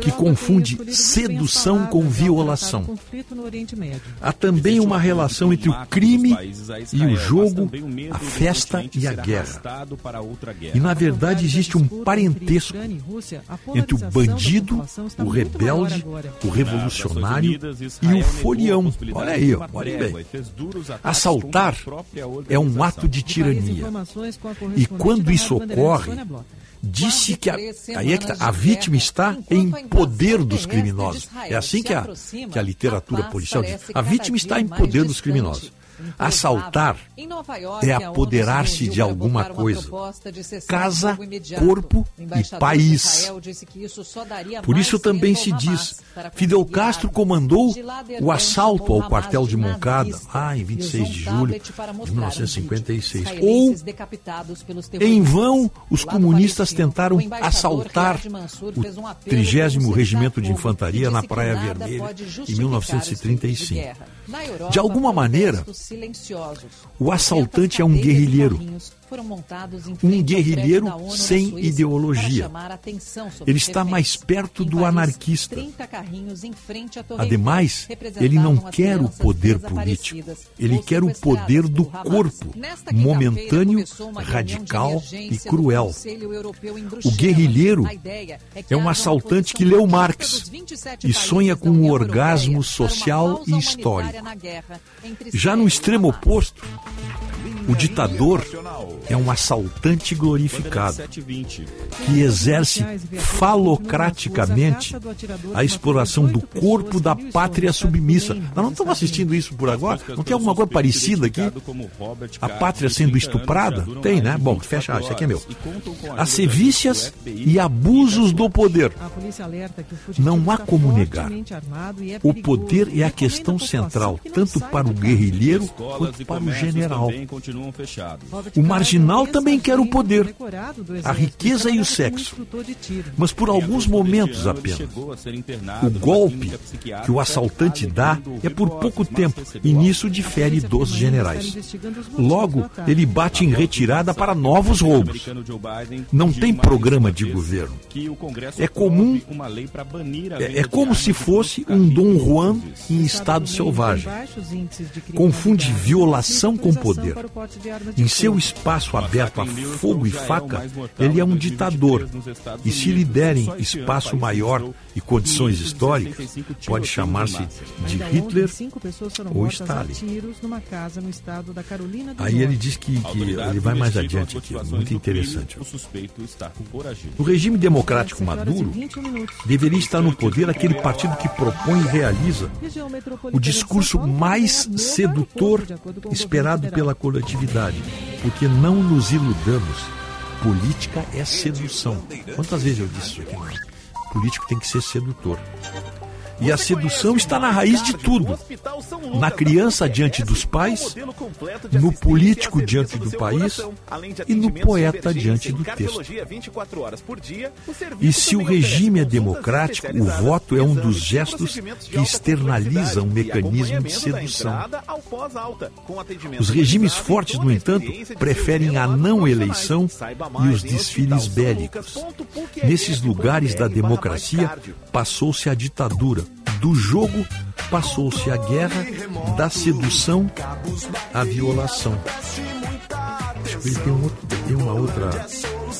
que confunde sedução com violação. Há também uma relação entre o crime e o jogo, a festa e a guerra. E na verdade existe um parentesco entre o bandido, o rebelde, o revolucionário e o folião. Olha aí, olha bem. Assaltar é um ato de tirania. E quando isso ocorre, disse que a, aí é que tá, a vítima está em poder dos criminosos. É assim que a, que a literatura policial diz. A vítima está em poder dos criminosos. Assaltar é apoderar-se de alguma coisa. Casa, corpo e país. Por isso também se diz: Fidel Castro comandou o assalto ao quartel de Moncada, ah, em 26 de julho de 1956. Ou, em vão, os comunistas tentaram assaltar o 30 Regimento de Infantaria na Praia Vermelha em 1935. De alguma maneira, o assaltante é um guerrilheiro. Um guerrilheiro sem ideologia. Ele está mais perto do anarquista. Ademais, ele não quer o poder político. Ele quer o poder do corpo, momentâneo, radical e cruel. O guerrilheiro é um assaltante que leu Marx e sonha com o orgasmo social e histórico. Já no extremo oposto, o ditador é um assaltante glorificado que exerce falocraticamente a exploração do corpo da pátria submissa. Nós não estamos assistindo isso por agora? Não tem alguma coisa parecida aqui? A pátria sendo estuprada? Tem, né? Bom, fecha, isso aqui é meu. As sevícias e abusos do poder. Não há como negar. O poder é a questão central, tanto para o guerrilheiro quanto para o general. O marginal também quer o poder, a riqueza e o sexo, mas por alguns momentos apenas. O golpe que o assaltante dá é por pouco tempo e nisso difere dos generais. Logo, ele bate em retirada para novos roubos. Não tem programa de governo. É comum, é, é como se fosse um Dom Juan em estado selvagem. Confunde violação com poder. Em seu espaço aberto a fogo e faca, ele é um ditador. E se lhe derem espaço maior e condições históricas, pode chamar-se de Hitler ou Stalin. Aí ele diz que, que ele vai mais adiante aqui, muito interessante. No regime democrático Maduro, deveria estar no poder aquele partido que propõe e realiza o discurso mais sedutor esperado pela coletividade. Porque não nos iludamos. Política é sedução. Quantas vezes eu disse isso aqui? Político tem que ser sedutor. E a sedução está na raiz de tudo: na criança diante dos pais, no político diante do país e no poeta diante do texto. E se o regime é democrático, o voto é um dos gestos que externaliza um mecanismo de sedução. Os regimes fortes, no entanto, preferem a não eleição e os desfiles bélicos. Nesses lugares da democracia, passou-se a ditadura do jogo passou-se a guerra, da sedução à violação. Acho que ele tem, um outro, tem uma outra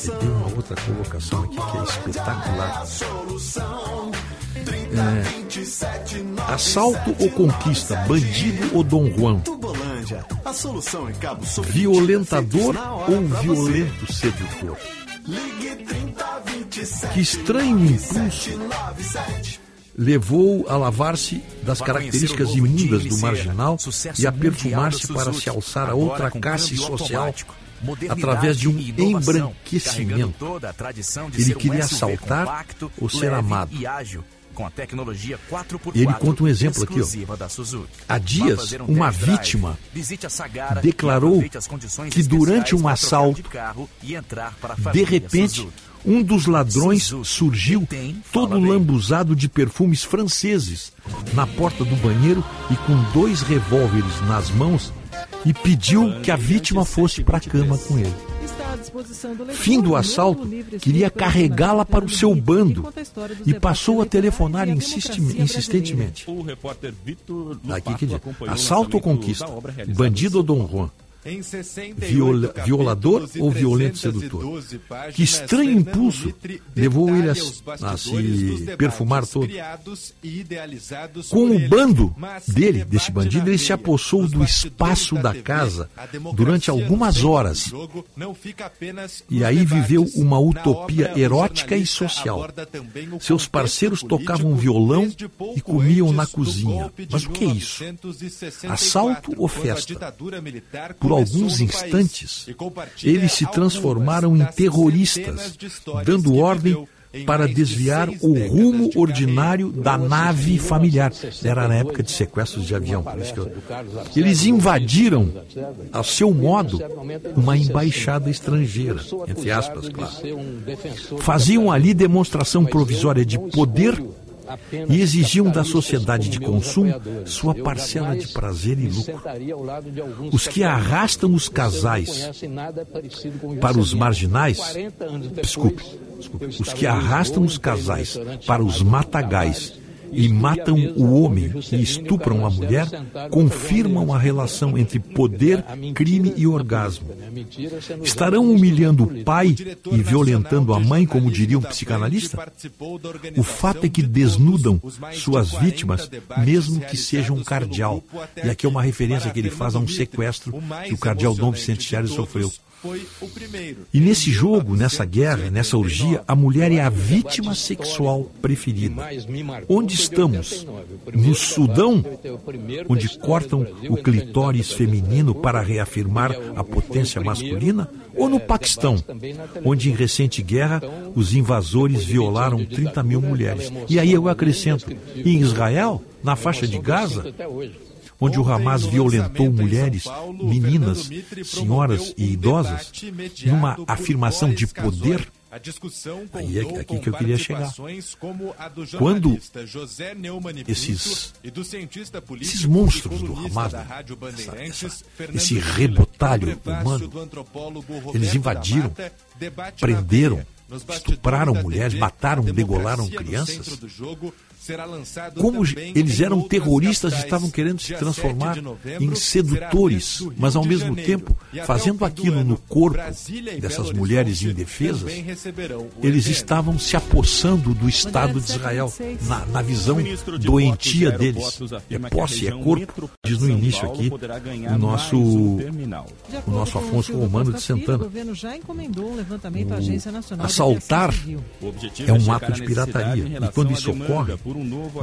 ele tem uma outra colocação aqui que é espetacular. É, assalto ou conquista, bandido ou Dom Juan? Violentador ou violento sedutor? Que estranho impulso levou a lavar-se das características imundas do marginal e a perfumar-se para se alçar a outra classe social através de um embranquecimento. Ele queria assaltar ou ser amado. com a tecnologia 4x4 Ele conta um exemplo aqui, ó. Há dias, um uma vítima declarou que durante um assalto, de repente. Um dos ladrões surgiu todo lambuzado de perfumes franceses na porta do banheiro e com dois revólveres nas mãos e pediu que a vítima fosse para a cama com ele. Fim do assalto, queria carregá-la para o seu bando e passou a telefonar insistentemente. O repórter Vitor Aqui que diz, assalto ou conquista? Bandido ou Dom Juan? Em 68 Viola- violador ou violento 312 sedutor? páginas, Que estranho impulso levou ele a, a se perfumar todo. e Com o bando dele, desse bandido, ele se apossou do espaço da TV, casa durante algumas horas. jogo E aí viveu uma utopia erótica e social. Seus parceiros tocavam violão e comiam na cozinha. Mas o que é isso? 1964, Assalto ou festa? Por alguns instantes, eles se transformaram em terroristas, dando ordem para desviar o rumo ordinário da nave familiar. Era na época de sequestros de avião. Eles invadiram, a seu modo, uma embaixada estrangeira, entre aspas, claro. Faziam ali demonstração provisória de poder e exigiam da sociedade de consumo sua parcela de prazer e lucro. Os que arrastam os casais para os marginais, desculpe, desculpe, os que arrastam os casais para os matagais e matam o homem e estupram a mulher, confirmam a relação entre poder, crime e orgasmo. Estarão humilhando o pai e violentando a mãe, como diria um psicanalista? O fato é que desnudam suas vítimas, mesmo que seja um cardeal. E aqui é uma referência que ele faz a um sequestro que o cardeal Dom Vicente Chaves sofreu. E nesse jogo, nessa guerra, nessa orgia, a mulher é a vítima sexual preferida. Onde estamos? No Sudão, onde cortam o clitóris feminino para reafirmar a potência masculina? Ou no Paquistão, onde em recente guerra os invasores violaram 30 mil mulheres? E aí eu acrescento: em Israel, na faixa de Gaza, onde o Hamas violentou mulheres, meninas, senhoras e idosas, numa afirmação de poder. Aí é aqui que eu queria chegar. Quando esses, esses monstros do Hamas, essa, essa, esse rebotalho humano, eles invadiram, prenderam, estupraram mulheres, mataram, degolaram crianças. Como eles eram terroristas e estavam querendo se transformar em sedutores, mas ao mesmo tempo fazendo aquilo no corpo dessas mulheres indefesas, eles estavam se apossando do Estado de Israel, na, na visão doentia deles. É posse, é corpo. Diz no início aqui o nosso, o nosso Afonso Romano de Santana. O Assaltar é um ato de pirataria. E quando isso ocorre,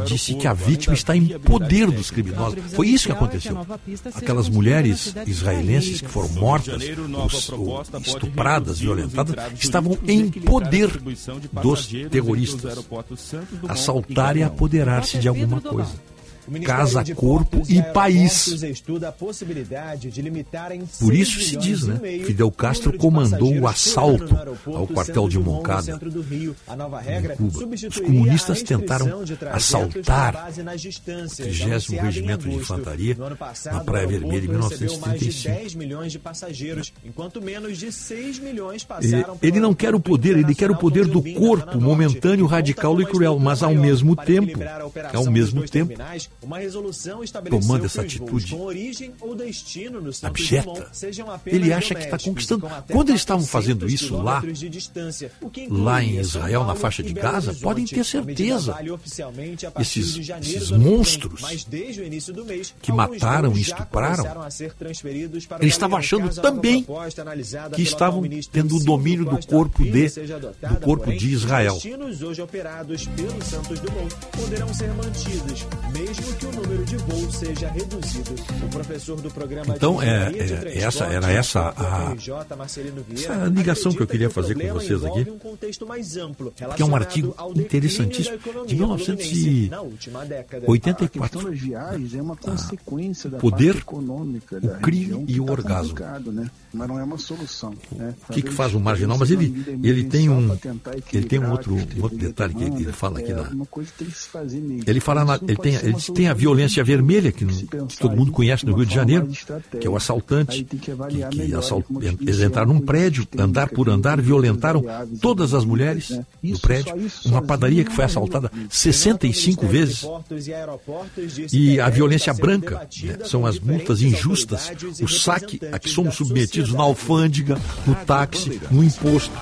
disse que a vítima está em poder dos criminosos. Foi isso que aconteceu. Aquelas mulheres israelenses que foram mortas, ou estupradas, violentadas, estavam em poder dos terroristas. Assaltar é apoderar-se de alguma coisa. Casa, corpo e país. Por isso se diz, né? Fidel Castro comandou o assalto ao quartel de Moncada, em Cuba. Os comunistas tentaram assaltar o 30 Regimento de Infantaria na Praia Vermelha em 1935. milhões de passageiros, enquanto menos de 6 milhões E Ele não quer o poder, ele quer o poder do corpo, momentâneo, radical e cruel, mas ao mesmo tempo, ao mesmo tempo, uma resolução estabeleceu tomando essa atitude com origem ou destino no Santos abjeta, ele acha que está conquistando. Quando eles estavam 400 fazendo isso lá, lá em Israel, na faixa de Gaza, podem ter certeza. Esses- esses monstros mas desde o início do mês, que mataram e estupraram, Ele estava achando também que estavam tendo o domínio do corpo de- do corpo de Israel. Os destinos hoje operados pelo Santos Dumont poderão ser mantidos, mesmo mesmo que o número de voos seja reduzido. O professor do programa Então, de é- é- essa- era essa a- UFRJ, Marcelino Vieira, essa ligação que eu queria fazer com vocês aqui, um contexto mais amplo, que é um artigo interessantíssimo de fluminense na última década. 1984. A viagens é uma consequência da Poder, parte econômica o da crime região, e o tá orgasmo. Né? Mas não é uma solução. Né? O que, que faz o marginal? Mas ele, ele tem um ele tem um outro, um outro detalhe que ele fala aqui é na, ele fala na, ele tem ele tem a violência vermelha que, que todo mundo conhece no Rio de Janeiro, que é o assaltante que que, assalt, eles entraram num prédio, andar por andar, violentaram variáveis todas as mulheres né? no prédio, uma padaria que foi é assaltada resolvido. 65 vezes. E E a violência branca né, são as multas injustas, o saque a que somos submetidos na alfândega, no táxi, no imposto.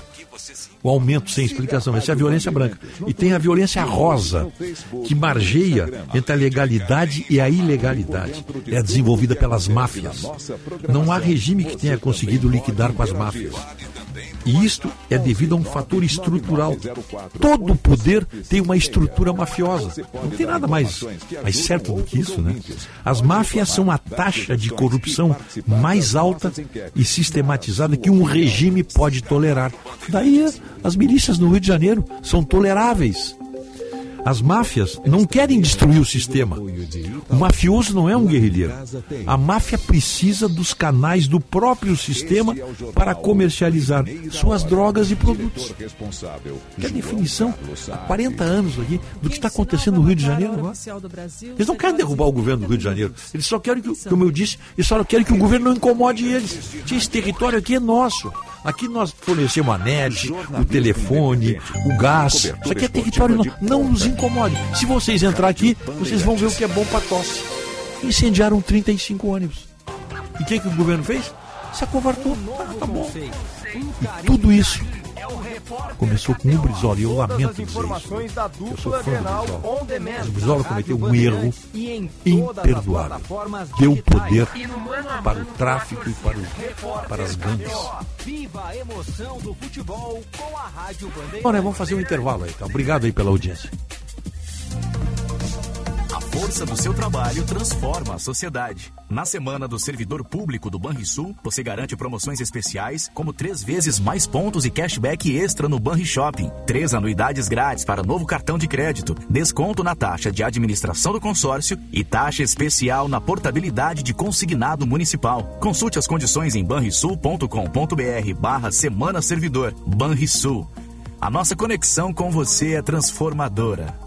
O aumento sem explicação. Essa é a violência branca. E tem a violência rosa, que margeia entre a legalidade e a ilegalidade. É desenvolvida pelas máfias. Não há regime que tenha conseguido liquidar com as máfias. E isto é devido a um fator estrutural. Todo poder tem uma estrutura mafiosa. Não tem nada mais, mais certo do que isso, né? As máfias são a taxa de corrupção mais alta e sistematizada que um regime pode tolerar. Daí as milícias no Rio de Janeiro são toleráveis. As máfias não querem destruir o sistema. O mafioso não é um guerrilheiro. A máfia precisa dos canais do próprio sistema para comercializar suas drogas e produtos. Que é a definição há 40 anos aqui do que está acontecendo no Rio de Janeiro agora. Eles não querem derrubar o governo do Rio de Janeiro. Eles só querem que, como eu disse, eles só querem que o governo não incomode eles. Esse território aqui é nosso. Aqui nós fornecemos a net, o telefone, o gás. Isso aqui é território nosso. Não nos incomode. Se vocês entrar aqui, vocês vão ver o que é bom para tosse. Incendiaram 35 ônibus. E o que, que o governo fez? Se acovardou. Ah, tá bom. E tudo isso começou com o Brizola. E eu lamento dizer isso. Da Eu sou fã do Brizola. Mas o Brizola cometeu um erro e imperdoável. Deu poder para o tráfico e para, o, para as gangues. KTO. Viva a emoção do futebol com a Rádio Bandeirantes. Bom, né, vamos fazer um intervalo aí, tá? Obrigado aí pela audiência. Força do seu trabalho transforma a sociedade. Na semana do servidor público do Banrisul, você garante promoções especiais, como três vezes mais pontos e cashback extra no Banri Shopping, três anuidades grátis para novo cartão de crédito, desconto na taxa de administração do consórcio e taxa especial na portabilidade de consignado municipal. Consulte as condições em banrisul.com.br barra Semana Servidor. Banrisul. A nossa conexão com você é transformadora.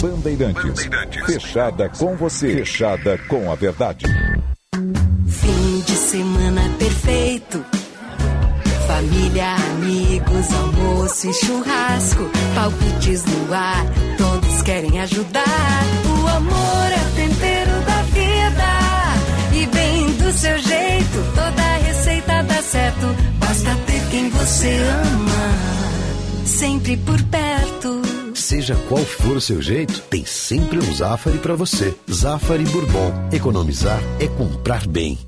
Bandeirantes. Fechada com você. Fechada com a verdade. Fim de semana perfeito. Família, amigos, almoço e churrasco. Palpites no ar, todos querem ajudar. O amor é o tempero da vida. E bem do seu jeito, toda receita dá certo. Basta ter quem você ama. Sempre por perto. Seja qual for o seu jeito, tem sempre um Zafari para você. Zafari Bourbon. Economizar é comprar bem.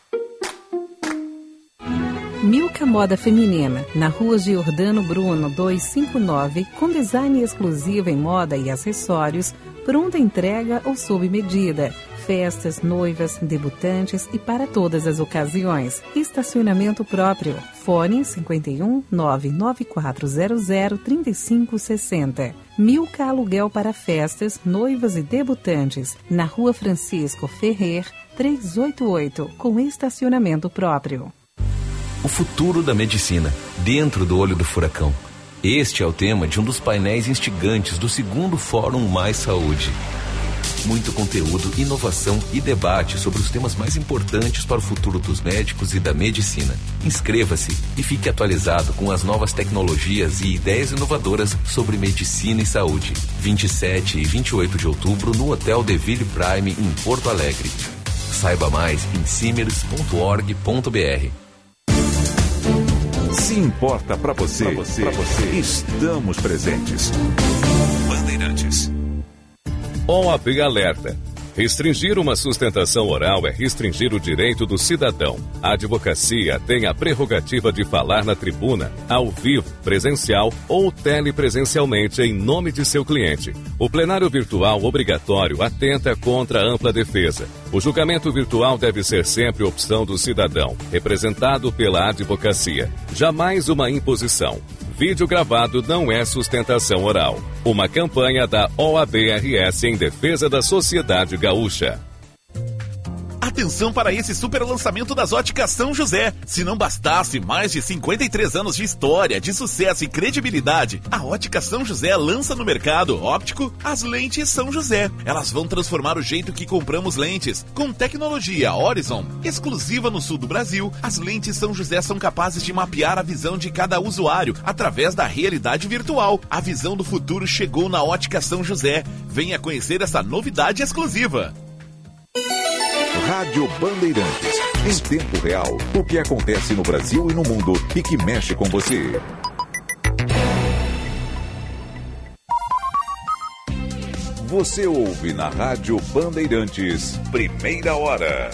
Milka Moda Feminina, na rua Giordano Bruno 259, com design exclusivo em moda e acessórios, pronta entrega ou sob medida. festas, noivas, debutantes e para todas as ocasiões. Estacionamento próprio. Fone 51 99400 3560. Milka Aluguel para festas, noivas e debutantes. Na rua Francisco Ferrer, 388, com estacionamento próprio. O futuro da medicina, dentro do olho do furacão. Este é o tema de um dos painéis instigantes do segundo Fórum Mais Saúde. Muito conteúdo, inovação e debate sobre os temas mais importantes para o futuro dos médicos e da medicina. Inscreva-se e fique atualizado com as novas tecnologias e ideias inovadoras sobre medicina e saúde. 27 e 28 de outubro no Hotel Deville Prime em Porto Alegre. Saiba mais em simers.org.br. Se importa para você, pra você, pra você, estamos presentes. Bandeirantes. OAB Alerta. Restringir uma sustentação oral é restringir o direito do cidadão. A advocacia tem a prerrogativa de falar na tribuna, ao vivo, presencial ou telepresencialmente em nome de seu cliente. O plenário virtual obrigatório atenta contra a ampla defesa. O julgamento virtual deve ser sempre opção do cidadão, representado pela advocacia. Jamais uma imposição. Vídeo gravado não é sustentação oral. Uma campanha da OABRS em defesa da sociedade gaúcha. Atenção para esse super lançamento das óticas São José. Se não bastasse mais de 53 anos de história, de sucesso e credibilidade, a ótica São José lança no mercado óptico as lentes São José. Elas vão transformar o jeito que compramos lentes. Com tecnologia Horizon, exclusiva no sul do Brasil, as lentes São José são capazes de mapear a visão de cada usuário através da realidade virtual. A visão do futuro chegou na ótica São José. Venha conhecer essa novidade exclusiva. Rádio Bandeirantes. Em tempo real, o que acontece no Brasil e no mundo e que mexe com você. Você ouve na Rádio Bandeirantes, primeira hora.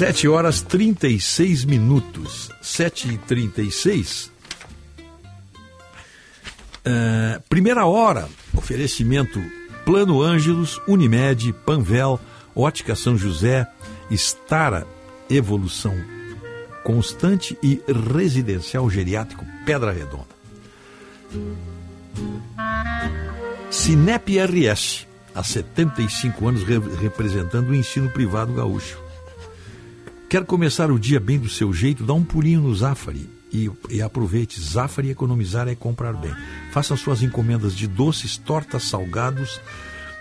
Sete horas 36 minutos. Sete e trinta e seis. Uh, primeira hora, oferecimento Plano Ângelos, Unimed, Panvel, Ótica São José, Estara, Evolução Constante e Residencial Geriátrico Pedra Redonda. Cinep RS, há 75 anos re representando o ensino privado gaúcho. Quer começar o dia bem do seu jeito? Dá um pulinho no Zafari e, e aproveite. Zafari economizar é comprar bem. Faça suas encomendas de doces, tortas, salgados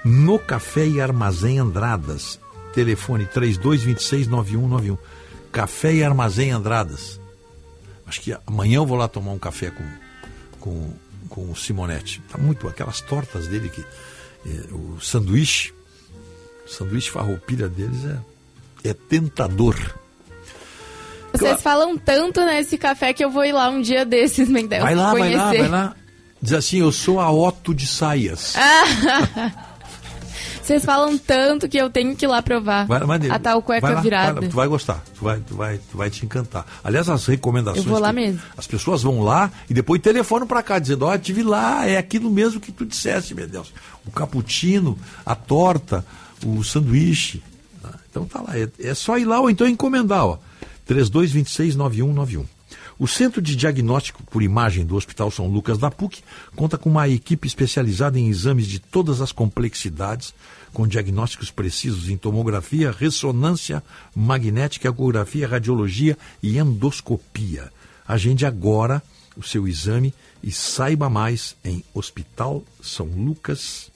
no Café e Armazém Andradas. Telefone 3226-9191. Café e Armazém Andradas. Acho que amanhã eu vou lá tomar um café com, com com o Simonetti. Tá muito aquelas tortas dele que é, o sanduíche, o sanduíche farroupilha deles é, é tentador. Vocês falam tanto nesse café que eu vou ir lá um dia desses, Mendel. Vai lá, vai conhecer. lá, vai lá. Diz assim, eu sou a Otto de Saias. Vocês falam tanto que eu tenho que ir lá provar. Vai, vai, a tal cueca vai lá, virada. vai lá, tu vai gostar, tu vai, tu, vai, tu vai te encantar. Aliás, as recomendações. Eu vou lá mesmo. As pessoas vão lá e depois telefonam para cá, dizendo: Ó, tive lá, é aquilo mesmo que tu disseste, meu Deus. O cappuccino, a torta, o sanduíche. Então tá lá, é, é só ir lá ou então encomendar, ó. 32269191. O Centro de Diagnóstico por Imagem do Hospital São Lucas da PUC conta com uma equipe especializada em exames de todas as complexidades, com diagnósticos precisos em tomografia, ressonância magnética, ecografia, radiologia e endoscopia. Agende agora o seu exame e saiba mais em Hospital São Lucas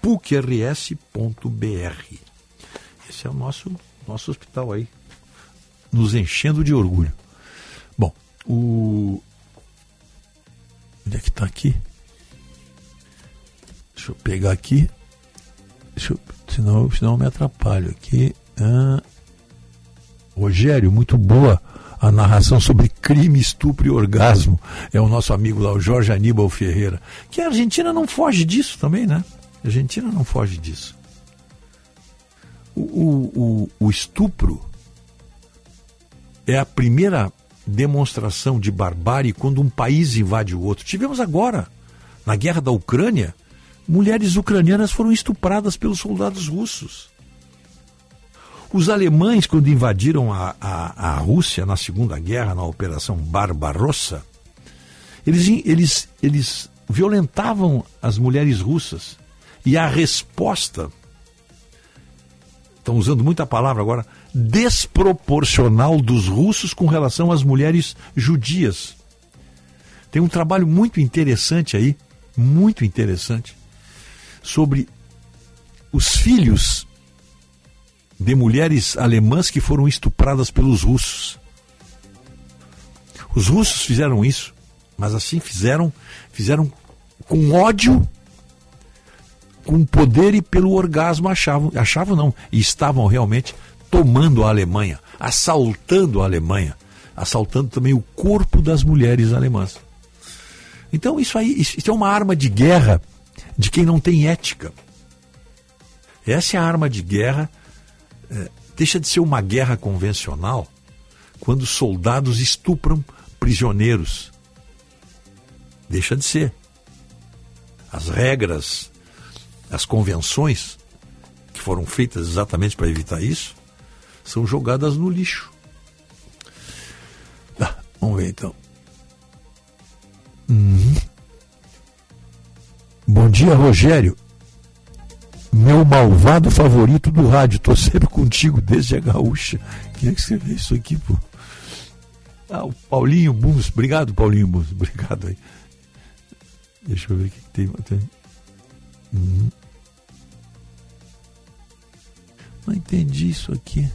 pucrs.br. Esse é o nosso, nosso hospital aí, nos enchendo de orgulho. Bom, o. Onde é que está aqui? Deixa eu pegar aqui. Deixa eu... senão, senão eu me atrapalho aqui. Ah, Rogério, muito boa a narração sobre crime, estupro e orgasmo. É o nosso amigo lá, o Jorge Aníbal Ferreira. Que a Argentina não foge disso também, né? A Argentina não foge disso. O, o, o, o estupro é a primeira demonstração de barbárie quando um país invade o outro. Tivemos agora, na guerra da Ucrânia, mulheres ucranianas foram estupradas pelos soldados russos. Os alemães, quando invadiram a, a, a Rússia na Segunda Guerra, na Operação Barbarossa, eles, eles, eles violentavam as mulheres russas. E a resposta, estão usando muita palavra agora, desproporcional dos russos com relação às mulheres judias. Tem um trabalho muito interessante aí, muito interessante, sobre os filhos de mulheres alemãs que foram estupradas pelos russos. Os russos fizeram isso, mas assim fizeram, fizeram com ódio, com poder e pelo orgasmo achavam, achavam não, e estavam realmente tomando a Alemanha, assaltando a Alemanha, assaltando também o corpo das mulheres alemãs. Então isso aí, isso, é uma arma de guerra de quem não tem ética. Essa é a arma de guerra é, deixa de ser uma guerra convencional quando soldados estupram prisioneiros. Deixa de ser. As regras, as convenções que foram feitas exatamente para evitar isso são jogadas no lixo. Tá, vamos ver então. Uhum. Bom dia, Rogério meu malvado favorito do rádio. Tô sempre contigo desde a gaúcha. Quem é que escreveu isso aqui, pô? Ah, o Paulinho Buns. Obrigado, Paulinho Buns. Obrigado aí. Deixa eu ver o que, tem... Uhum. Não entendi isso aqui.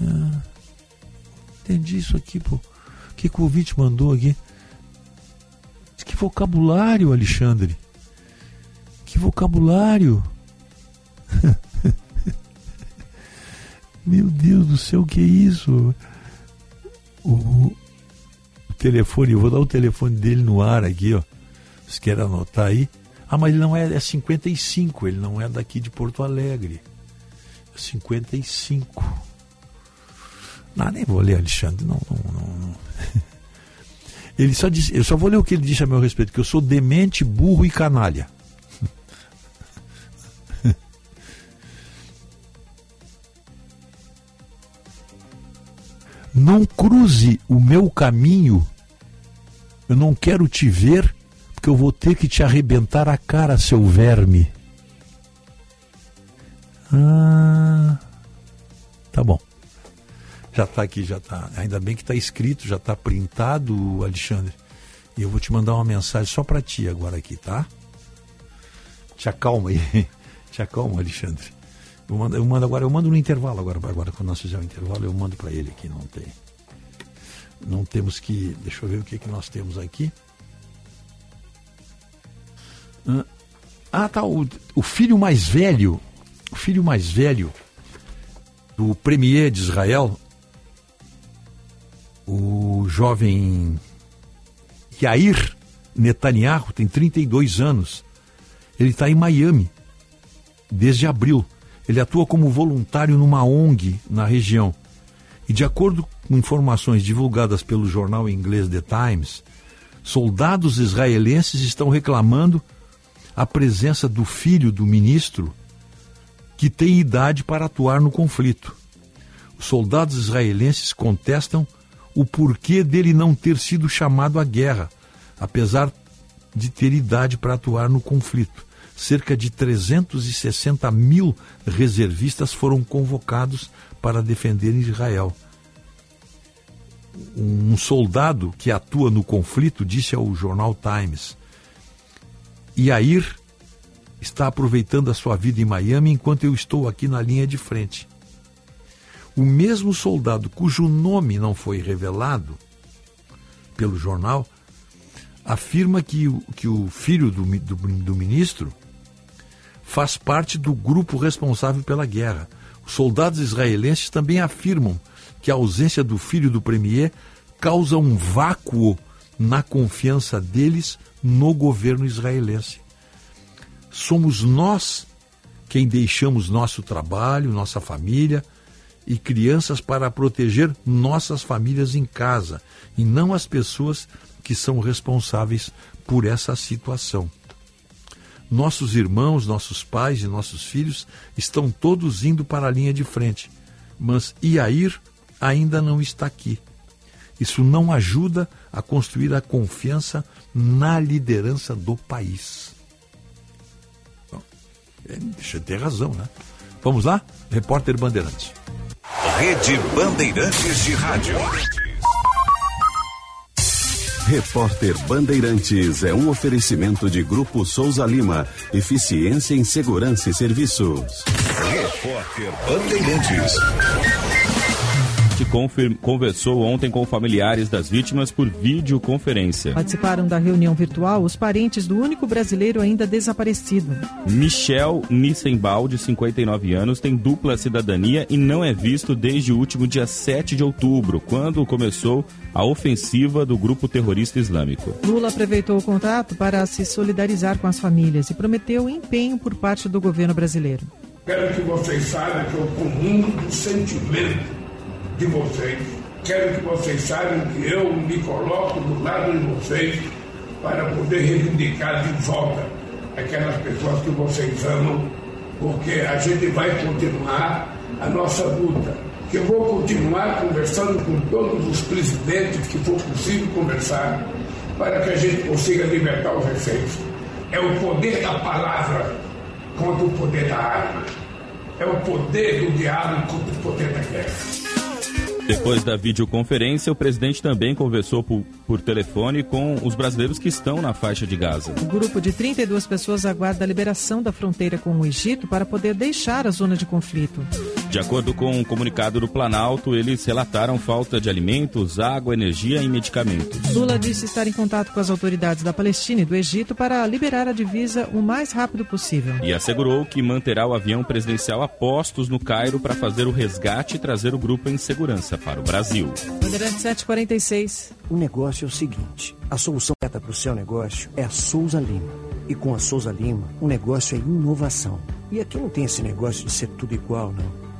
Ah, entendi isso aqui, pô. O que, que o ouvinte mandou aqui? Que vocabulário, Alexandre? Que vocabulário? Meu Deus do céu, o que é isso? O, o telefone, eu vou dar o telefone dele no ar aqui, ó. Vocês querem anotar aí? Ah, mas ele não é, é 55, ele não é daqui de Porto Alegre. É 55. Não, nem vou ler, Alexandre, não, não, não. não. Ele só disse, eu só vou ler o que ele disse a meu respeito, que eu sou demente, burro e canalha. Não cruze o meu caminho. Eu não quero te ver, porque eu vou ter que te arrebentar a cara, seu verme. Ah, tá bom. Já está aqui, já está. Ainda bem que está escrito, já está printado, Alexandre. E eu vou te mandar uma mensagem só para ti agora aqui, tá? Te acalma aí. Te acalma, Alexandre. Eu mando, eu mando agora, eu mando no intervalo agora, agora quando nós fizermos o intervalo, eu mando para ele aqui, não tem. Não temos que. Deixa eu ver o que, que nós temos aqui. Ah, Ah, tá. O, o filho mais velho, o filho mais velho do premier de Israel, o jovem Yair Netanyahu, tem 32 anos. Ele está em Miami desde abril. Ele atua como voluntário numa ONG na região. E de acordo com informações divulgadas pelo jornal inglês The Times, soldados israelenses estão reclamando a presença do filho do ministro que tem idade para atuar no conflito. Os soldados israelenses contestam o porquê dele não ter sido chamado à guerra, apesar de ter idade para atuar no conflito. Cerca de 360 mil reservistas foram convocados para defender Israel. Um soldado que atua no conflito disse ao jornal Times: Yair está aproveitando a sua vida em Miami enquanto eu estou aqui na linha de frente. O mesmo soldado cujo nome não foi revelado pelo jornal afirma que, o- que o filho do, do, do ministro faz parte do grupo responsável pela guerra. Os soldados israelenses também afirmam que a ausência do filho do premier causa um vácuo na confiança deles no governo israelense. Somos nós quem deixamos nosso trabalho, nossa família e crianças para proteger nossas famílias em casa e não as pessoas que são responsáveis por essa situação. Nossos irmãos, nossos pais e nossos filhos estão todos indo para a linha de frente, mas Iair ainda não está aqui. Isso não ajuda a construir a confiança na liderança do país. Bom, é, deixa eu ter razão, né? Vamos lá? Repórter Bandeirantes. Rede Bandeirantes de Rádio. Repórter Bandeirantes é um oferecimento de Grupo Souza Lima. Eficiência em Segurança e Serviços. Repórter Bandeirantes. Conversou ontem com familiares das vítimas por videoconferência. Participaram da reunião virtual os parentes do único brasileiro ainda desaparecido. Michel Nissenbaum, de 59 anos, tem dupla cidadania e não é visto desde o último dia 7 de outubro, quando começou a ofensiva do grupo terrorista islâmico. Lula aproveitou o contato para se solidarizar com as famílias e prometeu empenho por parte do governo brasileiro. Quero que vocês saibam que eu comungo do sentimento de vocês. Quero que vocês saibam que eu me coloco do lado de vocês para poder reivindicar de volta aquelas pessoas que vocês amam, porque a gente vai continuar a nossa luta. Eu vou continuar conversando com todos os presidentes que for possível conversar para que a gente consiga libertar os reféns. É o poder da palavra contra o poder da arma. É o poder do diálogo contra o poder da guerra. Depois da videoconferência, o presidente também conversou por, por telefone com os brasileiros que estão na faixa de Gaza. O grupo de 32 pessoas aguarda a liberação da fronteira com o Egito para poder deixar a zona de conflito. De acordo com um comunicado do Planalto, eles relataram falta de alimentos, água, energia e medicamentos. Lula disse estar em contato com as autoridades da Palestina e do Egito para liberar a divisa o mais rápido possível. E assegurou que manterá o avião presidencial a postos no Cairo para fazer o resgate e trazer o grupo em segurança para o Brasil. Bandeirante 746. O negócio é o seguinte: a solução certa para o seu negócio é a Souza Lima. E com a Souza Lima, o negócio é inovação. E aqui não tem esse negócio de ser tudo igual, não.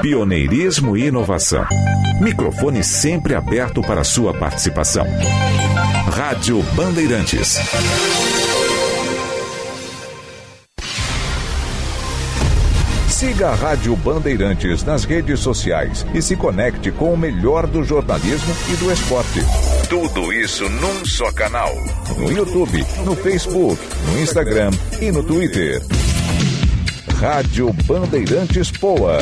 Pioneirismo e inovação. Microfone sempre aberto para sua participação. Rádio Bandeirantes. Siga a Rádio Bandeirantes nas redes sociais e se conecte com o melhor do jornalismo e do esporte. Tudo isso num só canal. No YouTube, no Facebook, no Instagram e no Twitter. Rádio Bandeirantes Poa.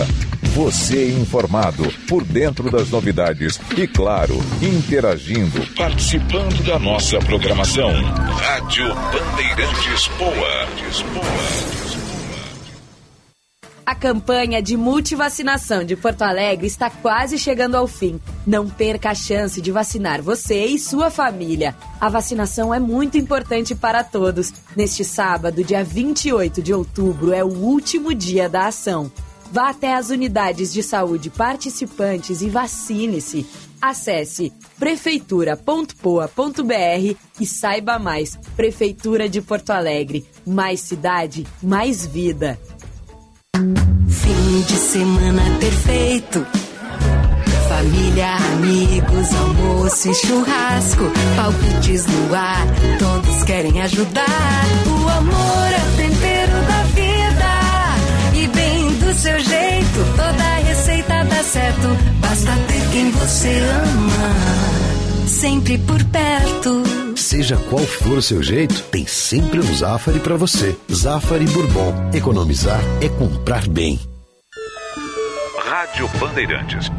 Você informado, por dentro das novidades e, claro, interagindo, participando da nossa programação. Rádio Bandeirantes Poa. A campanha de multivacinação de Porto Alegre está quase chegando ao fim. Não perca a chance de vacinar você e sua família. A vacinação é muito importante para todos. Neste sábado, dia 28 de outubro, é o último dia da ação. Vá até as unidades de saúde participantes e vacine-se. Acesse prefeitura.poa.br e saiba mais. Prefeitura de Porto Alegre. Mais cidade, mais vida. Fim de semana perfeito. Família, amigos, almoço e churrasco. Palpites no ar, todos querem ajudar. O amor é o tempero da vida. E bem do seu jeito, toda receita dá certo. Basta ter quem você ama. Sempre por perto. Seja qual for o seu jeito, tem sempre um Zafari para você. Zafari Bourbon. Economizar é comprar bem. Rádio Bandeirantes.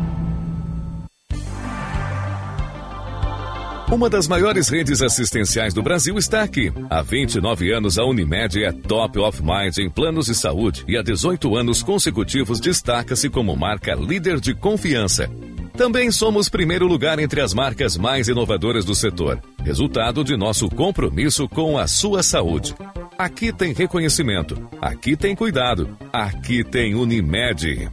Uma das maiores redes assistenciais do Brasil está aqui. Há 29 anos, a Unimed é top of mind em planos de saúde e há 18 anos consecutivos destaca-se como marca líder de confiança. Também somos primeiro lugar entre as marcas mais inovadoras do setor, resultado de nosso compromisso com a sua saúde. Aqui tem reconhecimento, aqui tem cuidado, aqui tem Unimed.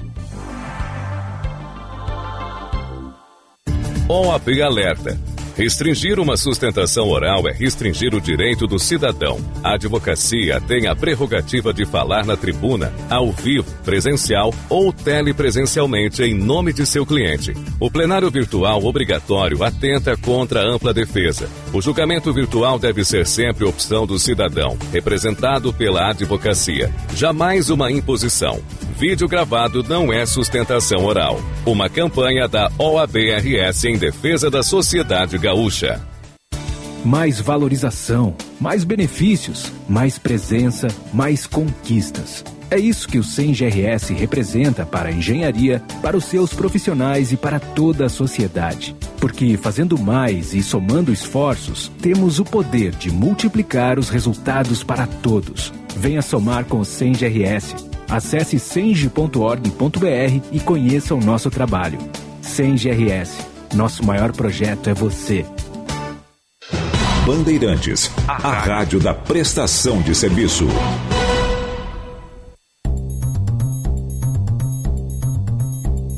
OAB Alerta. Restringir uma sustentação oral é restringir o direito do cidadão. A advocacia tem a prerrogativa de falar na tribuna, ao vivo, presencial ou telepresencialmente em nome de seu cliente. O plenário virtual obrigatório atenta contra a ampla defesa. O julgamento virtual deve ser sempre opção do cidadão, representado pela advocacia. Jamais uma imposição. Vídeo gravado não é sustentação oral. Uma campanha da OABRS em defesa da sociedade gaúcha. Mais valorização, mais benefícios, mais presença, mais conquistas. É isso que o SEM-GRS representa para a engenharia, para os seus profissionais e para toda a sociedade. Porque fazendo mais e somando esforços, temos o poder de multiplicar os resultados para todos. Venha somar com o SEM-GRS. Acesse senge.org.br e conheça o nosso trabalho. SEM-GRS. Nosso maior projeto é você. Bandeirantes, a rádio da prestação de serviço.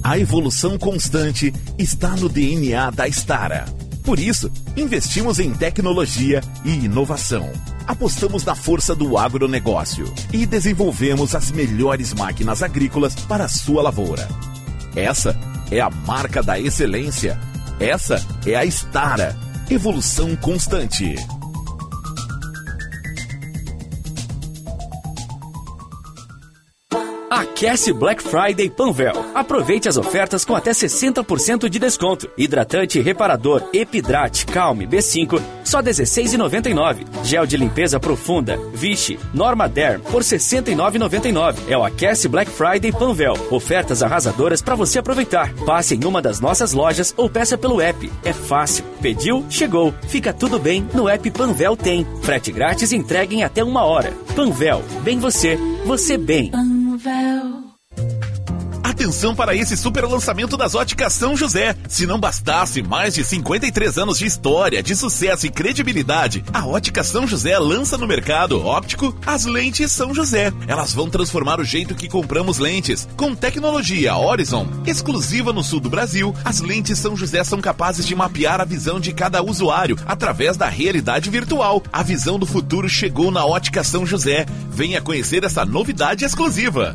A evolução constante está no DNA da Stara. Por isso, investimos em tecnologia e inovação. Apostamos na força do agronegócio e desenvolvemos as melhores máquinas agrícolas para a sua lavoura. Essa é a marca da excelência. Essa é a Stara. Evolução constante. Aquece Black Friday Panvel. Aproveite as ofertas com até 60% de desconto. Hidratante reparador Epidrate Calme B5 só R$ 16,99. Gel de limpeza profunda Vichy Norma Derm por R$ 69,99. É o Aquece Black Friday Panvel. Ofertas arrasadoras para você aproveitar. Passe em uma das nossas lojas ou peça pelo app. É fácil. Pediu, chegou. Fica tudo bem. No app Panvel tem. Frete grátis e entrega em até uma hora. Panvel. Bem você. Você bem. velvet. Atenção para esse super lançamento das óticas São José. Se não bastasse mais de 53 anos de história, de sucesso e credibilidade, a ótica São José lança no mercado óptico as lentes São José. Elas vão transformar o jeito que compramos lentes. Com tecnologia Horizon, exclusiva no sul do Brasil, as lentes São José são capazes de mapear a visão de cada usuário através da realidade virtual. A visão do futuro chegou na ótica São José. Venha conhecer essa novidade exclusiva.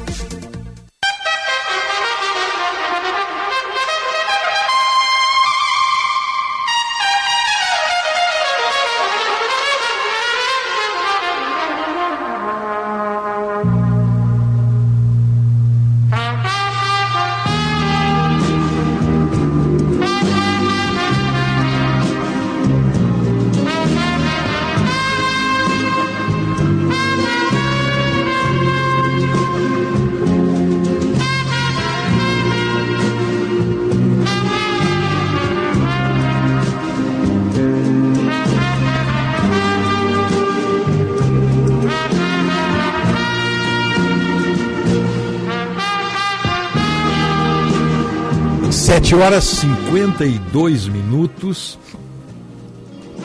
Sete horas 52 minutos.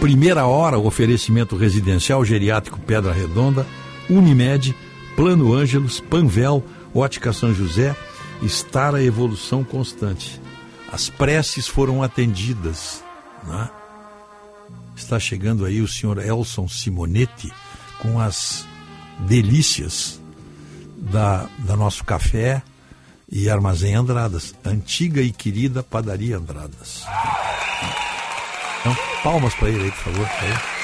Primeira hora, oferecimento residencial geriátrico Pedra Redonda, Unimed, Plano Ângelos, Panvel, Ótica São José, estar a evolução constante. As preces foram atendidas. Né? Está chegando aí o senhor Elson Simonetti com as delícias da, da nosso café e Armazém Andradas, antiga e querida padaria Andradas. Então, palmas para ele aí, por favor. Aí.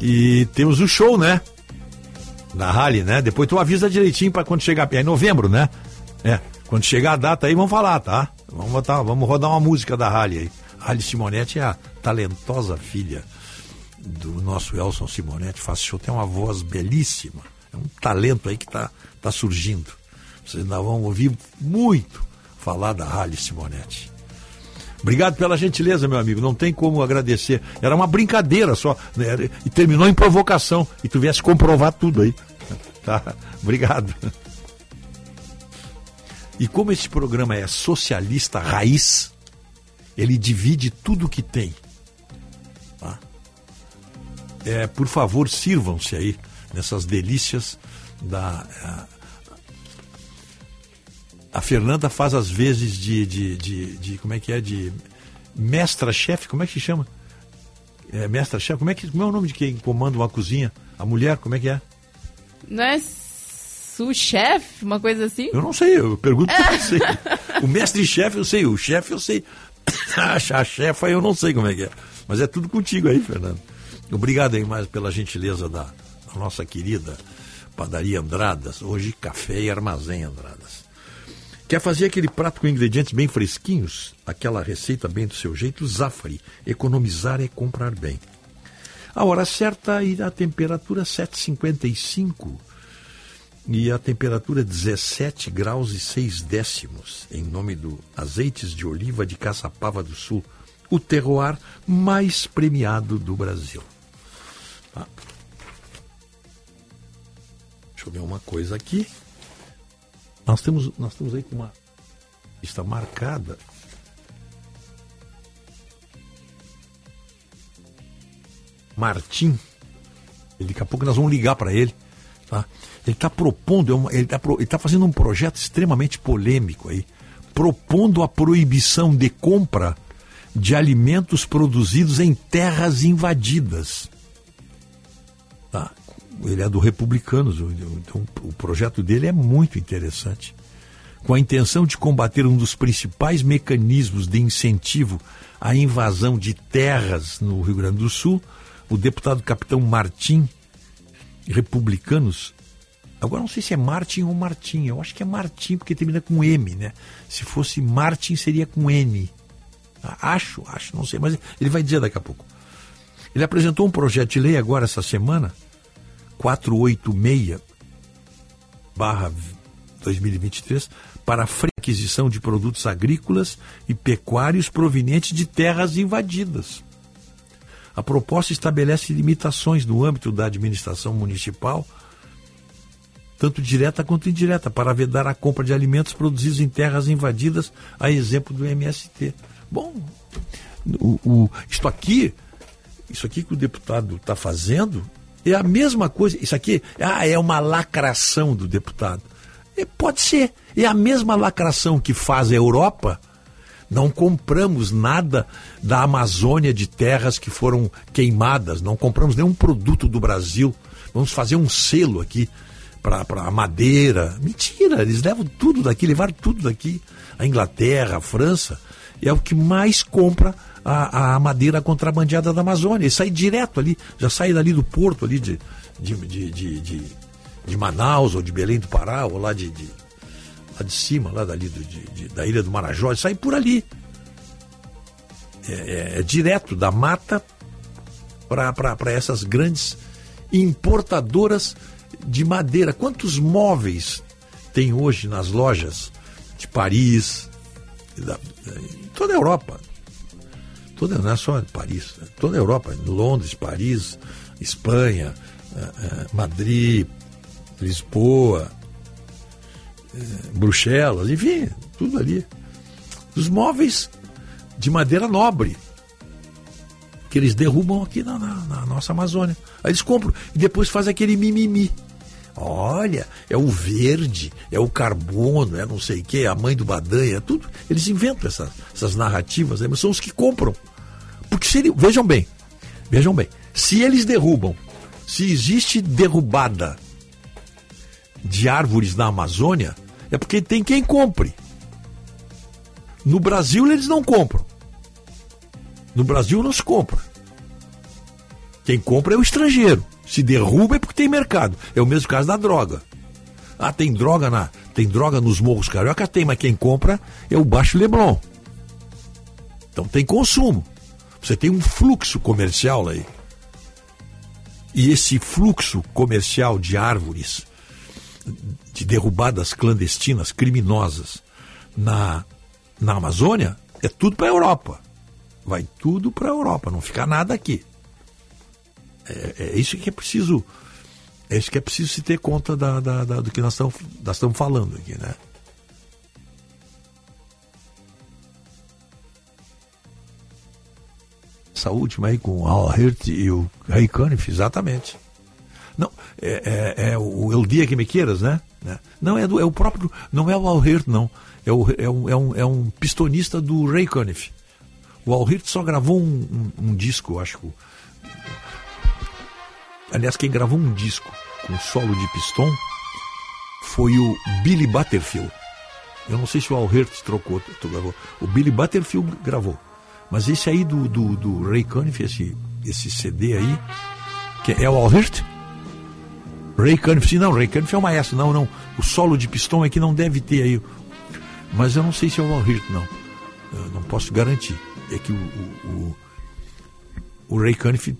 E temos o show, né? Da Rally, né? Depois tu avisa direitinho para quando chegar. É em novembro, né? É. Quando chegar a data aí, vamos falar, tá? Vamos, botar, vamos rodar uma música da Rally aí. Rally Simonetti é a talentosa filha do nosso Elson Simonetti. Show, tem uma voz belíssima. É um talento aí que está tá surgindo. Vocês ainda vão ouvir muito falar da Rally Simonetti. Obrigado pela gentileza, meu amigo. Não tem como agradecer. Era uma brincadeira só. Né? E terminou em provocação. E tu viesse comprovar tudo aí. Tá? Obrigado. E como esse programa é socialista raiz, ele divide tudo que tem. É, por favor, sirvam-se aí nessas delícias da. A, a Fernanda faz às vezes de, de, de, de, Como é que é? De mestra-chefe, como é que se chama? É, mestra-chefe, como, é que, como é o nome de quem comanda uma cozinha? A mulher, como é que é? Não é sous-chefe, uma coisa assim? Eu não sei, eu pergunto porque eu sei. O mestre-chefe eu sei, o chefe eu sei. A chefa eu não sei como é que é. Mas é tudo contigo aí, Fernando. Obrigado aí mais pela gentileza da, da nossa querida padaria Andradas. Hoje café e armazém Andradas. Quer fazer aquele prato com ingredientes bem fresquinhos? Aquela receita bem do seu jeito? Zafari. Economizar é comprar bem. A hora certa e a temperatura 7,55 e a temperatura 17 graus e 6 décimos, em nome do Azeites de Oliva de Caçapava do Sul, o terroir mais premiado do Brasil. Deixa eu ver uma coisa aqui. Nós temos, nós temos aí uma lista marcada. Martim. Ele, daqui a pouco nós vamos ligar para ele. Tá? Ele está propondo, ele está tá fazendo um projeto extremamente polêmico aí, propondo a proibição de compra de alimentos produzidos em terras invadidas. Ele é do Republicanos, então o projeto dele é muito interessante. Com a intenção de combater um dos principais mecanismos de incentivo à invasão de terras no Rio Grande do Sul, o deputado capitão Martim, republicanos, agora não sei se é Martin ou Martim, eu acho que é Martim porque termina com M, né? Se fosse Martin seria com N. Acho, acho, não sei, mas ele vai dizer daqui a pouco. Ele apresentou um projeto de lei agora essa semana, 486 barra 2023, para a aquisição de produtos agrícolas e pecuários provenientes de terras invadidas. A proposta estabelece limitações no âmbito da administração municipal, tanto direta quanto indireta, para vedar a compra de alimentos produzidos em terras invadidas, a exemplo do MST. Bom, o, o, isto aqui, isso aqui que o deputado está fazendo é a mesma coisa. Isso aqui ah, é uma lacração do deputado. É, pode ser. É a mesma lacração que faz a Europa Não compramos nada da Amazônia de terras que foram queimadas, não compramos nenhum produto do Brasil. Vamos fazer um selo aqui para a madeira. Mentira, eles levam tudo daqui, levaram tudo daqui. A Inglaterra, a França, é o que mais compra a, a madeira contrabandeada da Amazônia. E sai direto ali, já sai dali do porto ali de, de, de, de, de, de Manaus ou de Belém do Pará, ou lá de, de lá de cima, lá dali do, de, de, da ilha do Marajó, sai por ali. É, é, é direto da mata para essas grandes importadoras de madeira. Quantos móveis tem hoje nas lojas de Paris, da, toda a Europa? Toda, não é só Paris, toda a Europa, Londres, Paris, Espanha, eh, eh, Madrid, Lisboa, eh, Bruxelas, enfim, tudo ali. Os móveis de madeira nobre que eles derrubam aqui na, na, na, nossa Amazônia. Aí eles compram e depois fazem aquele mimimi. Olha, é o verde, é o carbono, é não sei o que, a mãe do Badanha, é tudo. Eles inventam essas, essas narrativas, né? mas são os que compram. Porque se ele, vejam bem, vejam bem, se eles derrubam, se existe derrubada de árvores na Amazônia, é porque tem quem compre. No Brasil eles não compram. No Brasil não se compra. Quem compra é o estrangeiro. Se derruba é porque tem mercado. É o mesmo caso da droga. Ah, tem droga na, tem droga nos morros carioca, tem, mas quem compra é o Baixo Leblon. Então tem consumo. Você tem um fluxo comercial aí. E esse fluxo comercial de árvores, de derrubadas clandestinas, criminosas, na, na Amazônia, é tudo para a Europa. Vai tudo para a Europa, não fica nada aqui. É, é, isso que é preciso. É isso que é preciso se ter conta da, da, da do que nós estamos, nós estamos falando aqui, né? Essa última aí com o Al Hirt e o Ray Conniff, exatamente. Não, é, é, é o El Dia Que Me Queiras, né? né? Não, é, do, é o próprio. Não é o Al Hirt, não. É, o, é, um, é, um, é um pistonista do Ray Conniff. O Al Hirt só gravou um, um, um disco, acho. Aliás, quem gravou um disco com solo de piston foi o Billy Butterfield. Eu não sei se o Al Hirt trocou, gravou. O Billy Butterfield gravou. Mas esse aí do, do, do Ray Conniff, esse, esse CD aí, que é o Al Hirt? Ray Conniff, não, Ray Conniff é o maestro, não, não. O solo de piston é que não deve ter aí. Mas eu não sei se é o Al Hirt, não. Eu não posso garantir. É que o, o, o, o Ray Conniff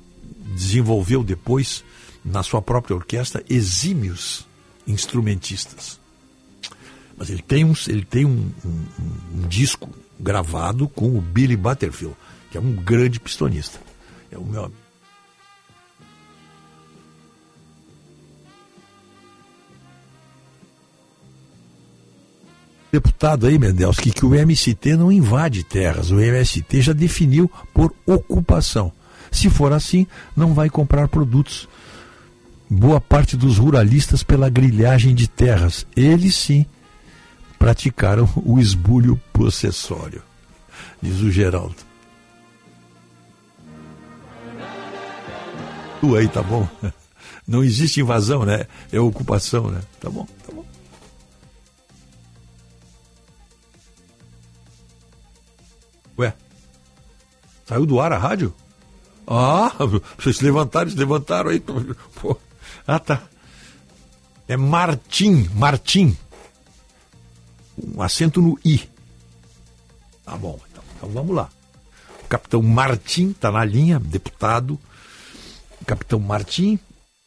desenvolveu depois, na sua própria orquestra, exímios instrumentistas. Mas ele tem, um, ele tem um, um, um disco gravado com o Billy Butterfield, que é um grande pistonista. É o meu deputado aí, Mendelski, que o MST não invade terras. O MST já definiu por ocupação. Se for assim, não vai comprar produtos. Boa parte dos ruralistas pela grilhagem de terras. Eles sim praticaram o esbulho possessório, diz o Geraldo. Tu aí, tá bom? Não existe invasão, né? É ocupação, né? Tá bom, tá bom. Ué, saiu do ar a rádio? Ah, vocês se levantaram, se levantaram aí. Pô. Ah, tá. É Martim, Martim. Um acento no I. Tá bom, então, então vamos lá. O capitão Martim está na linha, deputado. O capitão Martim,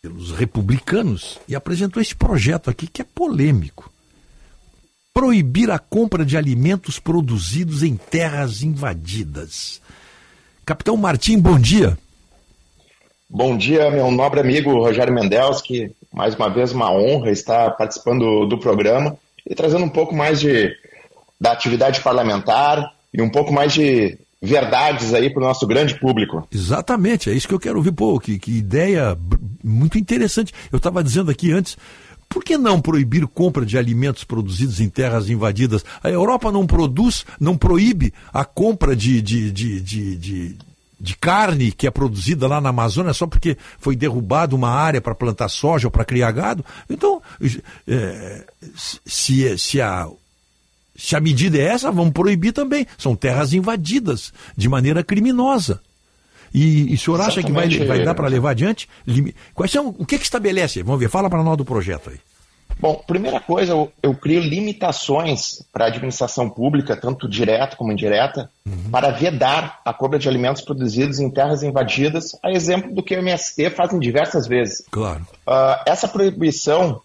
pelos republicanos, e apresentou esse projeto aqui que é polêmico proibir a compra de alimentos produzidos em terras invadidas. Capitão Martim, bom dia. Bom dia, meu nobre amigo Rogério Mendelski. Mais uma vez, uma honra estar participando do, programa e trazendo um pouco mais de, da atividade parlamentar e um pouco mais de verdades aí para o nosso grande público. Exatamente, é isso que eu quero ouvir. Pô, que, que ideia muito interessante. Eu estava dizendo aqui antes, Por que não proibir compra de alimentos produzidos em terras invadidas? A Europa não produz, não proíbe a compra de, de, de, de, de, de carne que é produzida lá na Amazônia só porque foi derrubada uma área para plantar soja ou para criar gado. Então, é, se, se, a, se a medida é essa, vamos proibir também. São terras invadidas de maneira criminosa. E, e o senhor Exatamente. acha que vai, vai dar para levar adiante? Quais são, o que, que estabelece? Vamos ver, fala para nós do projeto aí. Bom, primeira coisa, eu, eu crio limitações para a administração pública, tanto direta como indireta, uhum. para vedar a compra de alimentos produzidos em terras invadidas, a exemplo do que o MST faz em diversas vezes. Claro. Uh, essa proibição,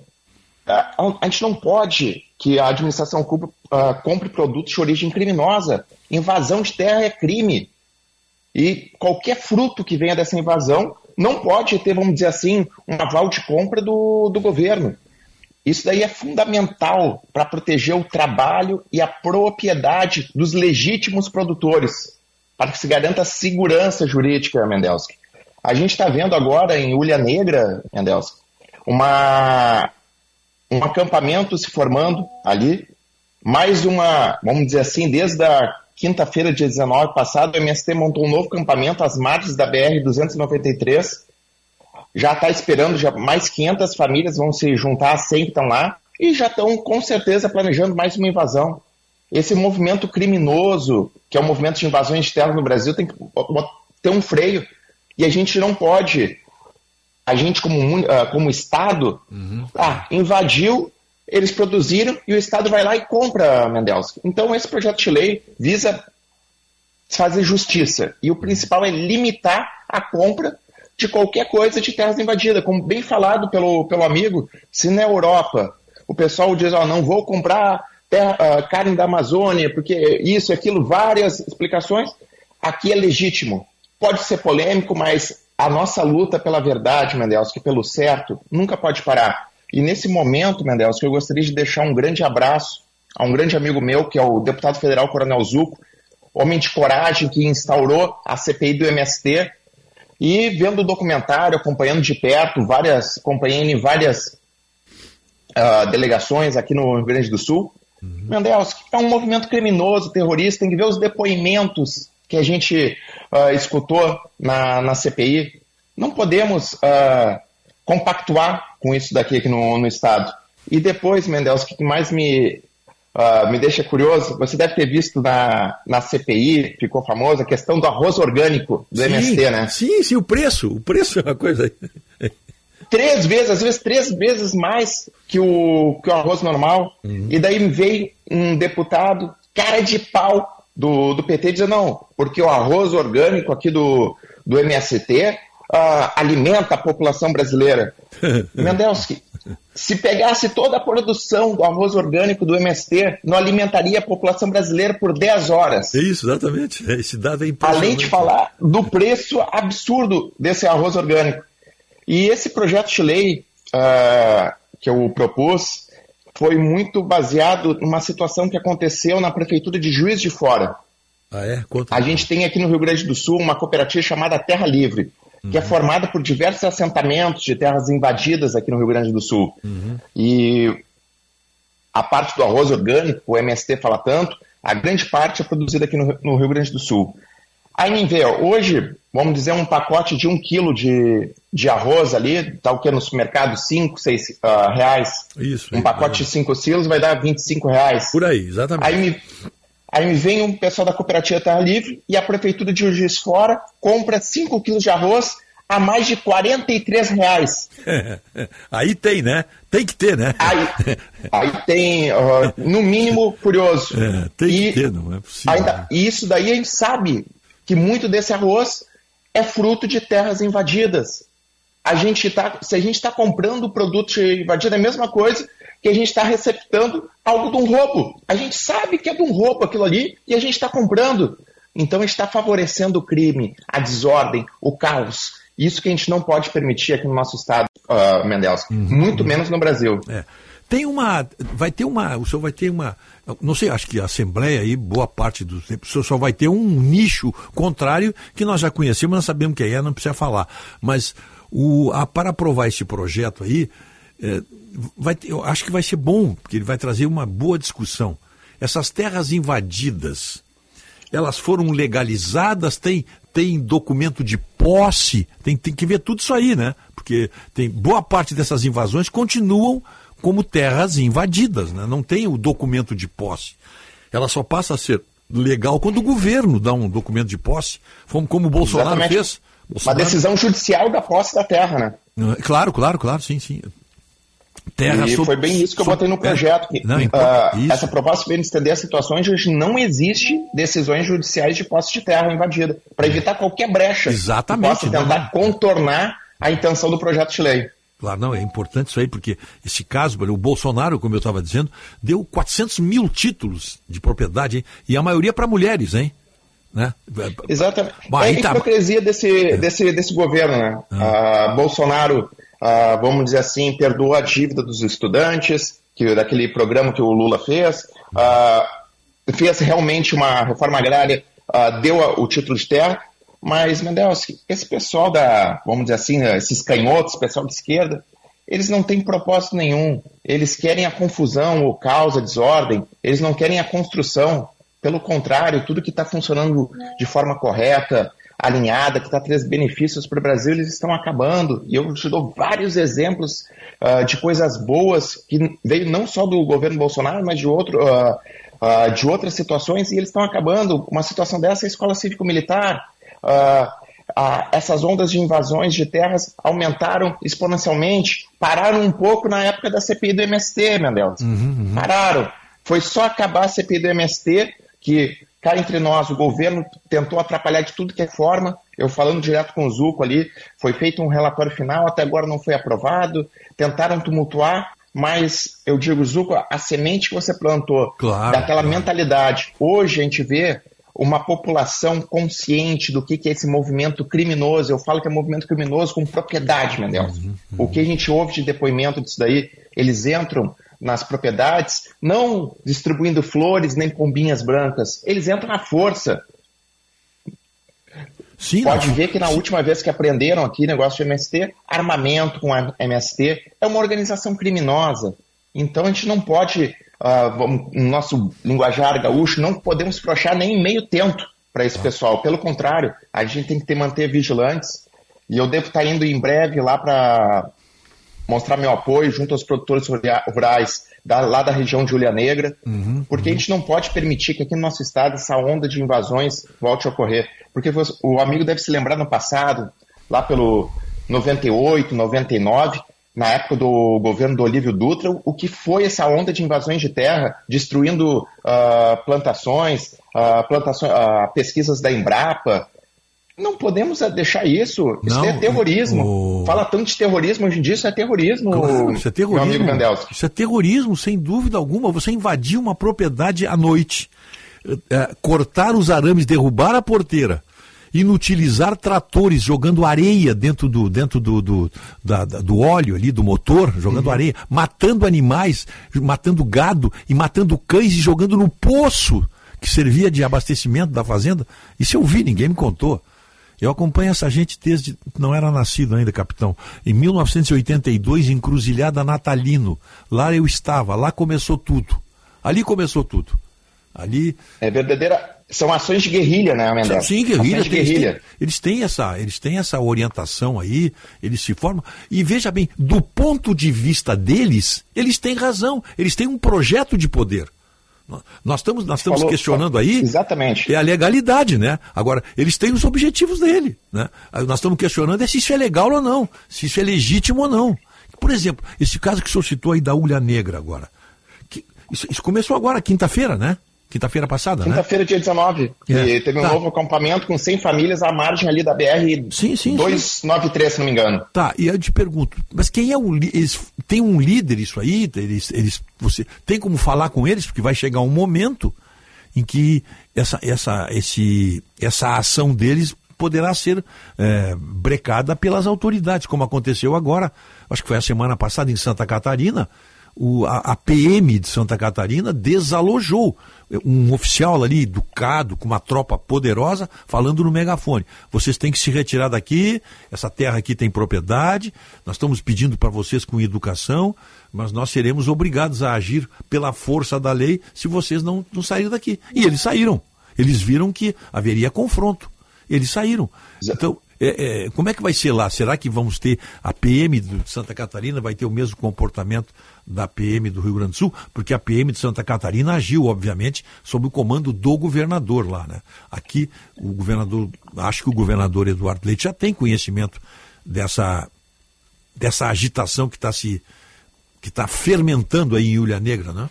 uh, a gente não pode que a administração uh, compre produtos de origem criminosa. Invasão de terra é crime. E qualquer fruto que venha dessa invasão não pode ter, vamos dizer assim, um aval de compra do, do governo. Isso daí é fundamental para proteger o trabalho e a propriedade dos legítimos produtores, para que se garanta segurança jurídica, Mendelski. A gente está vendo agora em Ulha Negra, Mendelski, uma, um acampamento se formando ali, mais uma, vamos dizer assim, desde a quinta-feira, dia 19 passado, o MST montou um novo acampamento às margens da BR-293. Já está esperando, já mais 500 famílias vão se juntar a 100 que estão lá e já estão, com certeza, planejando mais uma invasão. Esse movimento criminoso, que é o movimento de invasões de terra no Brasil, tem que ter um freio. E a gente não pode, a gente como, ah, como Estado, uhum. ah, invadiu, eles produziram e o Estado vai lá e compra Mendelssohn. Então, esse projeto de lei visa fazer justiça. E o principal é limitar a compra de qualquer coisa de terras invadidas. Como bem falado pelo, pelo amigo, se na Europa o pessoal diz, oh, não vou comprar terra, uh, carne da Amazônia, porque isso aquilo, várias explicações, aqui é legítimo. Pode ser polêmico, mas a nossa luta pela verdade, Mendelssohn, pelo certo, nunca pode parar. E nesse momento, Mendes, eu gostaria de deixar um grande abraço a um grande amigo meu, que é o deputado federal Coronel Zuco, homem de coragem que instaurou a CPI do MST. E vendo o documentário, acompanhando de perto, várias, acompanhando em várias uh, delegações aqui no Rio Grande do Sul. Uhum. Mendes, é um movimento criminoso, terrorista, tem que ver os depoimentos que a gente uh, escutou na, na CPI. Não podemos uh, compactuar com isso daqui aqui no, no estado. E depois, Mendels, o que mais me, uh, me deixa curioso, você deve ter visto na, na CPI, ficou famosa, a questão do arroz orgânico do sim, MST, né? Sim, sim, o preço. O preço é uma coisa. três vezes, às vezes três vezes mais que o, que o arroz normal. Uhum. E daí veio um deputado, cara de pau do, do PT, dizendo, não, porque o arroz orgânico aqui do, do MST uh, alimenta a população brasileira. Mendelski, se pegasse toda a produção do arroz orgânico do MST, não alimentaria a população brasileira por 10 horas. É isso, exatamente. Esse dado é Além de falar do preço absurdo desse arroz orgânico. E esse projeto de lei uh, que eu propus foi muito baseado numa situação que aconteceu na prefeitura de Juiz de Fora. Ah, é? Conta a gente tem aqui no Rio Grande do Sul uma cooperativa chamada Terra Livre uhum. que é formada por diversos assentamentos de terras invadidas aqui no Rio Grande do Sul. Uhum. E a parte do arroz orgânico, o MST fala tanto, a grande parte é produzida aqui no, no Rio Grande do Sul. Aí me vê, hoje, vamos dizer, um pacote de um quilo de, de arroz ali, tá o que no supermercado? 5, 6 uh, reais. Isso. Um pacote é. de 5 quilos vai dar 25 reais. Por aí, exatamente. Aí me, Aí vem um pessoal da cooperativa Terra Livre e a prefeitura de Juiz Fora compra 5 quilos de arroz a mais de 43 reais. aí tem, né? Tem que ter, né? Aí, aí tem, uh, no mínimo, curioso. É, tem e que ter, não é possível. Ainda, e isso daí a gente sabe que muito desse arroz é fruto de terras invadidas. A gente tá, se a gente está comprando produto invadido, é a mesma coisa que a gente está receptando algo de um roubo. A gente sabe que é de um roubo aquilo ali e a gente está comprando. Então está favorecendo o crime, a desordem, o caos. Isso que a gente não pode permitir aqui no nosso estado, uh. Uhum. Muito menos no Brasil. É. Tem uma. Vai ter uma. O senhor vai ter uma. Não sei, acho que a Assembleia aí, boa parte do tempo, o senhor só vai ter um nicho contrário que nós já conhecemos, nós sabemos que é, não precisa falar. Mas o, a, para aprovar esse projeto aí, é, vai, eu acho que vai ser bom, porque ele vai trazer uma boa discussão. Essas terras invadidas, elas foram legalizadas, tem, tem documento de posse, tem, tem que ver tudo isso aí, né? Porque tem boa parte dessas invasões continuam como terras invadidas, né? não tem o documento de posse. Ela só passa a ser legal quando o governo dá um documento de posse, como, como o Bolsonaro Exatamente. fez. Bolsonaro... Uma decisão judicial da posse da terra, né? Claro, claro, claro, sim, sim. Terra e sob, foi bem isso que eu botei no projeto. Que, não, então, uh, essa proposta vem estender as situações onde não existe decisões judiciais de posse de terra invadida, para evitar qualquer brecha. Exatamente. Que possa tentar contornar a intenção do projeto de lei. Claro, não, é importante isso aí, porque esse caso, o Bolsonaro, como eu estava dizendo, deu 400 mil títulos de propriedade, hein? e a maioria para mulheres, hein? Né? Exatamente. Bah, é a tá... hipocrisia desse, é. desse, desse governo, né? Ah. Uh, Bolsonaro, uh, vamos dizer assim, perdoou a dívida dos estudantes, que, daquele programa que o Lula fez, uh, fez realmente uma reforma agrária, deu o título de terra, mas, Mendel, esse pessoal da, vamos dizer assim, né, esses canhotos, pessoal de esquerda, eles não têm propósito nenhum. Eles querem a confusão, o caos, a desordem. Eles não querem a construção. Pelo contrário, tudo que está funcionando de forma correta, alinhada, que está trazendo benefícios para o Brasil, eles estão acabando. E eu te dou vários exemplos uh, de coisas boas que veio não só do governo Bolsonaro, mas de, outro, uh, uh, de outras situações, e eles estão acabando. Uma situação dessa é a escola cívico-militar essas ondas de invasões de terras aumentaram exponencialmente, pararam um pouco na época da CPI do MST, Mendel. Uhum, uhum. Pararam. Foi só acabar a CPI do MST que, cá entre nós, o governo tentou atrapalhar de tudo que é forma. Eu falando direto com o Zuco ali, foi feito um relatório final, até agora não foi aprovado. Tentaram tumultuar, mas eu digo, Zuco, a semente que você plantou, claro, daquela claro. mentalidade, hoje a gente vê uma população consciente do que, que é esse movimento criminoso. Eu falo que é movimento criminoso com propriedade, Mendel. Uhum, uhum. O que a gente ouve de depoimento disso daí, eles entram nas propriedades não distribuindo flores nem pombinhas brancas, eles entram na força. Sim, Pode ver que na última vez que aprenderam aqui negócio de MST, armamento com a MST é uma organização criminosa. Então a gente não pode uh, vamos, no nosso linguajar gaúcho, não podemos prochar nem meio tempo para esse pessoal. Pelo contrário, a gente tem que ter, manter vigilantes. E eu devo estar indo em breve lá para mostrar meu apoio junto aos produtores rurais da, lá da região de Ulha Negra, uhum, porque uhum. a gente não pode permitir que aqui no nosso estado essa onda de invasões volte a ocorrer. Porque o amigo deve se lembrar no passado, lá pelo 98, 99, na época do governo do Olívio Dutra, o que foi essa onda de invasões de terra, destruindo uh, plantações, uh, plantações uh, pesquisas da Embrapa. Não podemos deixar isso. Isso é terrorismo. O... Fala tanto de terrorismo hoje em dia, isso é terrorismo. Claro, isso é terrorismo. Meu amigo Isso é terrorismo, sem dúvida alguma. Você invadir uma propriedade à noite, eh, cortar os arames, derrubar a porteira inutilizar tratores jogando areia dentro do, dentro do, do, da, do óleo ali, do motor, jogando uhum. areia, matando animais, matando gado e matando cães e jogando no poço que servia de abastecimento da fazenda. Isso eu vi, ninguém me contou. Eu acompanho essa gente desde. Não era nascido ainda, capitão. Em 1982, Encruzilhada Natalino. Lá eu estava, lá começou tudo. Ali começou tudo. Ali. É verdadeira são ações de guerrilha, né, Mendel? Sim, guerrilha. Tem, guerrilha. Eles, têm, eles, têm, essa, eles têm essa orientação aí, eles se formam. E veja bem, do ponto de vista deles, eles têm razão. Eles têm um projeto de poder. Nós estamos, nós estamos Falou, questionando aí. Exatamente. É a legalidade, né? Agora, eles têm os objetivos dele. Né? Nós estamos questionando é se isso é legal ou não, se isso é legítimo ou não. Por exemplo, esse caso que o senhor citou aí da Ulha Negra agora. Que, isso, isso começou agora, quinta-feira, né? Quinta-feira passada, né? Quinta-feira, dia 19. É. E teve um tá. novo acampamento com 100 famílias à margem ali da BR sim, sim, 293, sim. se não me engano. Tá, e eu te pergunto, mas quem é o eles tem um líder isso aí? Eles, eles, você tem como falar com eles? Porque vai chegar um momento em que essa, essa, esse, essa ação deles poderá ser é, brecada pelas autoridades, como aconteceu agora, acho que foi a semana passada em Santa Catarina, o, a, a, PM de Santa Catarina desalojou um oficial ali educado, com uma tropa poderosa, falando no megafone. Vocês têm que se retirar daqui, essa terra aqui tem propriedade, nós estamos pedindo para vocês com educação, mas nós seremos obrigados a agir pela força da lei se vocês não, não saírem daqui. E eles saíram. Eles viram que haveria confronto. Eles saíram. Então, é, é, como é que vai ser lá? Será que vamos ter a PM de Santa Catarina vai ter o mesmo comportamento da PM do Rio Grande do Sul? Porque a PM de Santa Catarina agiu, obviamente, sob o comando do governador lá, né? Aqui o governador, acho que o governador Eduardo Leite já tem conhecimento dessa dessa agitação que está se que está fermentando aí em Ilha Negra, né?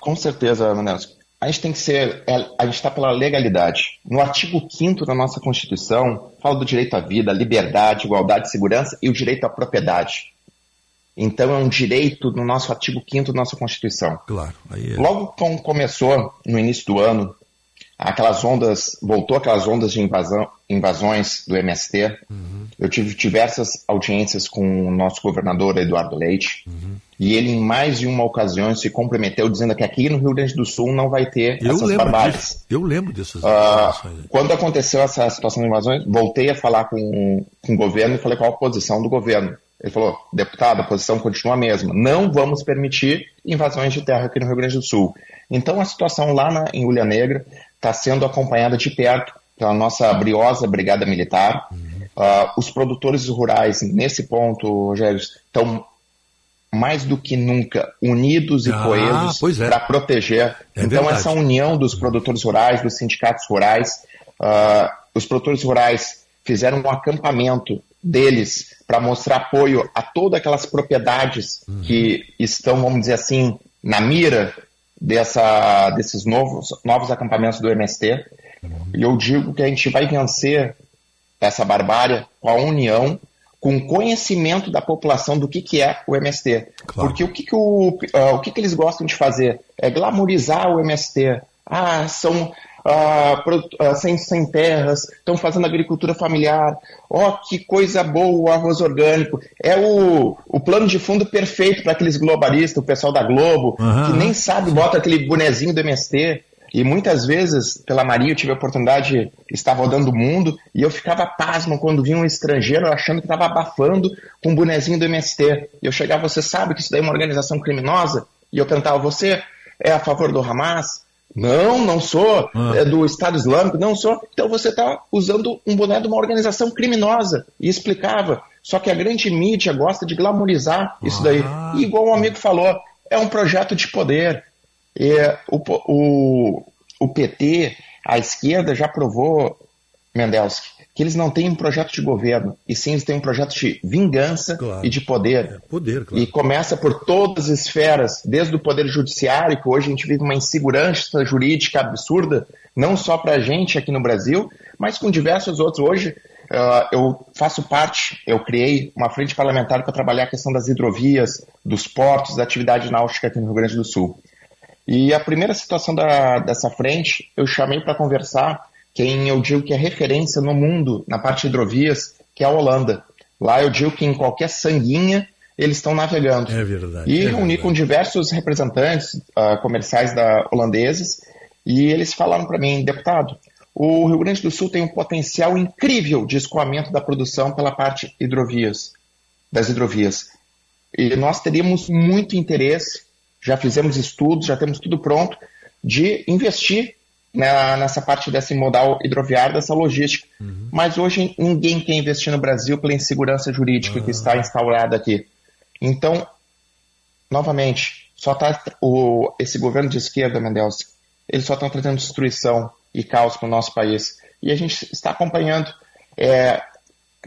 Com certeza, Manelsco a gente tem que ser, é, a gente está pela legalidade. No artigo 5 da nossa Constituição, fala do direito à vida, liberdade, igualdade, segurança e o direito à propriedade. Então é um direito no nosso artigo 5 da nossa Constituição. Claro. É... Logo como começou, no início do ano, aquelas ondas, voltou aquelas ondas de invasão, invasões do MST. Uhum. Eu tive diversas audiências com o nosso governador Eduardo Leite. Uhum. E ele, em mais de uma ocasião, se comprometeu dizendo que aqui no Rio Grande do Sul não vai ter eu essas barbáries. Eu lembro dessas uh, Quando aconteceu essa situação de invasões, voltei a falar com, com o governo e falei qual a posição do governo. Ele falou, deputado, a posição continua a mesma. Não vamos permitir invasões de terra aqui no Rio Grande do Sul. Então a situação lá na, em Ulha Negra está sendo acompanhada de perto pela nossa briosa Brigada Militar. Uh, os produtores rurais, nesse ponto, Rogério, estão mais do que nunca unidos e ah, coesos é. para proteger. É então, verdade. essa união dos produtores rurais, dos sindicatos rurais, uh, os produtores rurais fizeram um acampamento deles para mostrar apoio a todas aquelas propriedades uhum. que estão, vamos dizer assim, na mira dessa, desses novos, novos acampamentos do MST. Uhum. E eu digo que a gente vai vencer essa barbárie com a união com conhecimento da população do que, que é o MST. Claro. Porque o, que, que, o, uh, o que, que eles gostam de fazer? É glamorizar o MST. Ah, são uh, sem, sem terras, estão fazendo agricultura familiar. Ó, oh, que coisa boa o arroz orgânico. É o, o plano de fundo perfeito para aqueles globalistas, o pessoal da Globo, uhum. que nem sabe, bota aquele bonezinho do MST. E muitas vezes, pela Maria, eu tive a oportunidade de estar rodando o mundo e eu ficava pasmo quando vinha um estrangeiro achando que estava abafando com um bonezinho do MST. E eu chegava, você sabe que isso daí é uma organização criminosa? E eu perguntava, você é a favor do Hamas? Não, não sou. Ah. É do Estado Islâmico? Não sou. Então você está usando um boné de uma organização criminosa. E explicava. Só que a grande mídia gosta de glamorizar isso daí. Ah. E igual um amigo falou, é um projeto de poder. É, o, o, o PT, a esquerda, já provou, Mendelski, que eles não têm um projeto de governo, e sim eles têm um projeto de vingança claro. e de poder. É, poder claro. E começa por todas as esferas, desde o poder judiciário, que hoje a gente vive uma insegurança jurídica absurda, não só para a gente aqui no Brasil, mas com diversos outros. Hoje uh, eu faço parte, eu criei uma frente parlamentar para trabalhar a questão das hidrovias, dos portos, da atividade náutica aqui no Rio Grande do Sul. E a primeira situação da, dessa frente, eu chamei para conversar quem eu digo que é referência no mundo na parte de hidrovias, que é a Holanda. Lá eu digo que em qualquer sanguinha eles estão navegando. É verdade. E é reuni verdade. com diversos representantes uh, comerciais da holandeses e eles falaram para mim, deputado, o Rio Grande do Sul tem um potencial incrível de escoamento da produção pela parte hidrovias, das hidrovias. E nós teríamos muito interesse já fizemos estudos, já temos tudo pronto de investir na, nessa parte desse modal hidroviário, dessa logística. Uhum. Mas hoje ninguém quer investir no Brasil pela insegurança jurídica uhum. que está instaurada aqui. Então, novamente, só está esse governo de esquerda, Mendels, eles só estão trazendo destruição e caos para o nosso país. E a gente está acompanhando. É,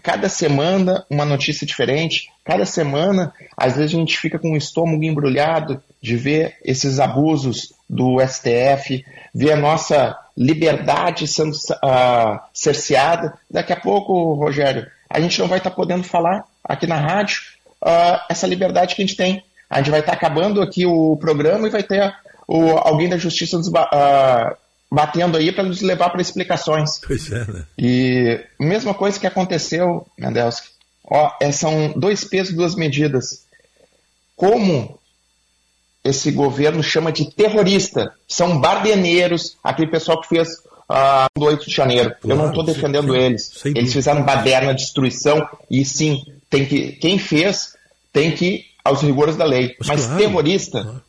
cada semana uma notícia diferente, cada semana, às vezes a gente fica com o estômago embrulhado de ver esses abusos do STF, ver a nossa liberdade sendo uh, cerceada. Daqui a pouco, Rogério, a gente não vai estar tá podendo falar aqui na rádio uh, essa liberdade que a gente tem. A gente vai estar tá acabando aqui o programa e vai ter o, alguém da justiça uh, batendo aí para nos levar para explicações. Pois é, né? E mesma coisa que aconteceu, Mendelski. Ó, é, são dois pesos, duas medidas. Como esse governo chama de terrorista. São bardeneiros, aquele pessoal que fez uh, do 8 de janeiro. Claro, Eu não estou defendendo sim, eles. Sim, eles fizeram baderna, destruição, e sim, tem que, quem fez tem que ir aos rigores da lei. Mas, Mas claro, terrorista. Claro.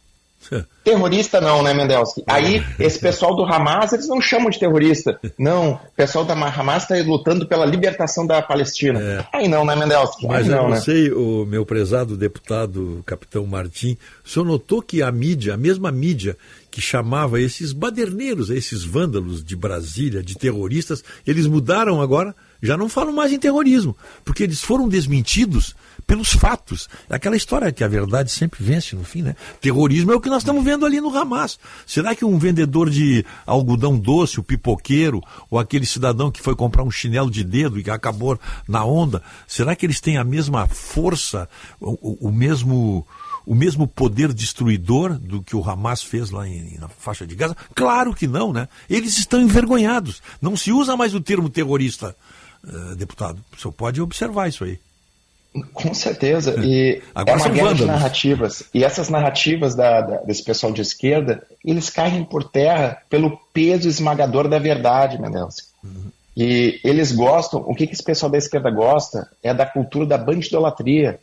Terrorista não, né, Mendelski? Aí, esse pessoal do Hamas, eles não chamam de terrorista. Não, o pessoal da Hamas está lutando pela libertação da Palestina. É. Aí não, né, Mendelski? Mas Aí eu não, né? sei, o meu prezado deputado, capitão Martim, o senhor notou que a mídia, a mesma mídia que chamava esses baderneiros, esses vândalos de Brasília, de terroristas, eles mudaram agora, já não falam mais em terrorismo, porque eles foram desmentidos pelos fatos. É aquela história que a verdade sempre vence no fim, né? Terrorismo é o que nós estamos vendo ali no Hamas. Será que um vendedor de algodão doce, o pipoqueiro, ou aquele cidadão que foi comprar um chinelo de dedo e acabou na onda, será que eles têm a mesma força, o, o mesmo o mesmo poder destruidor do que o Hamas fez lá em, na faixa de Gaza? Claro que não, né? Eles estão envergonhados. Não se usa mais o termo terrorista, uh, deputado. O senhor pode observar isso aí. Com certeza. E Agora é uma guerra de narrativas. E essas narrativas da, da, desse pessoal de esquerda, eles caem por terra pelo peso esmagador da verdade, Mendelson. Uhum. E eles gostam, o que, que esse pessoal da esquerda gosta é da cultura da bandidolatria.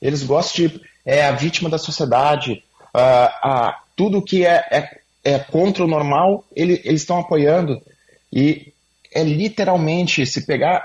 Eles gostam de é a vítima da sociedade, uh, tudo que é, é, é, contra o normal, ele, eles estão apoiando. E é literalmente, se pegar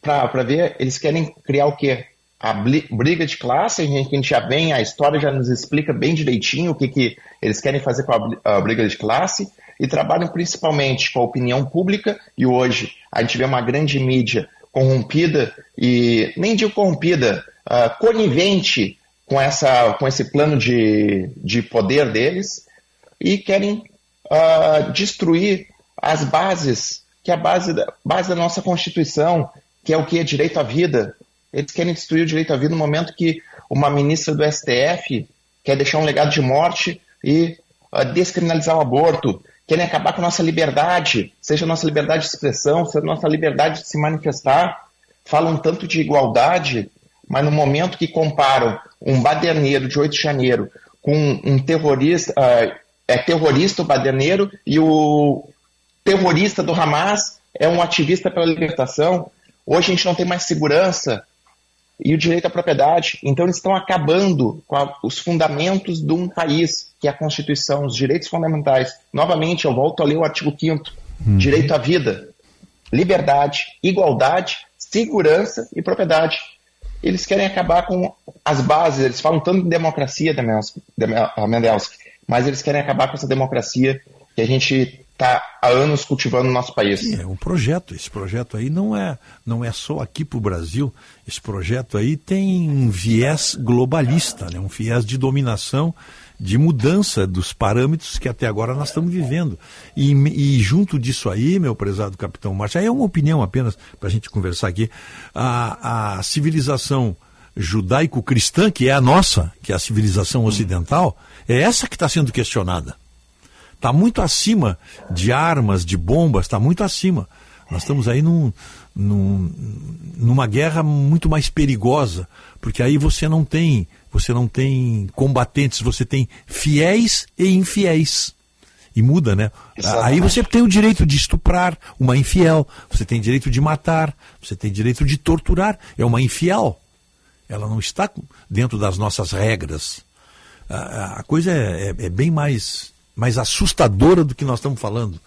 para ver, eles querem criar o quê? a briga de classe, a gente, a gente já vem, a história já nos explica bem direitinho o que, que eles querem fazer com a, a briga de classe e trabalham principalmente com a opinião pública e hoje a gente vê uma grande mídia corrompida e nem digo corrompida, uh, conivente com, essa, com esse plano de, de poder deles e querem uh, destruir as bases, que é a base da, base da nossa Constituição, que é o que? É direito à vida, eles querem destruir o direito à vida no momento que uma ministra do STF quer deixar um legado de morte e uh, descriminalizar o aborto, querem acabar com a nossa liberdade, seja a nossa liberdade de expressão, seja a nossa liberdade de se manifestar. Falam tanto de igualdade, mas no momento que comparam um baderneiro de 8 de janeiro com um terrorista, uh, é terrorista o baderneiro e o terrorista do Hamas é um ativista pela libertação. Hoje a gente não tem mais segurança, e o direito à propriedade. Então, eles estão acabando com a, os fundamentos de um país, que é a Constituição, os direitos fundamentais. Novamente, eu volto a ler o artigo 5 uhum. direito à vida, liberdade, igualdade, segurança e propriedade. Eles querem acabar com as bases, eles falam tanto em democracia, Mendelski, mas eles querem acabar com essa democracia que a gente está há anos cultivando no nosso país. É um projeto. Esse projeto aí não é, não é só aqui para o Brasil. Esse projeto aí tem um viés globalista, né? um viés de dominação, de mudança dos parâmetros que até agora nós estamos vivendo. E, e junto disso aí, meu prezado capitão Márcio, aí é uma opinião apenas para a gente conversar aqui, a, a civilização judaico-cristã, que é a nossa, que é a civilização ocidental, é essa que está sendo questionada está muito acima de armas, de bombas, está muito acima. Nós estamos aí num, num, numa guerra muito mais perigosa, porque aí você não tem, você não tem combatentes, você tem fiéis e infiéis. E muda, né? Exatamente. Aí você tem o direito de estuprar uma infiel, você tem direito de matar, você tem direito de torturar. É uma infiel. Ela não está dentro das nossas regras. A, a coisa é, é, é bem mais mais assustadora do que nós estamos falando,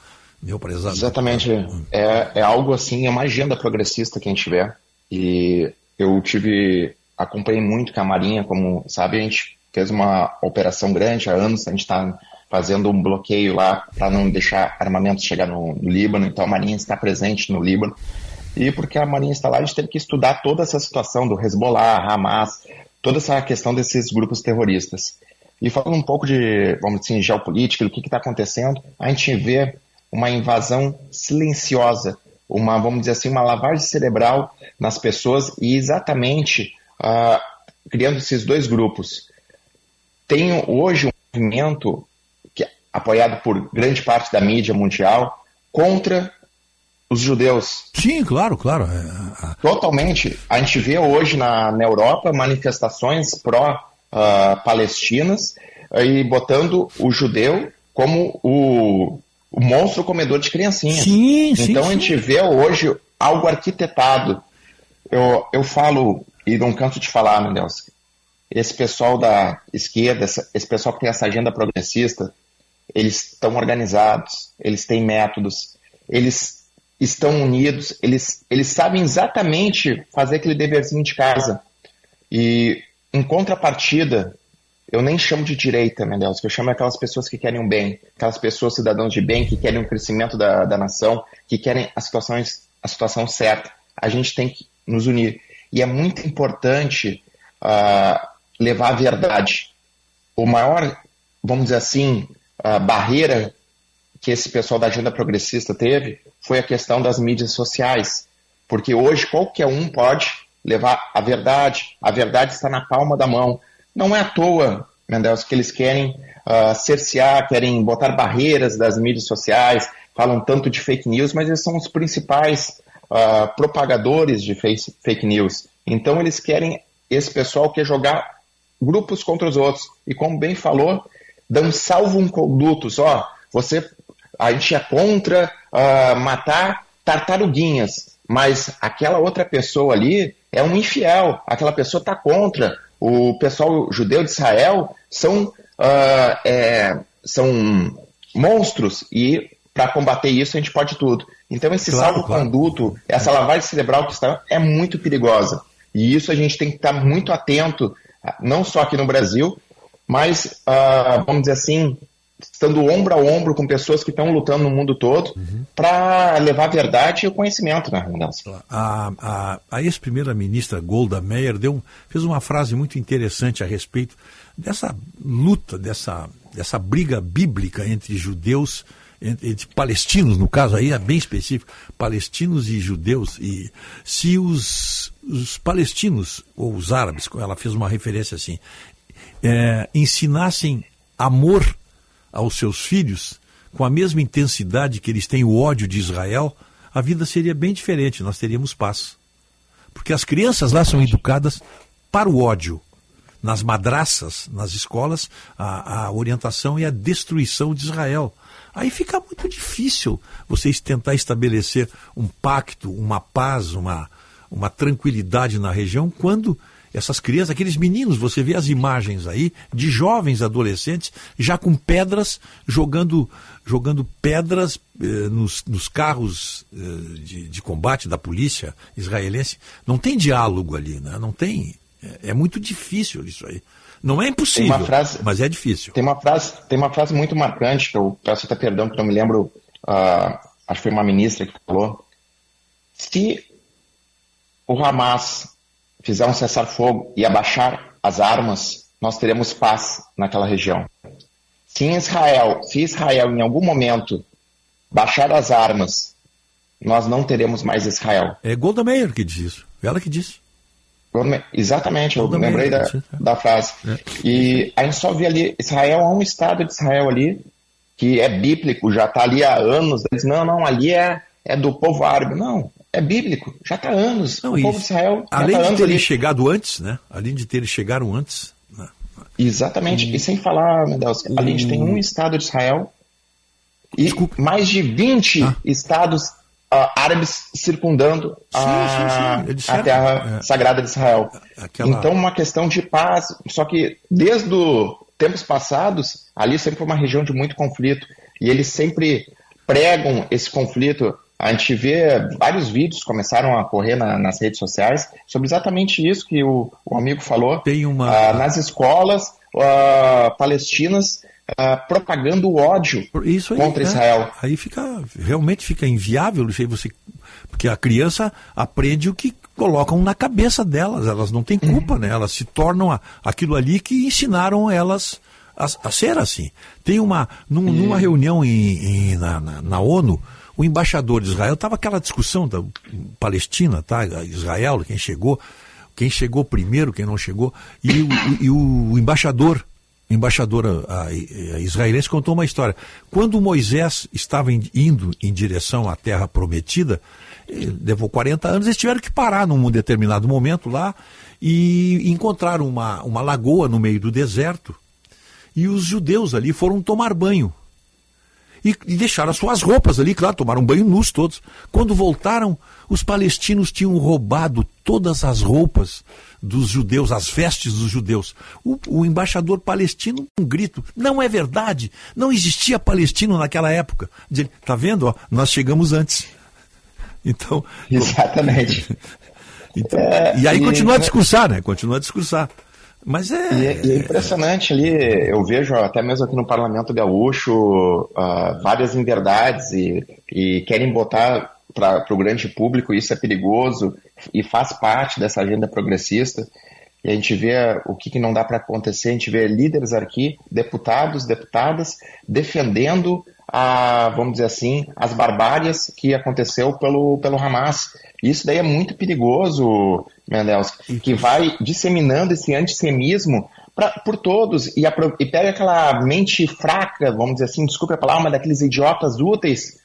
meu prezado. Exatamente. É, é algo assim, é uma agenda progressista que a gente vê. E eu tive, acompanhei muito com a Marinha, como sabe, a gente fez uma operação grande há anos, a gente está fazendo um bloqueio lá para não deixar armamentos chegar no, no, Líbano, então a Marinha está presente no Líbano. E porque a Marinha está lá, a gente teve que estudar toda essa situação do Hezbollah, Hamas, toda essa questão desses grupos terroristas. E falando um pouco de, vamos dizer, assim, geopolítica, do que está acontecendo, a gente vê uma invasão silenciosa, uma, vamos dizer assim, uma lavagem cerebral nas pessoas e exatamente uh, criando esses dois grupos. Tem hoje um movimento que é apoiado por grande parte da mídia mundial contra os judeus. Sim, claro, claro. É, é, Totalmente. A gente vê hoje na, na Europa manifestações pró uh, palestinas, e botando o judeu como o, o monstro comedor de criancinhas. Sim, sim, Então a sim. gente vê hoje algo arquitetado. Eu, eu falo, e não canso de falar, meu Deus, esse pessoal da esquerda, esse pessoal que tem essa agenda progressista, eles estão organizados, eles têm métodos, eles estão unidos, eles, eles sabem exatamente fazer aquele deverzinho de casa. E em contrapartida, eu nem chamo de direita, Mendelos, que eu chamo aquelas pessoas que querem o bem, aquelas pessoas cidadãos de bem, que querem o crescimento da, da nação, que querem as situações, a situação certa. A gente tem que nos unir. E é muito importante ah, levar a verdade. O maior, vamos dizer assim, ah, barreira que esse pessoal da agenda progressista teve foi a questão das mídias sociais. Porque hoje qualquer um pode levar a verdade, a verdade está na palma da mão. Não é à toa, Mendels, que eles querem ah, cercear, querem botar barreiras das mídias sociais, falam tanto de fake news, mas eles são os principais ah, propagadores de face- fake news. Então eles querem, esse pessoal quer jogar grupos contra os outros. E como bem falou, dão salvo um condutos. Ó, você, a gente é contra ah, matar tartaruguinhas, mas aquela outra pessoa ali é um infiel. Aquela pessoa está contra. O pessoal judeu de Israel são, ah, é, são monstros e para combater isso a gente pode tudo. Então esse Claro, salvo-conduto, essa lavagem cerebral que está é muito perigosa. E isso a gente tem que estar muito atento, não só aqui no Brasil, mas, ah, vamos dizer assim, estando ombro a ombro com pessoas que estão lutando no mundo todo para levar a verdade e o conhecimento, né, Nelson? A, a, a ex-primeira-ministra Golda Meir deu, fez uma frase muito interessante a respeito dessa luta, dessa, dessa briga bíblica entre judeus, entre, entre palestinos, no caso aí é bem específico, palestinos e judeus. E se os, os palestinos, ou os árabes, ela fez uma referência assim, é, ensinassem amor aos seus filhos com a mesma intensidade que eles têm o ódio de Israel, a vida seria bem diferente, nós teríamos paz. Porque as crianças lá são educadas para o ódio. Nas madraças, nas escolas, a, a orientação é a destruição de Israel. Aí fica muito difícil vocês tentar estabelecer um pacto, uma paz, uma, uma tranquilidade na região quando essas crianças, aqueles meninos, você vê as imagens aí de jovens adolescentes já com pedras jogando jogando pedras eh, nos, nos carros eh, de, de combate da polícia israelense. Não tem diálogo ali, né? Não tem. É, é muito difícil isso aí. Não é impossível, frase- mas é difícil. Tem uma frase, tem uma frase muito marcante que eu peço até perdão que não me lembro, ah, acho que foi uma ministra que falou. Se o Hamas fizer um cessar-fogo e abaixar as armas, nós teremos paz naquela região. Se Israel, se Israel em algum momento baixar as armas, nós não teremos mais Israel. É Golda Meir que diz isso. Ela que disse. Exatamente, eu Golda Meir, lembrei da, da frase. E a gente só vê ali, Israel há um estado de Israel ali, que é bíblico, já está ali há anos. Eles, não, não, ali é, é do povo árabe. Não, é bíblico, já está há anos. Não, o povo de Israel já Além tá de terem ali. chegado antes, né? Além de terem chegado antes. né? Exatamente, e sem falar, meu Deus, ali a gente tem um estado de Israel e mais de 20 Ah. estados ah, árabes circundando a, sim, sim, eles a terra é. sagrada de Israel. Aquela- Então, uma questão de paz, só que desde os tempos passados, ali sempre foi uma região de muito conflito, e eles sempre pregam esse conflito. A gente vê vários vídeos que começaram a correr na- nas redes sociais sobre exatamente isso que o, o amigo falou. Tem uma... Ah, nas escolas ah, palestinas ah, propagando o ódio Isso aí, contra né? Israel. Aí fica, realmente fica inviável isso aí você, porque a criança aprende o que colocam na cabeça delas, elas não têm culpa, né? Elas se tornam a- aquilo ali que ensinaram elas a, a ser assim. Tem uma, num- numa reunião em, em- na, na- na ONU, o embaixador de Israel, estava aquela discussão da Palestina, tá? Israel, quem chegou, quem chegou primeiro, quem não chegou, e o, e o embaixador embaixador a, a- a israelense contou uma história. Quando Moisés estava in- indo em direção à terra prometida, eh, levou 40 anos, eles tiveram que parar num determinado momento lá e encontraram uma, uma lagoa no meio do deserto. e os judeus ali foram tomar banho. E, e deixaram as suas roupas ali, claro, tomaram banho nus todos. Quando voltaram, os palestinos tinham roubado todas as roupas dos judeus, as vestes dos judeus. O, o, embaixador palestino, um grito, não é verdade, não existia palestino naquela época. Diz tá vendo? Ó, nós chegamos antes. Então. Exatamente. então, é, e aí e, continua a discursar, né? Continua a discursar. Mas é... E, é, e é impressionante ali, eu vejo até mesmo aqui no Parlamento Gaúcho uh, várias inverdades e, e querem botar para o grande público, isso é perigoso e faz parte dessa agenda progressista. E a gente vê o que, que não dá para acontecer, a gente vê líderes aqui, deputados, deputadas, defendendo a, vamos dizer assim, as barbárias que aconteceu pelo, pelo Hamas. Isso daí é muito perigoso, Mendels, que vai disseminando esse antissemismo pra, por todos e, e, pega aquela mente fraca, vamos dizer assim, desculpe a palavra, daqueles idiotas úteis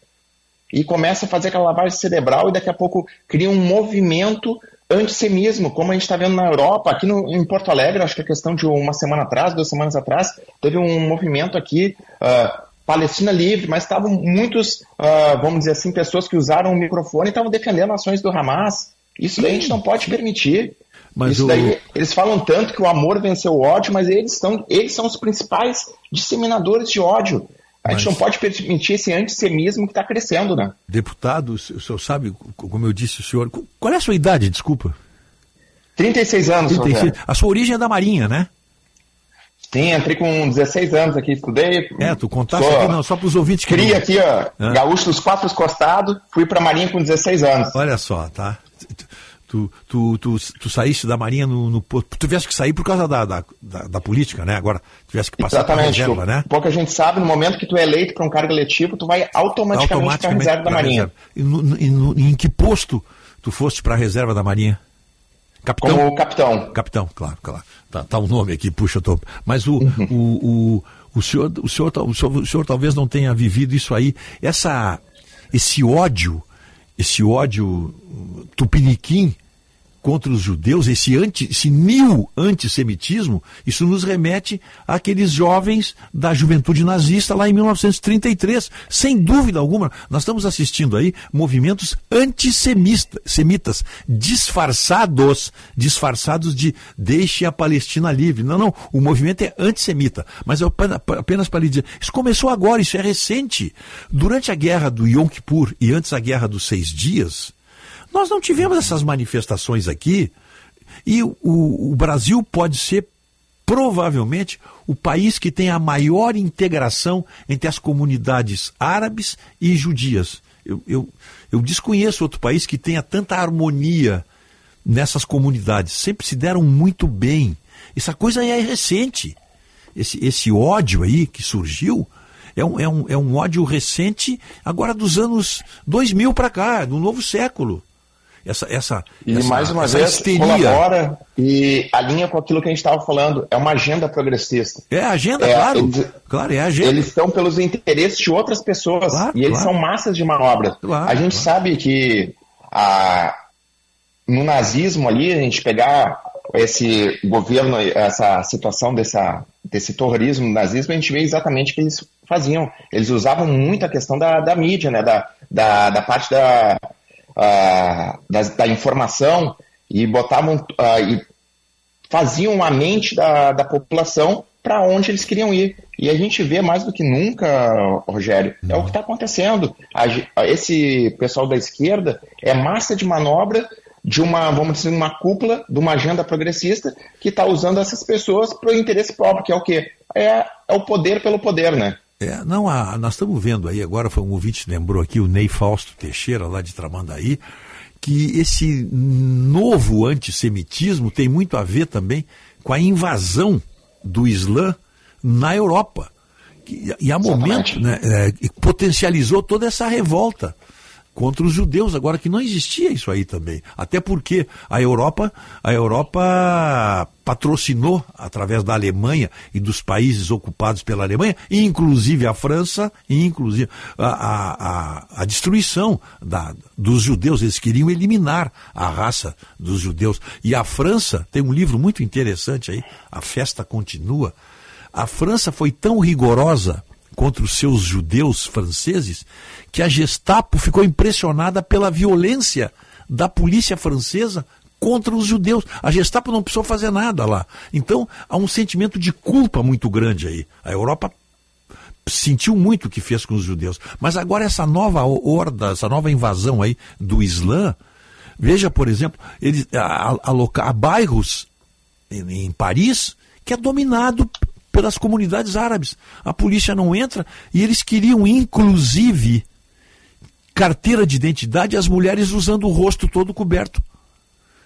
e começa a fazer aquela lavagem cerebral e daqui a pouco cria um movimento antissemismo, como a gente está vendo na Europa, aqui no, em Porto Alegre, acho que é questão de uma semana atrás, duas semanas atrás, teve um movimento aqui, uh, Palestina Livre, mas estavam muitos, uh, vamos dizer assim, pessoas que usaram o microfone e estavam defendendo ações do Hamas. Isso daí a gente não pode permitir. Mas Isso o... daí, eles falam tanto que o amor venceu o ódio, mas eles, estão, eles são os principais disseminadores de ódio. A gente não pode permitir esse antissemismo que está crescendo, né? Deputado, o senhor sabe, como eu disse o senhor, qual é a sua idade, desculpa? 36 anos, 36. A sua origem é da Marinha, né? Sim, entrei com 16 anos aqui, estudei. É, tu contaste aqui, não, só para os ouvintes que. Cria aqui, ó, Hã? gaúcho dos quatro costados, fui para a Marinha com 16 anos. Olha só, tá? Tu, tu, tu, tu saíste da Marinha no, no. Tu tivesse que sair por causa da, da, da, da política, né? Agora tivesse que passar para reserva, né? Pouca gente sabe, no momento que tu é eleito para um cargo eletivo, tu vai automaticamente, automaticamente para a reserva da Marinha. E, no, e, em que posto tu foste para a reserva da Marinha? Capitão? Como capitão. Capitão, claro, claro. Tá, tá um nome aqui, puxa, tô... mas o, uhum. o, o, o, senhor, o, senhor, o, senhor, o senhor talvez não tenha vivido isso aí, essa, esse ódio, esse ódio tupiniquim contra os judeus, esse, anti, esse mil antissemitismo, isso nos remete àqueles jovens da juventude nazista lá em 1933. Sem dúvida alguma, nós estamos assistindo aí movimentos antissemitas, disfarçados, disfarçados de deixe a Palestina livre. Não, não, o movimento é antissemita. Mas eu, apenas para lhe dizer, isso começou agora, isso é recente. Durante a guerra do Yom Kippur e antes a guerra dos seis dias, nós não tivemos essas manifestações aqui e o, o Brasil pode ser provavelmente o país que tem a maior integração entre as comunidades árabes e judias. Eu, eu, eu desconheço outro país que tenha tanta harmonia nessas comunidades. Sempre se deram muito bem. Essa coisa é recente. Esse, esse ódio aí que surgiu é um, é, um, é um ódio recente, agora dos anos 2000 para cá, do novo século essa essa e essa, mais uma vez histeria. colabora e alinha com aquilo que a gente estava falando. É uma agenda progressista. É agenda é, claro. eles, claro é agenda. eles estão pelos interesses de outras pessoas claro, e eles claro. são massas de manobra. Claro, a gente sabe que a, no nazismo ali a gente pegar esse governo essa situação dessa desse terrorismo nazismo a gente vê exatamente o que eles faziam. Eles usavam muito a questão da, da mídia né? Da, da, da parte da uh, da, da, informação e botavam uh, e faziam a mente da, da população para onde eles queriam ir. E a gente vê mais do que nunca, Rogério, é o que está acontecendo. Esse pessoal da esquerda é massa de manobra de uma, vamos dizer, uma cúpula de uma agenda progressista que está usando essas pessoas para o interesse próprio, que é o quê? É, é o poder pelo poder, né? É, não, a, nós estamos vendo aí, agora foi um ouvinte que lembrou aqui, o Ney Fausto Teixeira, lá de Tramandaí, que esse novo antissemitismo tem muito a ver também com a invasão do Islã na Europa. E, há momento né, é, potencializou toda essa revolta contra os judeus, agora que não existia isso aí também. Até porque a Europa, a Europa patrocinou através da Alemanha e dos países ocupados pela Alemanha, inclusive a França, inclusive a, a, a, destruição da, dos judeus. Eles queriam eliminar a raça dos judeus. E a França tem um livro muito interessante aí, A Festa Continua A França foi tão rigorosa contra os seus judeus franceses que a Gestapo ficou impressionada pela violência da polícia francesa contra os judeus. A Gestapo não precisou fazer nada lá. Então há um sentimento de culpa muito grande aí. A Europa sentiu muito o que fez com os judeus. Mas agora essa nova horda, essa nova invasão aí do Islã, veja, por exemplo, eles, a, a, a, a bairros em, em Paris que é dominado pelas comunidades árabes. A polícia não entra e eles queriam, inclusive, carteira de identidade as mulheres usando o rosto todo coberto.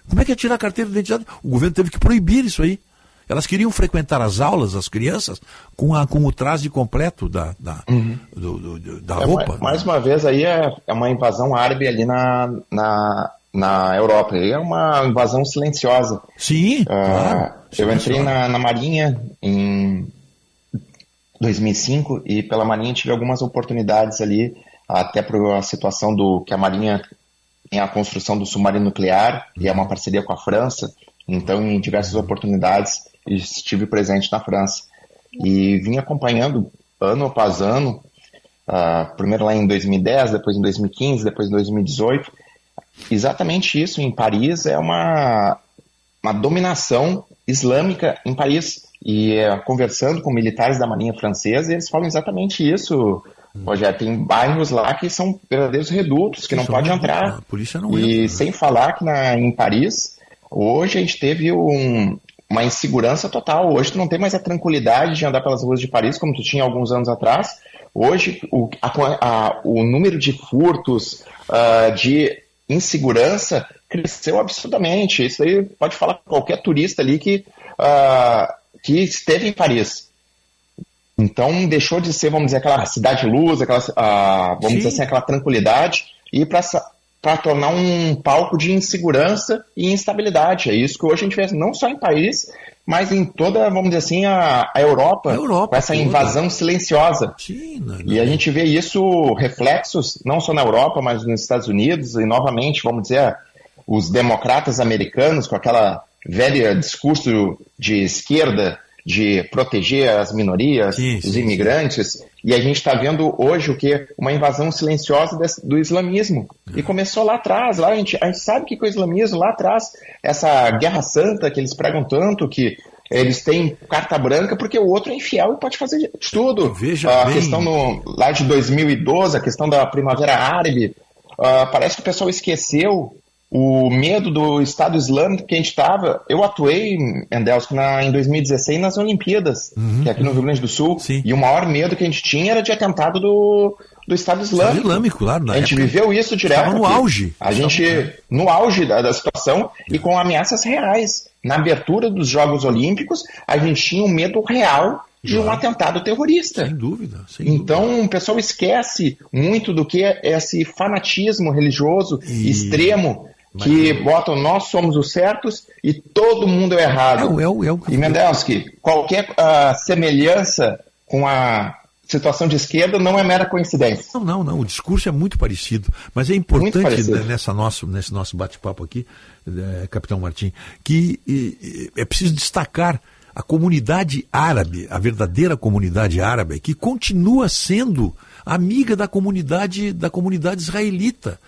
Como é que é tirar a carteira de identidade? O governo teve que proibir isso aí. Elas queriam frequentar as aulas, as crianças, com, a, com o traje completo da, da, uhum. do, do, da é, roupa. Mais uma vez, aí é, é uma invasão árabe ali na, na, na Europa. É uma invasão silenciosa. Sim, uh, claro. Eu entrei na, na Marinha em 2005 e pela Marinha tive algumas oportunidades ali, até por a situação do que a Marinha tem a construção do submarino nuclear e é uma parceria com a França. Então, em diversas oportunidades, estive presente na França. E vim acompanhando ano após ano, uh, primeiro lá em 2010, depois em 2015, depois em 2018. Exatamente isso em Paris é uma, uma dominação islâmica em Paris. E uh, conversando com militares da Marinha Francesa, eles falam exatamente isso. Hum. Rogério, tem bairros lá que são verdadeiros redutos, que não pode entrar. A polícia não e entra. sem falar que na, em Paris, hoje a gente teve um, uma insegurança total. Hoje tu não tem mais a tranquilidade de andar pelas ruas de Paris como tu tinha alguns anos atrás. Hoje o, a, a, o número de furtos, uh, de insegurança cresceu absurdamente. Isso aí pode falar qualquer turista ali que, uh, que esteve em Paris. Então deixou de ser, vamos dizer, aquela cidade luz, aquela, uh, vamos Sim. dizer assim, aquela tranquilidade e para tornar um palco de insegurança e instabilidade. É isso que hoje a gente vê não só em Paris, mas em toda, vamos dizer assim, a, a Europa, a Europa com essa toda. invasão silenciosa. Não. E a gente vê isso, reflexos, não só na Europa, mas nos Estados Unidos, e novamente, vamos dizer, os democratas americanos, com aquela velha discurso de esquerda, de proteger as minorias, sim, os imigrantes, sim. e a gente está vendo hoje o que? Uma invasão silenciosa do islamismo. E começou lá atrás, lá a gente, a gente sabe que com o islamismo lá atrás, essa guerra santa que eles pregam tanto, que eles têm carta branca porque o outro é infiel e pode fazer de tudo. Veja a bem. questão no, lá de 2012, a questão da primavera árabe, uh, parece que o pessoal esqueceu o medo do Estado Islâmico que a gente estava. Eu atuei, Endelsko, na, em 2016 nas Olimpíadas, uhum, que é aqui no Rio Grande do Sul, sim. e o maior medo que a gente tinha era de atentado do, do Estado Islâmico. Estado Islâmico, claro. a gente viveu isso direto. Estava no auge. A gente, no auge da, da situação e com ameaças reais. Na abertura dos Jogos Olímpicos, a gente tinha um medo real de um atentado terrorista. Sem dúvida. Sem então dúvida. o pessoal esquece muito do que é esse fanatismo religioso E- extremo que botam nós somos os certos e todo mundo é errado. O- é o- E Mendelski, qualquer ah, semelhança com a situação de esquerda não é mera coincidência. Não, não, não. O discurso é muito parecido. Mas é importante né, nessa nosso, nesse nosso bate-papo aqui, eh, Capitão Martim, que eh, é preciso destacar a comunidade árabe, a verdadeira comunidade árabe, que continua sendo amiga da comunidade da comunidade israelita.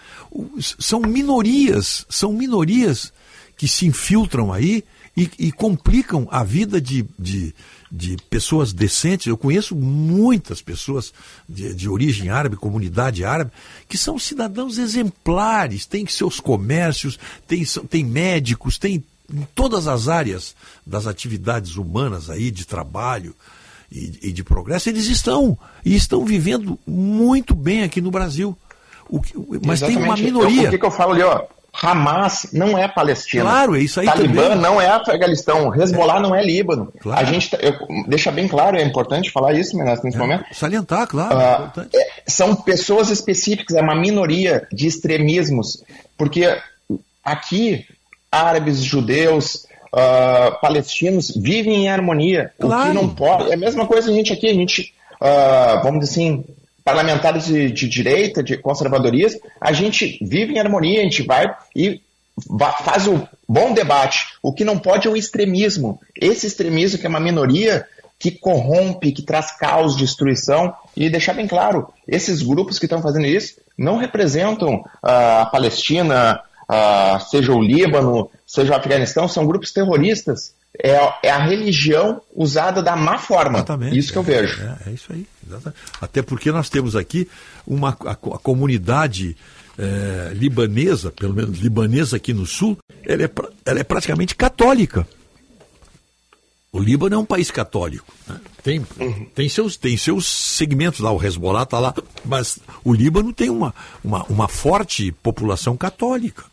São minorias, são minorias que se infiltram aí e, e complicam a vida de, de, de pessoas decentes. Eu conheço muitas pessoas de, de origem árabe, comunidade árabe, que são cidadãos exemplares, têm seus comércios, têm, têm médicos, têm em todas as áreas das atividades humanas aí, de trabalho e, e de progresso, eles estão e estão vivendo muito bem aqui no Brasil. Que- mas tem uma Exatamente. minoria. Eu, o que, eu falo ali, ó? Hamas não é Palestina. Claro, é isso aí Talibã também. não é Afeganistão. Hezbollah não é Líbano. A gente, tá- eu, deixa bem claro, é importante falar isso, Menas, nesse momento. Salientar, claro. é importante. é, são pessoas específicas, é uma minoria de extremismos. Porque aqui, árabes, judeus, ah, palestinos vivem em harmonia. O Claro. que não pode. É a mesma coisa a gente aqui, a gente, ah, vamos dizer assim, parlamentares de, de direita, de conservadorismo, a gente vive em harmonia, a gente vai e faz o bom debate. O que não pode é o extremismo. Esse extremismo, que é uma minoria, que corrompe, que traz caos, destruição, e deixar bem claro, esses grupos que estão fazendo isso não representam ah, a Palestina, ah, seja o Líbano, seja o Afeganistão, são grupos terroristas. É, é a religião usada da má forma. Exatamente. Isso que eu vejo. É, é isso aí. Exatamente. Até porque nós temos aqui uma, a, a comunidade é, libanesa, pelo menos libanesa aqui no sul, ela é, ela é praticamente católica. O Líbano é um país católico. Né? Tem, uhum. tem, seus, tem seus segmentos lá, o Hezbollah está lá, mas o Líbano tem uma, uma, uma forte população católica.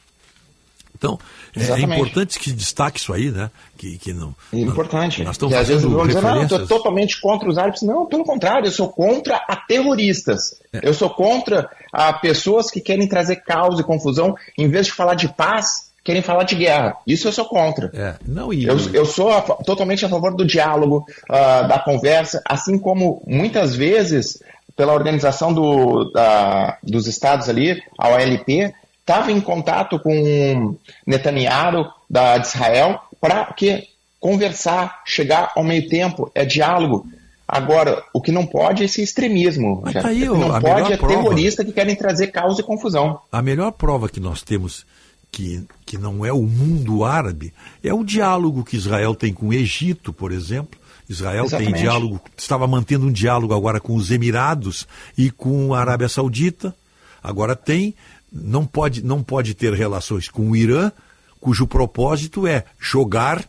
Então, é, é importante que destaque isso aí, né? Que, que não, é importante. Nós estamos e às vezes vão dizer, não, eu estou totalmente contra os árabes. Não, pelo contrário, eu sou contra a terroristas. É. Eu sou contra a pessoas que querem trazer caos e confusão, em vez de falar de paz, querem falar de guerra. Isso eu sou contra. É. Não, e... eu, eu sou a, totalmente a favor do diálogo, uh, da conversa, assim como muitas vezes pela organização do, da, dos estados ali, a OLP, estava em contato com Netanyahu da, de Israel para que conversar, chegar ao meio tempo, é diálogo. Agora, o que não pode é esse extremismo. Mas tá aí, o que não pode é prova, terrorista que querem trazer caos e confusão. A melhor prova que nós temos que, que não é o mundo árabe é o diálogo que Israel tem com o Egito, por exemplo. Israel Exatamente. tem diálogo, estava mantendo um diálogo agora com os Emirados e com a Arábia Saudita. Agora tem não pode, não pode ter relações com o Irã, cujo propósito é jogar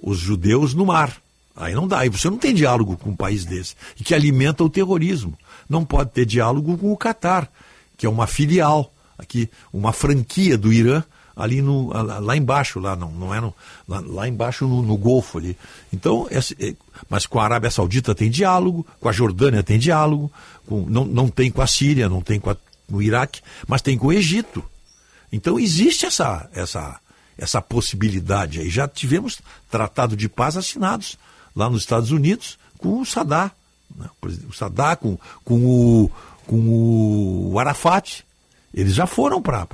os judeus no mar. Aí não dá, aí você não tem diálogo com um país desse, e que alimenta o terrorismo. Não pode ter diálogo com o Catar, que é uma filial, aqui, uma franquia do Irã, ali no, lá embaixo, lá não, não é no, lá, lá embaixo no, no, Golfo ali. Então, esse, é, mas com a Arábia Saudita tem diálogo, com a Jordânia tem diálogo, com, não, não tem com a Síria, não tem com a no Iraque, mas tem com o Egito. Então existe essa, essa, essa possibilidade aí. Já tivemos tratado de paz assinados lá nos Estados Unidos com o Saddam. Né? O Saddam com, com, o, com o Arafat. Eles já foram para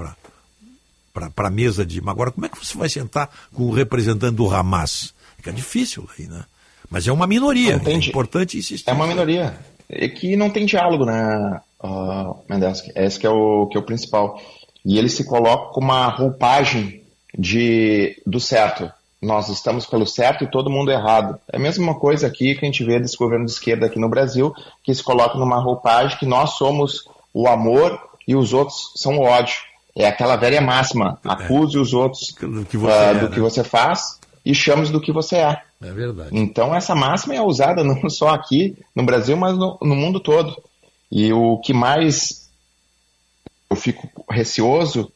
para a mesa de. Agora, como é que você vai sentar com o representante do Hamas? Fica difícil aí, né? Mas é uma minoria. É importante insistir. É uma minoria. É que não tem diálogo, né, uh, Mendelski? Esse que é, o, que é o principal. E ele se coloca com uma roupagem de, do certo. Nós estamos pelo certo e todo mundo errado. É a mesma coisa aqui que a gente vê desse governo de esquerda aqui no Brasil, que se coloca numa roupagem que nós somos o amor e os outros são o ódio. É aquela velha máxima: é. acuse é. os outros do que você, uh, é, do né? que você faz e chame do que você é. É verdade. Então essa máxima é usada não só aqui no Brasil, mas no, no mundo todo. E o que mais eu fico receoso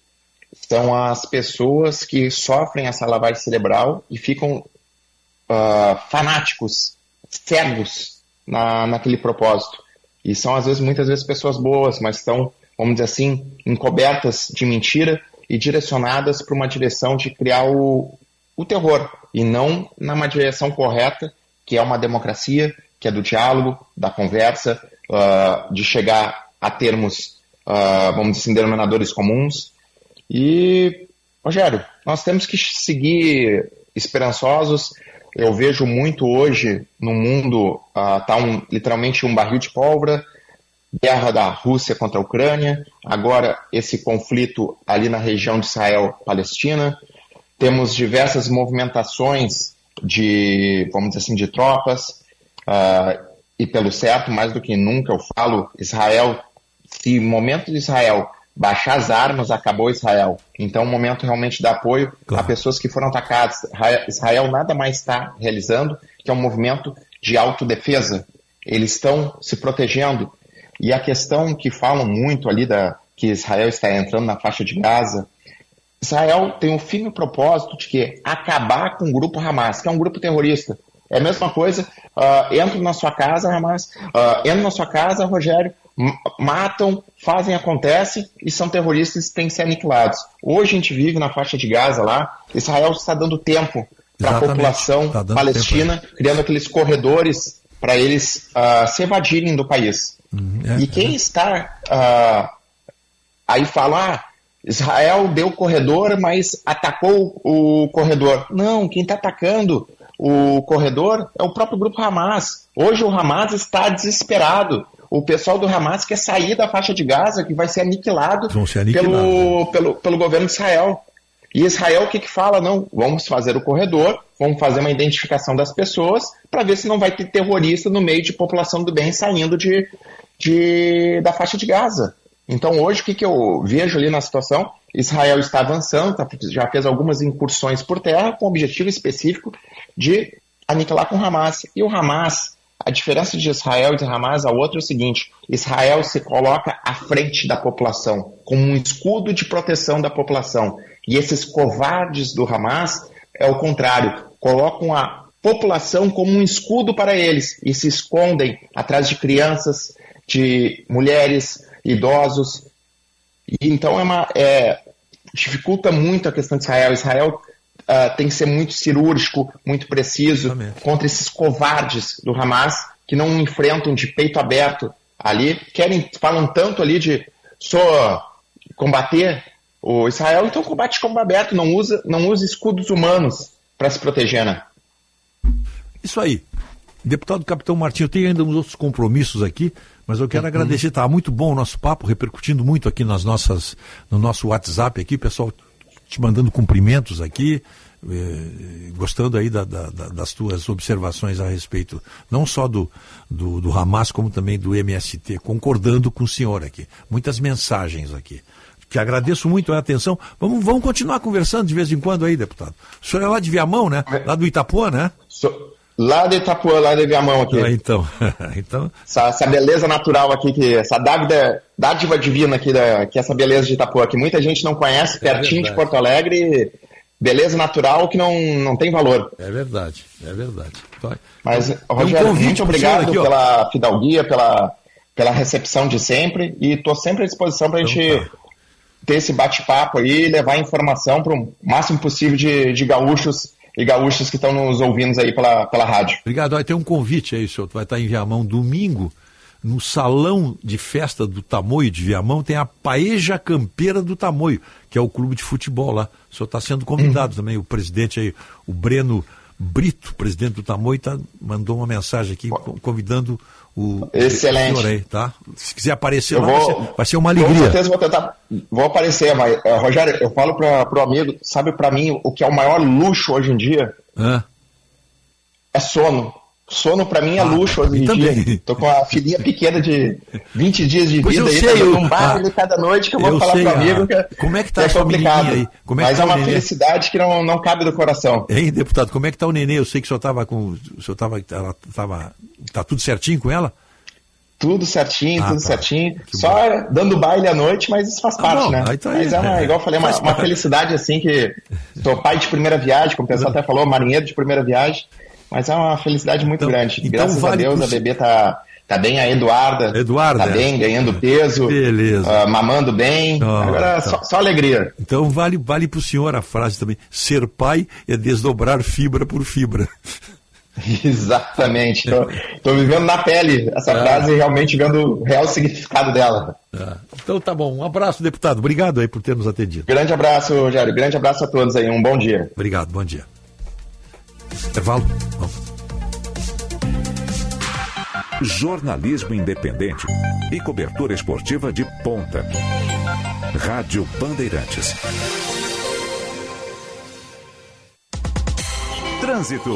são as pessoas que sofrem essa lavagem cerebral e ficam uh, fanáticos, cegos na, naquele propósito. E são, às vezes, muitas vezes pessoas boas, mas estão, vamos dizer assim, encobertas de mentira e direcionadas para uma direção de criar o, o terror, e não numa direção correta, que é uma democracia, que é do diálogo, da conversa, uh, de chegar a termos, uh, vamos dizer assim, denominadores comuns. E, Rogério, nós temos que seguir esperançosos. Eu vejo muito hoje no mundo, está uh, um, literalmente um barril de pólvora, guerra da Rússia contra a Ucrânia, agora esse conflito ali na região de Israel-Palestina, temos diversas movimentações de, vamos dizer assim, de tropas, uh, e pelo certo, mais do que nunca, eu falo, Israel, se o momento de Israel baixar as armas, acabou Israel. Então, o momento realmente de apoio claro. a pessoas que foram atacadas. Israel nada mais está realizando que é um movimento de autodefesa. Eles estão se protegendo. E a questão que falam muito ali da que Israel está entrando na faixa de Gaza, Israel tem um firme propósito de que acabar com o grupo Hamas, que é um grupo terrorista. É a mesma coisa, uh, entram na sua casa, Hamas, uh, entram na sua casa, Rogério, matam, fazem, acontece e são terroristas e têm que ser aniquilados. Hoje a gente vive na faixa de Gaza lá, Israel está dando tempo para a população tá palestina, tempo, criando aqueles corredores para eles uh, se evadirem do país. Uhum, é, e quem é. está aí fala, ah, Israel deu corredor, mas atacou o corredor. Não, quem está atacando o corredor é o próprio grupo Hamas. Hoje o Hamas está desesperado. O pessoal do Hamas quer sair da faixa de Gaza, que vai ser aniquilado, ser aniquilado. Pelo, pelo, pelo governo de Israel. E Israel o que, que fala? Não, vamos fazer o corredor, vamos fazer uma identificação das pessoas para ver se não vai ter terrorista no meio de população do bem saindo de, de, da faixa de Gaza. Então hoje o que, que eu vejo ali na situação? Israel está avançando, tá, já fez algumas incursões por terra com o objetivo específico de aniquilar com Hamas. E o Hamas, a diferença de Israel e de Hamas a outra é o seguinte: Israel se coloca à frente da população, como um escudo de proteção da população. E esses covardes do Hamas é o contrário, colocam a população como um escudo para eles e se escondem atrás de crianças, de mulheres, idosos. E então é uma, é, dificulta muito a questão de Israel. Israel uh, tem que ser muito cirúrgico, muito preciso contra esses covardes do Hamas que não enfrentam de peito aberto ali, querem falam tanto ali de só combater o Israel, então combate de campo aberto, não usa, não usa escudos humanos para se proteger, né? Isso aí. Deputado Capitão Martinho, tenho ainda uns outros compromissos aqui, mas eu quero uhum. agradecer, está muito bom o nosso papo, repercutindo muito aqui nas nossas, no nosso WhatsApp aqui, pessoal te mandando cumprimentos aqui, eh, gostando aí da, da, das tuas observações a respeito, não só do, do, do Hamas, como também do MST, concordando com o senhor aqui. Muitas mensagens aqui que agradeço muito a atenção. Vamos, vamos continuar conversando de vez em quando aí, deputado. O senhor é lá de Viamão, né? Lá do Itapuã, né? So, lá de Itapuã, lá de Viamão aqui. Ah, então. então... Essa, essa, beleza natural aqui, que, essa dádiva, dádiva divina aqui, da, que essa beleza de Itapuã, que muita gente não conhece, é pertinho de Porto Alegre, beleza natural que não, não tem valor. É verdade, é verdade. Mas, Rogério, um muito obrigado aqui, pela fidalguia, pela, pela recepção de sempre, e estou sempre à disposição para a então, gente... Tá ter esse bate-papo aí e levar informação para o máximo possível de, de gaúchos e gaúchos que estão nos ouvindo aí pela, pela rádio. Obrigado. Vai ter um convite aí, senhor. Vai estar em Viamão domingo, no salão de festa do Tamoio de Viamão, tem a Paeja Campeira do Tamoio, que é o clube de futebol lá. O senhor está sendo convidado uhum. também, o presidente aí, o Breno Brito, presidente do Tamoio, tá, mandou uma mensagem aqui convidando o, Excelente. senhor aí, tá? Se quiser aparecer lá, vou, vai, ser, vai, ser, uma alegria. Com certeza vou tentar, vou aparecer, mas, uh, Rogério, eu falo para o amigo, sabe para mim o que é o maior luxo hoje em dia? Hã? É sono. Sono para mim é ah, luxo hoje em também. dia. Tô com a filhinha pequena de 20 dias de pois vida aí, sei, tá eu, um baile ah, cada noite que eu vou eu falar sei, pro amigo que, é- como é que tá é complicado. Aí? Como é Mas tá é uma nenê? felicidade que não, não cabe do coração. Hein, deputado, como é que tá o nenê? Eu sei que o senhor tava com. O senhor tava. Ela tava. Tá tudo certinho com ela? Tudo certinho, ah, tudo tá. certinho. Que Só bom. dando baile à noite, mas isso faz ah, parte, né? Tá mas é uma, igual eu falei, uma, uma felicidade assim que sou pai de primeira viagem, como o pessoal até falou, marinheiro de primeira viagem. Mas é uma felicidade muito então, grande. Então Graças vale a Deus, a bebê tá, tá bem, a Eduarda. Eduarda. Tá bem, ganhando peso. Beleza. Uh, mamando bem. Oh, Agora, tá. só, só, alegria. Então vale, vale pro senhor a frase também. Ser pai é desdobrar fibra por fibra. Exatamente. Estou vivendo na pele essa ah. frase e realmente vendo o real significado dela. Ah. Então tá bom. Um abraço, deputado. Obrigado aí por ter nos atendido. Grande abraço, Rogério. Grande abraço a todos aí. Um bom dia. Obrigado, bom dia. Intervalo? Vamos. Jornalismo independente e cobertura esportiva de ponta. Rádio Bandeirantes. Trânsito.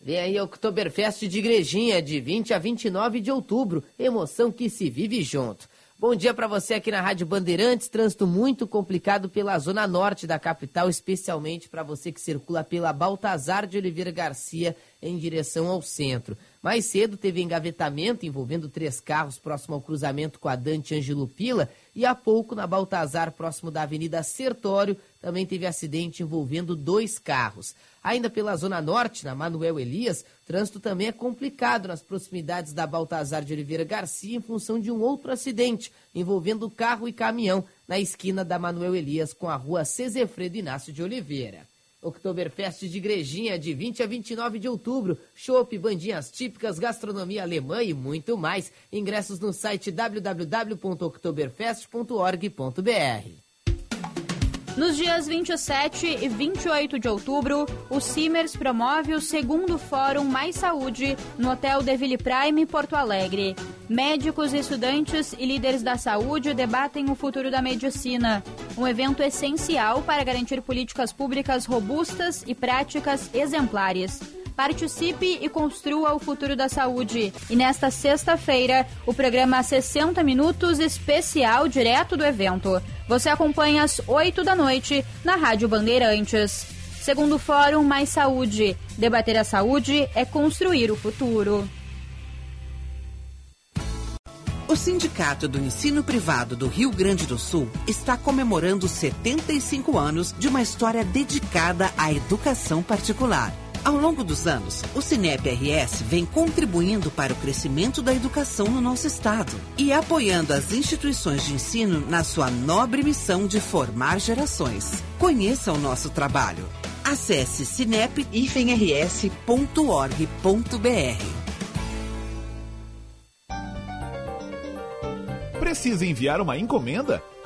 Vem aí Oktoberfest de Igrejinha, de 20 a 29 de outubro. Emoção que se vive junto. Bom dia para você aqui na Rádio Bandeirantes. Trânsito muito complicado pela zona norte da capital, especialmente para você que circula pela Baltazar de Oliveira Garcia em direção ao centro. Mais cedo teve engavetamento envolvendo três carros próximo ao cruzamento com a Dante Angelo Pila e há pouco na Baltazar, próximo da Avenida Sertório, também teve acidente envolvendo dois carros. Ainda pela Zona Norte, na Manuel Elias, trânsito também é complicado nas proximidades da Baltazar de Oliveira Garcia em função de um outro acidente envolvendo carro e caminhão na esquina da Manuel Elias com a rua Cezefredo Inácio de Oliveira. Oktoberfest de Igrejinha, de 20 a 29 de outubro. Chopp, bandinhas típicas, gastronomia alemã e muito mais. Ingressos no site www.oktoberfest.org.br. Nos dias 27 e 28 de outubro, o Simers promove o segundo Fórum Mais Saúde no Hotel Deville Prime, Porto Alegre. Médicos, estudantes e líderes da saúde debatem o futuro da medicina. Um evento essencial para garantir políticas públicas robustas e práticas exemplares. Participe e construa o futuro da saúde. E nesta sexta-feira, o programa 60 Minutos especial direto do evento. Você acompanha às 8 da noite na Rádio Bandeirantes. Segundo Fórum Mais Saúde. Debater a saúde é construir o futuro. O Sindicato do Ensino Privado do Rio Grande do Sul está comemorando 75 anos de uma história dedicada à educação particular. Ao longo dos anos, o Cinep RS vem contribuindo para o crescimento da educação no nosso estado e apoiando as instituições de ensino na sua nobre missão de formar gerações. Conheça o nosso trabalho. Acesse cinep-rs.org.br. Precisa enviar uma encomenda?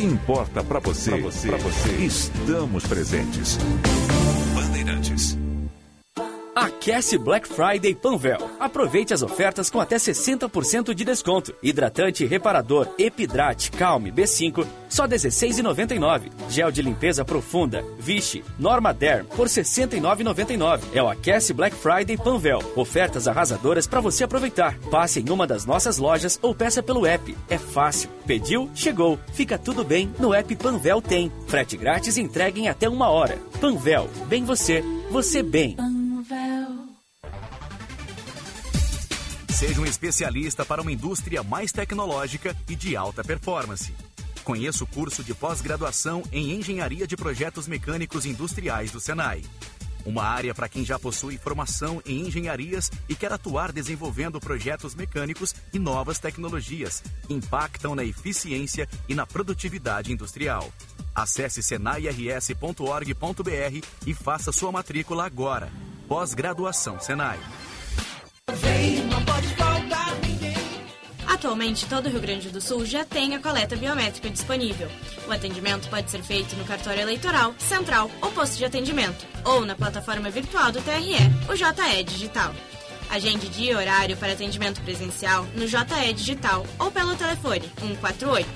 Se importa para você, pra você, pra você, estamos presentes. Bandeirantes. Aquece Black Friday Panvel. Aproveite as ofertas com até 60% de desconto. Hidratante reparador Epidrate Calme B5 só R$ 16,99. Gel de limpeza profunda Vichy Norma Derm por R$ 69,99. É o Aquece Black Friday Panvel. Ofertas arrasadoras para você aproveitar. Passe em uma das nossas lojas ou peça pelo app. É fácil. Pediu, chegou. Fica tudo bem no app Panvel tem. Frete grátis e entrega em até uma hora. Panvel. Bem você, você bem. Seja um especialista para uma indústria mais tecnológica e de alta performance. Conheça o curso de pós-graduação em Engenharia de Projetos Mecânicos Industriais do Senai. Uma área para quem já possui formação em engenharias e quer atuar desenvolvendo projetos mecânicos e novas tecnologias que impactam na eficiência e na produtividade industrial. Acesse senairs.org.br e faça sua matrícula agora. Pós-graduação Senai. Atualmente, todo o Rio Grande do Sul já tem a coleta biométrica disponível. O atendimento pode ser feito no cartório eleitoral, central ou posto de atendimento, ou na plataforma virtual do TRE, o JE Digital. Agende dia e horário para atendimento presencial no JE Digital ou pelo telefone 148.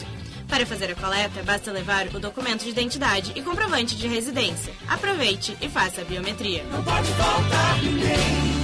Para fazer a coleta, basta levar o documento de identidade e comprovante de residência. Aproveite e faça a biometria. Não pode faltar ninguém.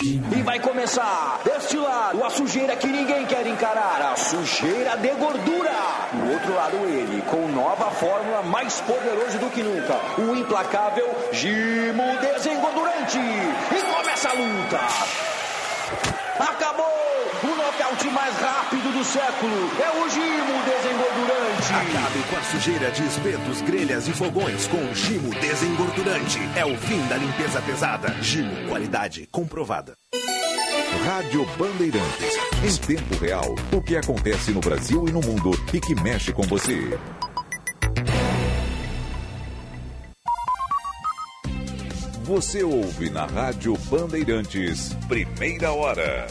E vai começar deste lado a sujeira que ninguém quer encarar, a sujeira de gordura. Do outro lado ele, com nova fórmula mais poderoso do que nunca, o implacável Gimo Desengordurante. E começa a luta. Acabou! O nocaute mais rápido do século é o Gimo Desengordurante. Acabe com a sujeira de espetos, grelhas e fogões com Gimo Desengordurante. É o fim da limpeza pesada. Gimo, qualidade comprovada. Rádio Bandeirantes. Em tempo real, o que acontece no Brasil e no mundo e que mexe com você. Você ouve na Rádio Bandeirantes, primeira hora.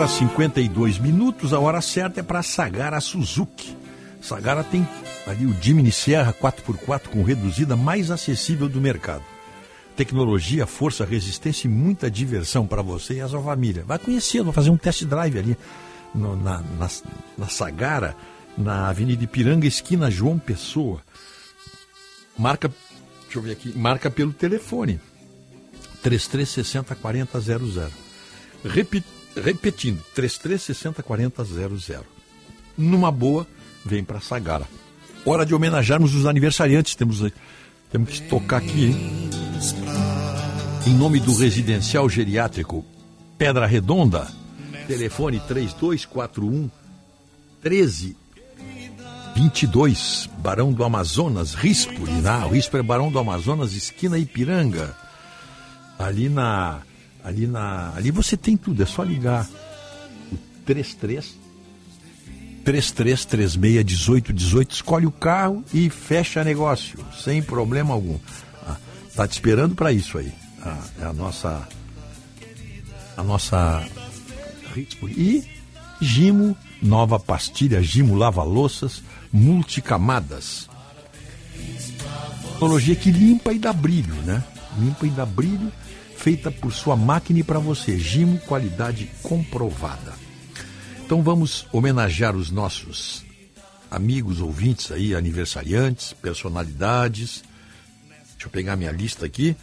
Horas e 52 minutos, a hora certa é para Sagara Suzuki. Sagara tem ali o Jimny Sierra 4x4 com reduzida mais acessível do mercado. Tecnologia, força, resistência e muita diversão para você e a sua família. Vai conhecer, vai fazer um test drive ali no, na, na, na Sagara, na Avenida Ipiranga, esquina João Pessoa. Marca, deixa eu ver aqui, marca pelo telefone 3360 4000. Repita repetindo, 3360 4000. Numa boa, vem para Sagara. Hora de homenagearmos os aniversariantes. Temos, temos que tocar aqui, hein? Em nome do Residencial Geriátrico Pedra Redonda, telefone 3241 1322, Barão do Amazonas, Rispoli, na Rispo é Barão do Amazonas, esquina Ipiranga. Ali na Ali na, ali você tem tudo, é só ligar o 33 3336 1818, escolhe o carro e fecha negócio, sem problema algum. Ah, tá te esperando para isso aí. Ah, é a nossa a nossa e Gimo, nova pastilha Gimo lava-louças multicamadas. Tecnologia que limpa e dá brilho, né? Limpa e dá brilho feita por sua máquina e para você. Gimo, qualidade comprovada. Então vamos homenagear os nossos amigos, ouvintes aí, aniversariantes, personalidades. Deixa eu pegar minha lista aqui.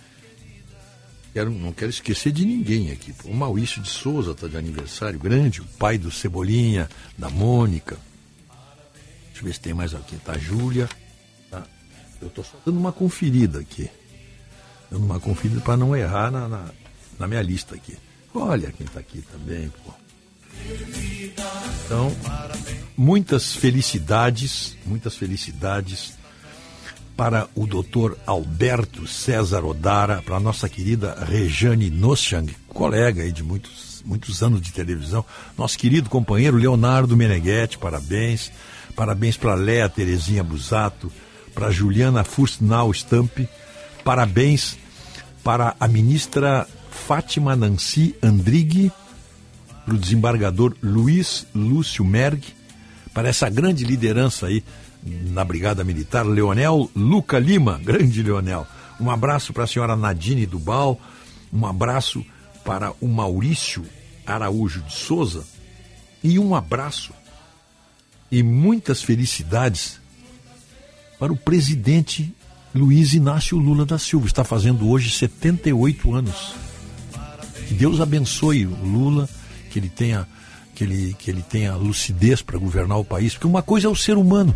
Quero, não quero esquecer de ninguém aqui. O Maurício de Souza está de aniversário grande, o pai do Cebolinha, da Mônica. Deixa eu ver se tem mais aqui. Tá a Júlia. Tá. Eu estou só dando uma conferida aqui dando uma conferida para não errar na, na, na, minha lista aqui. Olha quem está aqui também, pô. Então, muitas felicidades, muitas felicidades para o doutor Alberto César Odara, para a nossa querida Rejane Noschang, colega aí de muitos, muitos anos de televisão, nosso querido companheiro Leonardo Meneghetti, parabéns, parabéns para Léa Terezinha Busato, para Juliana Furstnau Stamp, Parabéns para a ministra Fátima Nancy Andrighi, para o desembargador Luiz Lúcio Merg, para essa grande liderança aí na Brigada Militar, Leonel Luca Lima, grande Leonel. Um abraço para a senhora Nadine Dubal, um abraço para o Maurício Araújo de Souza e um abraço e muitas felicidades para o presidente Luiz Inácio Lula da Silva. Está fazendo hoje 78 anos. Que Deus abençoe o Lula, que ele tenha, que ele, que ele tenha lucidez para governar o país. Porque uma coisa é o ser humano.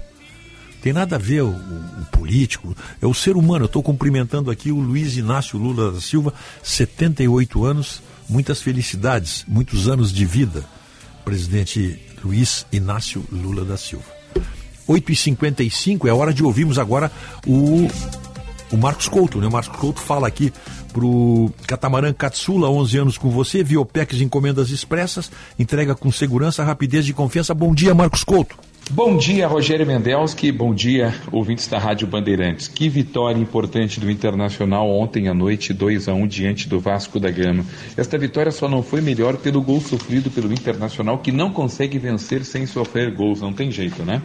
Tem nada a ver o, o, político, é o ser humano. Eu estou cumprimentando aqui o Luiz Inácio Lula da Silva, 78 anos, muitas felicidades, muitos anos de vida. Presidente Luiz Inácio Lula da Silva. 8h55, é hora de ouvirmos agora o, o Marcos Couto, né? O Marcos Couto fala aqui pro Catamarã Katsula, 11 anos com você, Viopex Encomendas Expressas, entrega com segurança, rapidez e confiança. Bom dia, Marcos Couto. Bom dia, Rogério Mendelski. Bom dia, ouvintes da Rádio Bandeirantes. Que vitória importante do Internacional ontem à noite, 2 a 1 diante do Vasco da Gama. Esta vitória só não foi melhor pelo gol sofrido pelo Internacional, que não consegue vencer sem sofrer gols. Não tem jeito, né?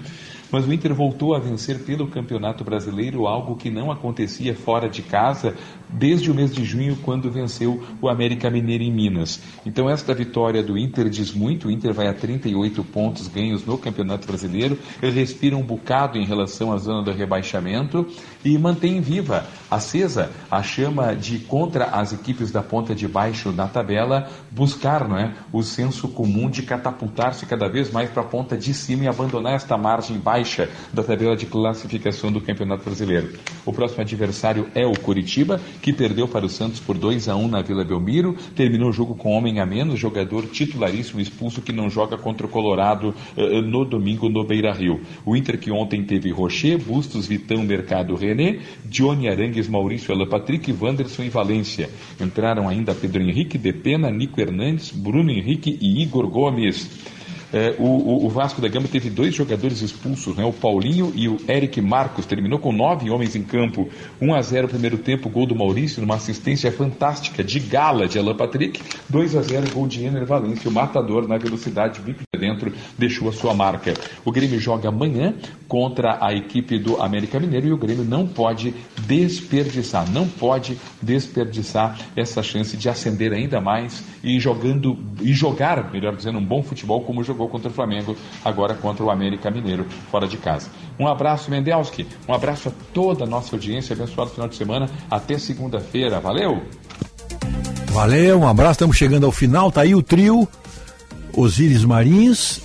Mas o Inter voltou a vencer pelo Campeonato Brasileiro, algo que não acontecia fora de casa desde o mês de junho, quando venceu o América Mineiro em Minas. Então, esta vitória do Inter diz muito. O Inter vai a 38 pontos ganhos no Campeonato Brasileiro. Ele respira um bocado em relação à zona do rebaixamento e mantém viva, acesa, a chama de contra as equipes da ponta de baixo na tabela, buscar não é, o senso comum de catapultar-se cada vez mais para a ponta de cima e abandonar esta margem baixa da tabela de classificação do Campeonato Brasileiro. O próximo adversário é o Curitiba, que perdeu para o Santos por 2 a 1 na Vila Belmiro, terminou o jogo com homem a menos, jogador titularíssimo expulso que não joga contra o Colorado uh, no domingo no Beira-Rio. O Inter que ontem teve Rocher, Bustos, Vitão, Mercado, René, Johnny Arangues, Maurício Alan Patrick, Wanderson e Valência. Entraram ainda Pedro Henrique, Depena, Nico Hernandes, Bruno Henrique e Igor Gomes. É, o, o, Vasco da Gama teve dois jogadores expulsos, né? o Paulinho e o Eric Marcos. Terminou com nove homens em campo. 1 a 0 primeiro tempo, gol do Maurício, numa assistência fantástica de gala de Alan Patrick. 2 a 0 gol de Ener Valência. O matador na velocidade, bico de dentro, deixou a sua marca. O Grêmio joga amanhã contra a equipe do América Mineiro e o Grêmio não pode desperdiçar, não pode desperdiçar essa chance de ascender ainda mais e jogando e jogar, melhor dizendo, um bom futebol como jogou contra o Flamengo, agora contra o América Mineiro, fora de casa. Um abraço, Mendelski, um abraço a toda a nossa audiência, abençoado final de semana, até segunda-feira, valeu! Valeu, um abraço, estamos chegando ao final, tá aí o trio, Osíris Marins,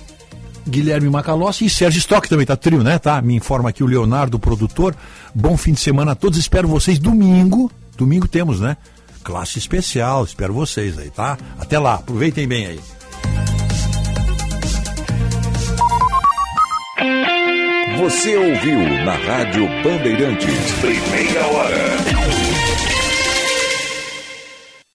Guilherme Macalossi e Sérgio Stock também tá trio, né? Tá? Me informa aqui o Leonardo, o produtor. Bom fim de semana a todos. Espero vocês domingo. Domingo temos, né? Classe especial. Espero vocês aí, tá? Até lá. Aproveitem bem aí. Você ouviu na Rádio Bandeirantes. Primeira hora.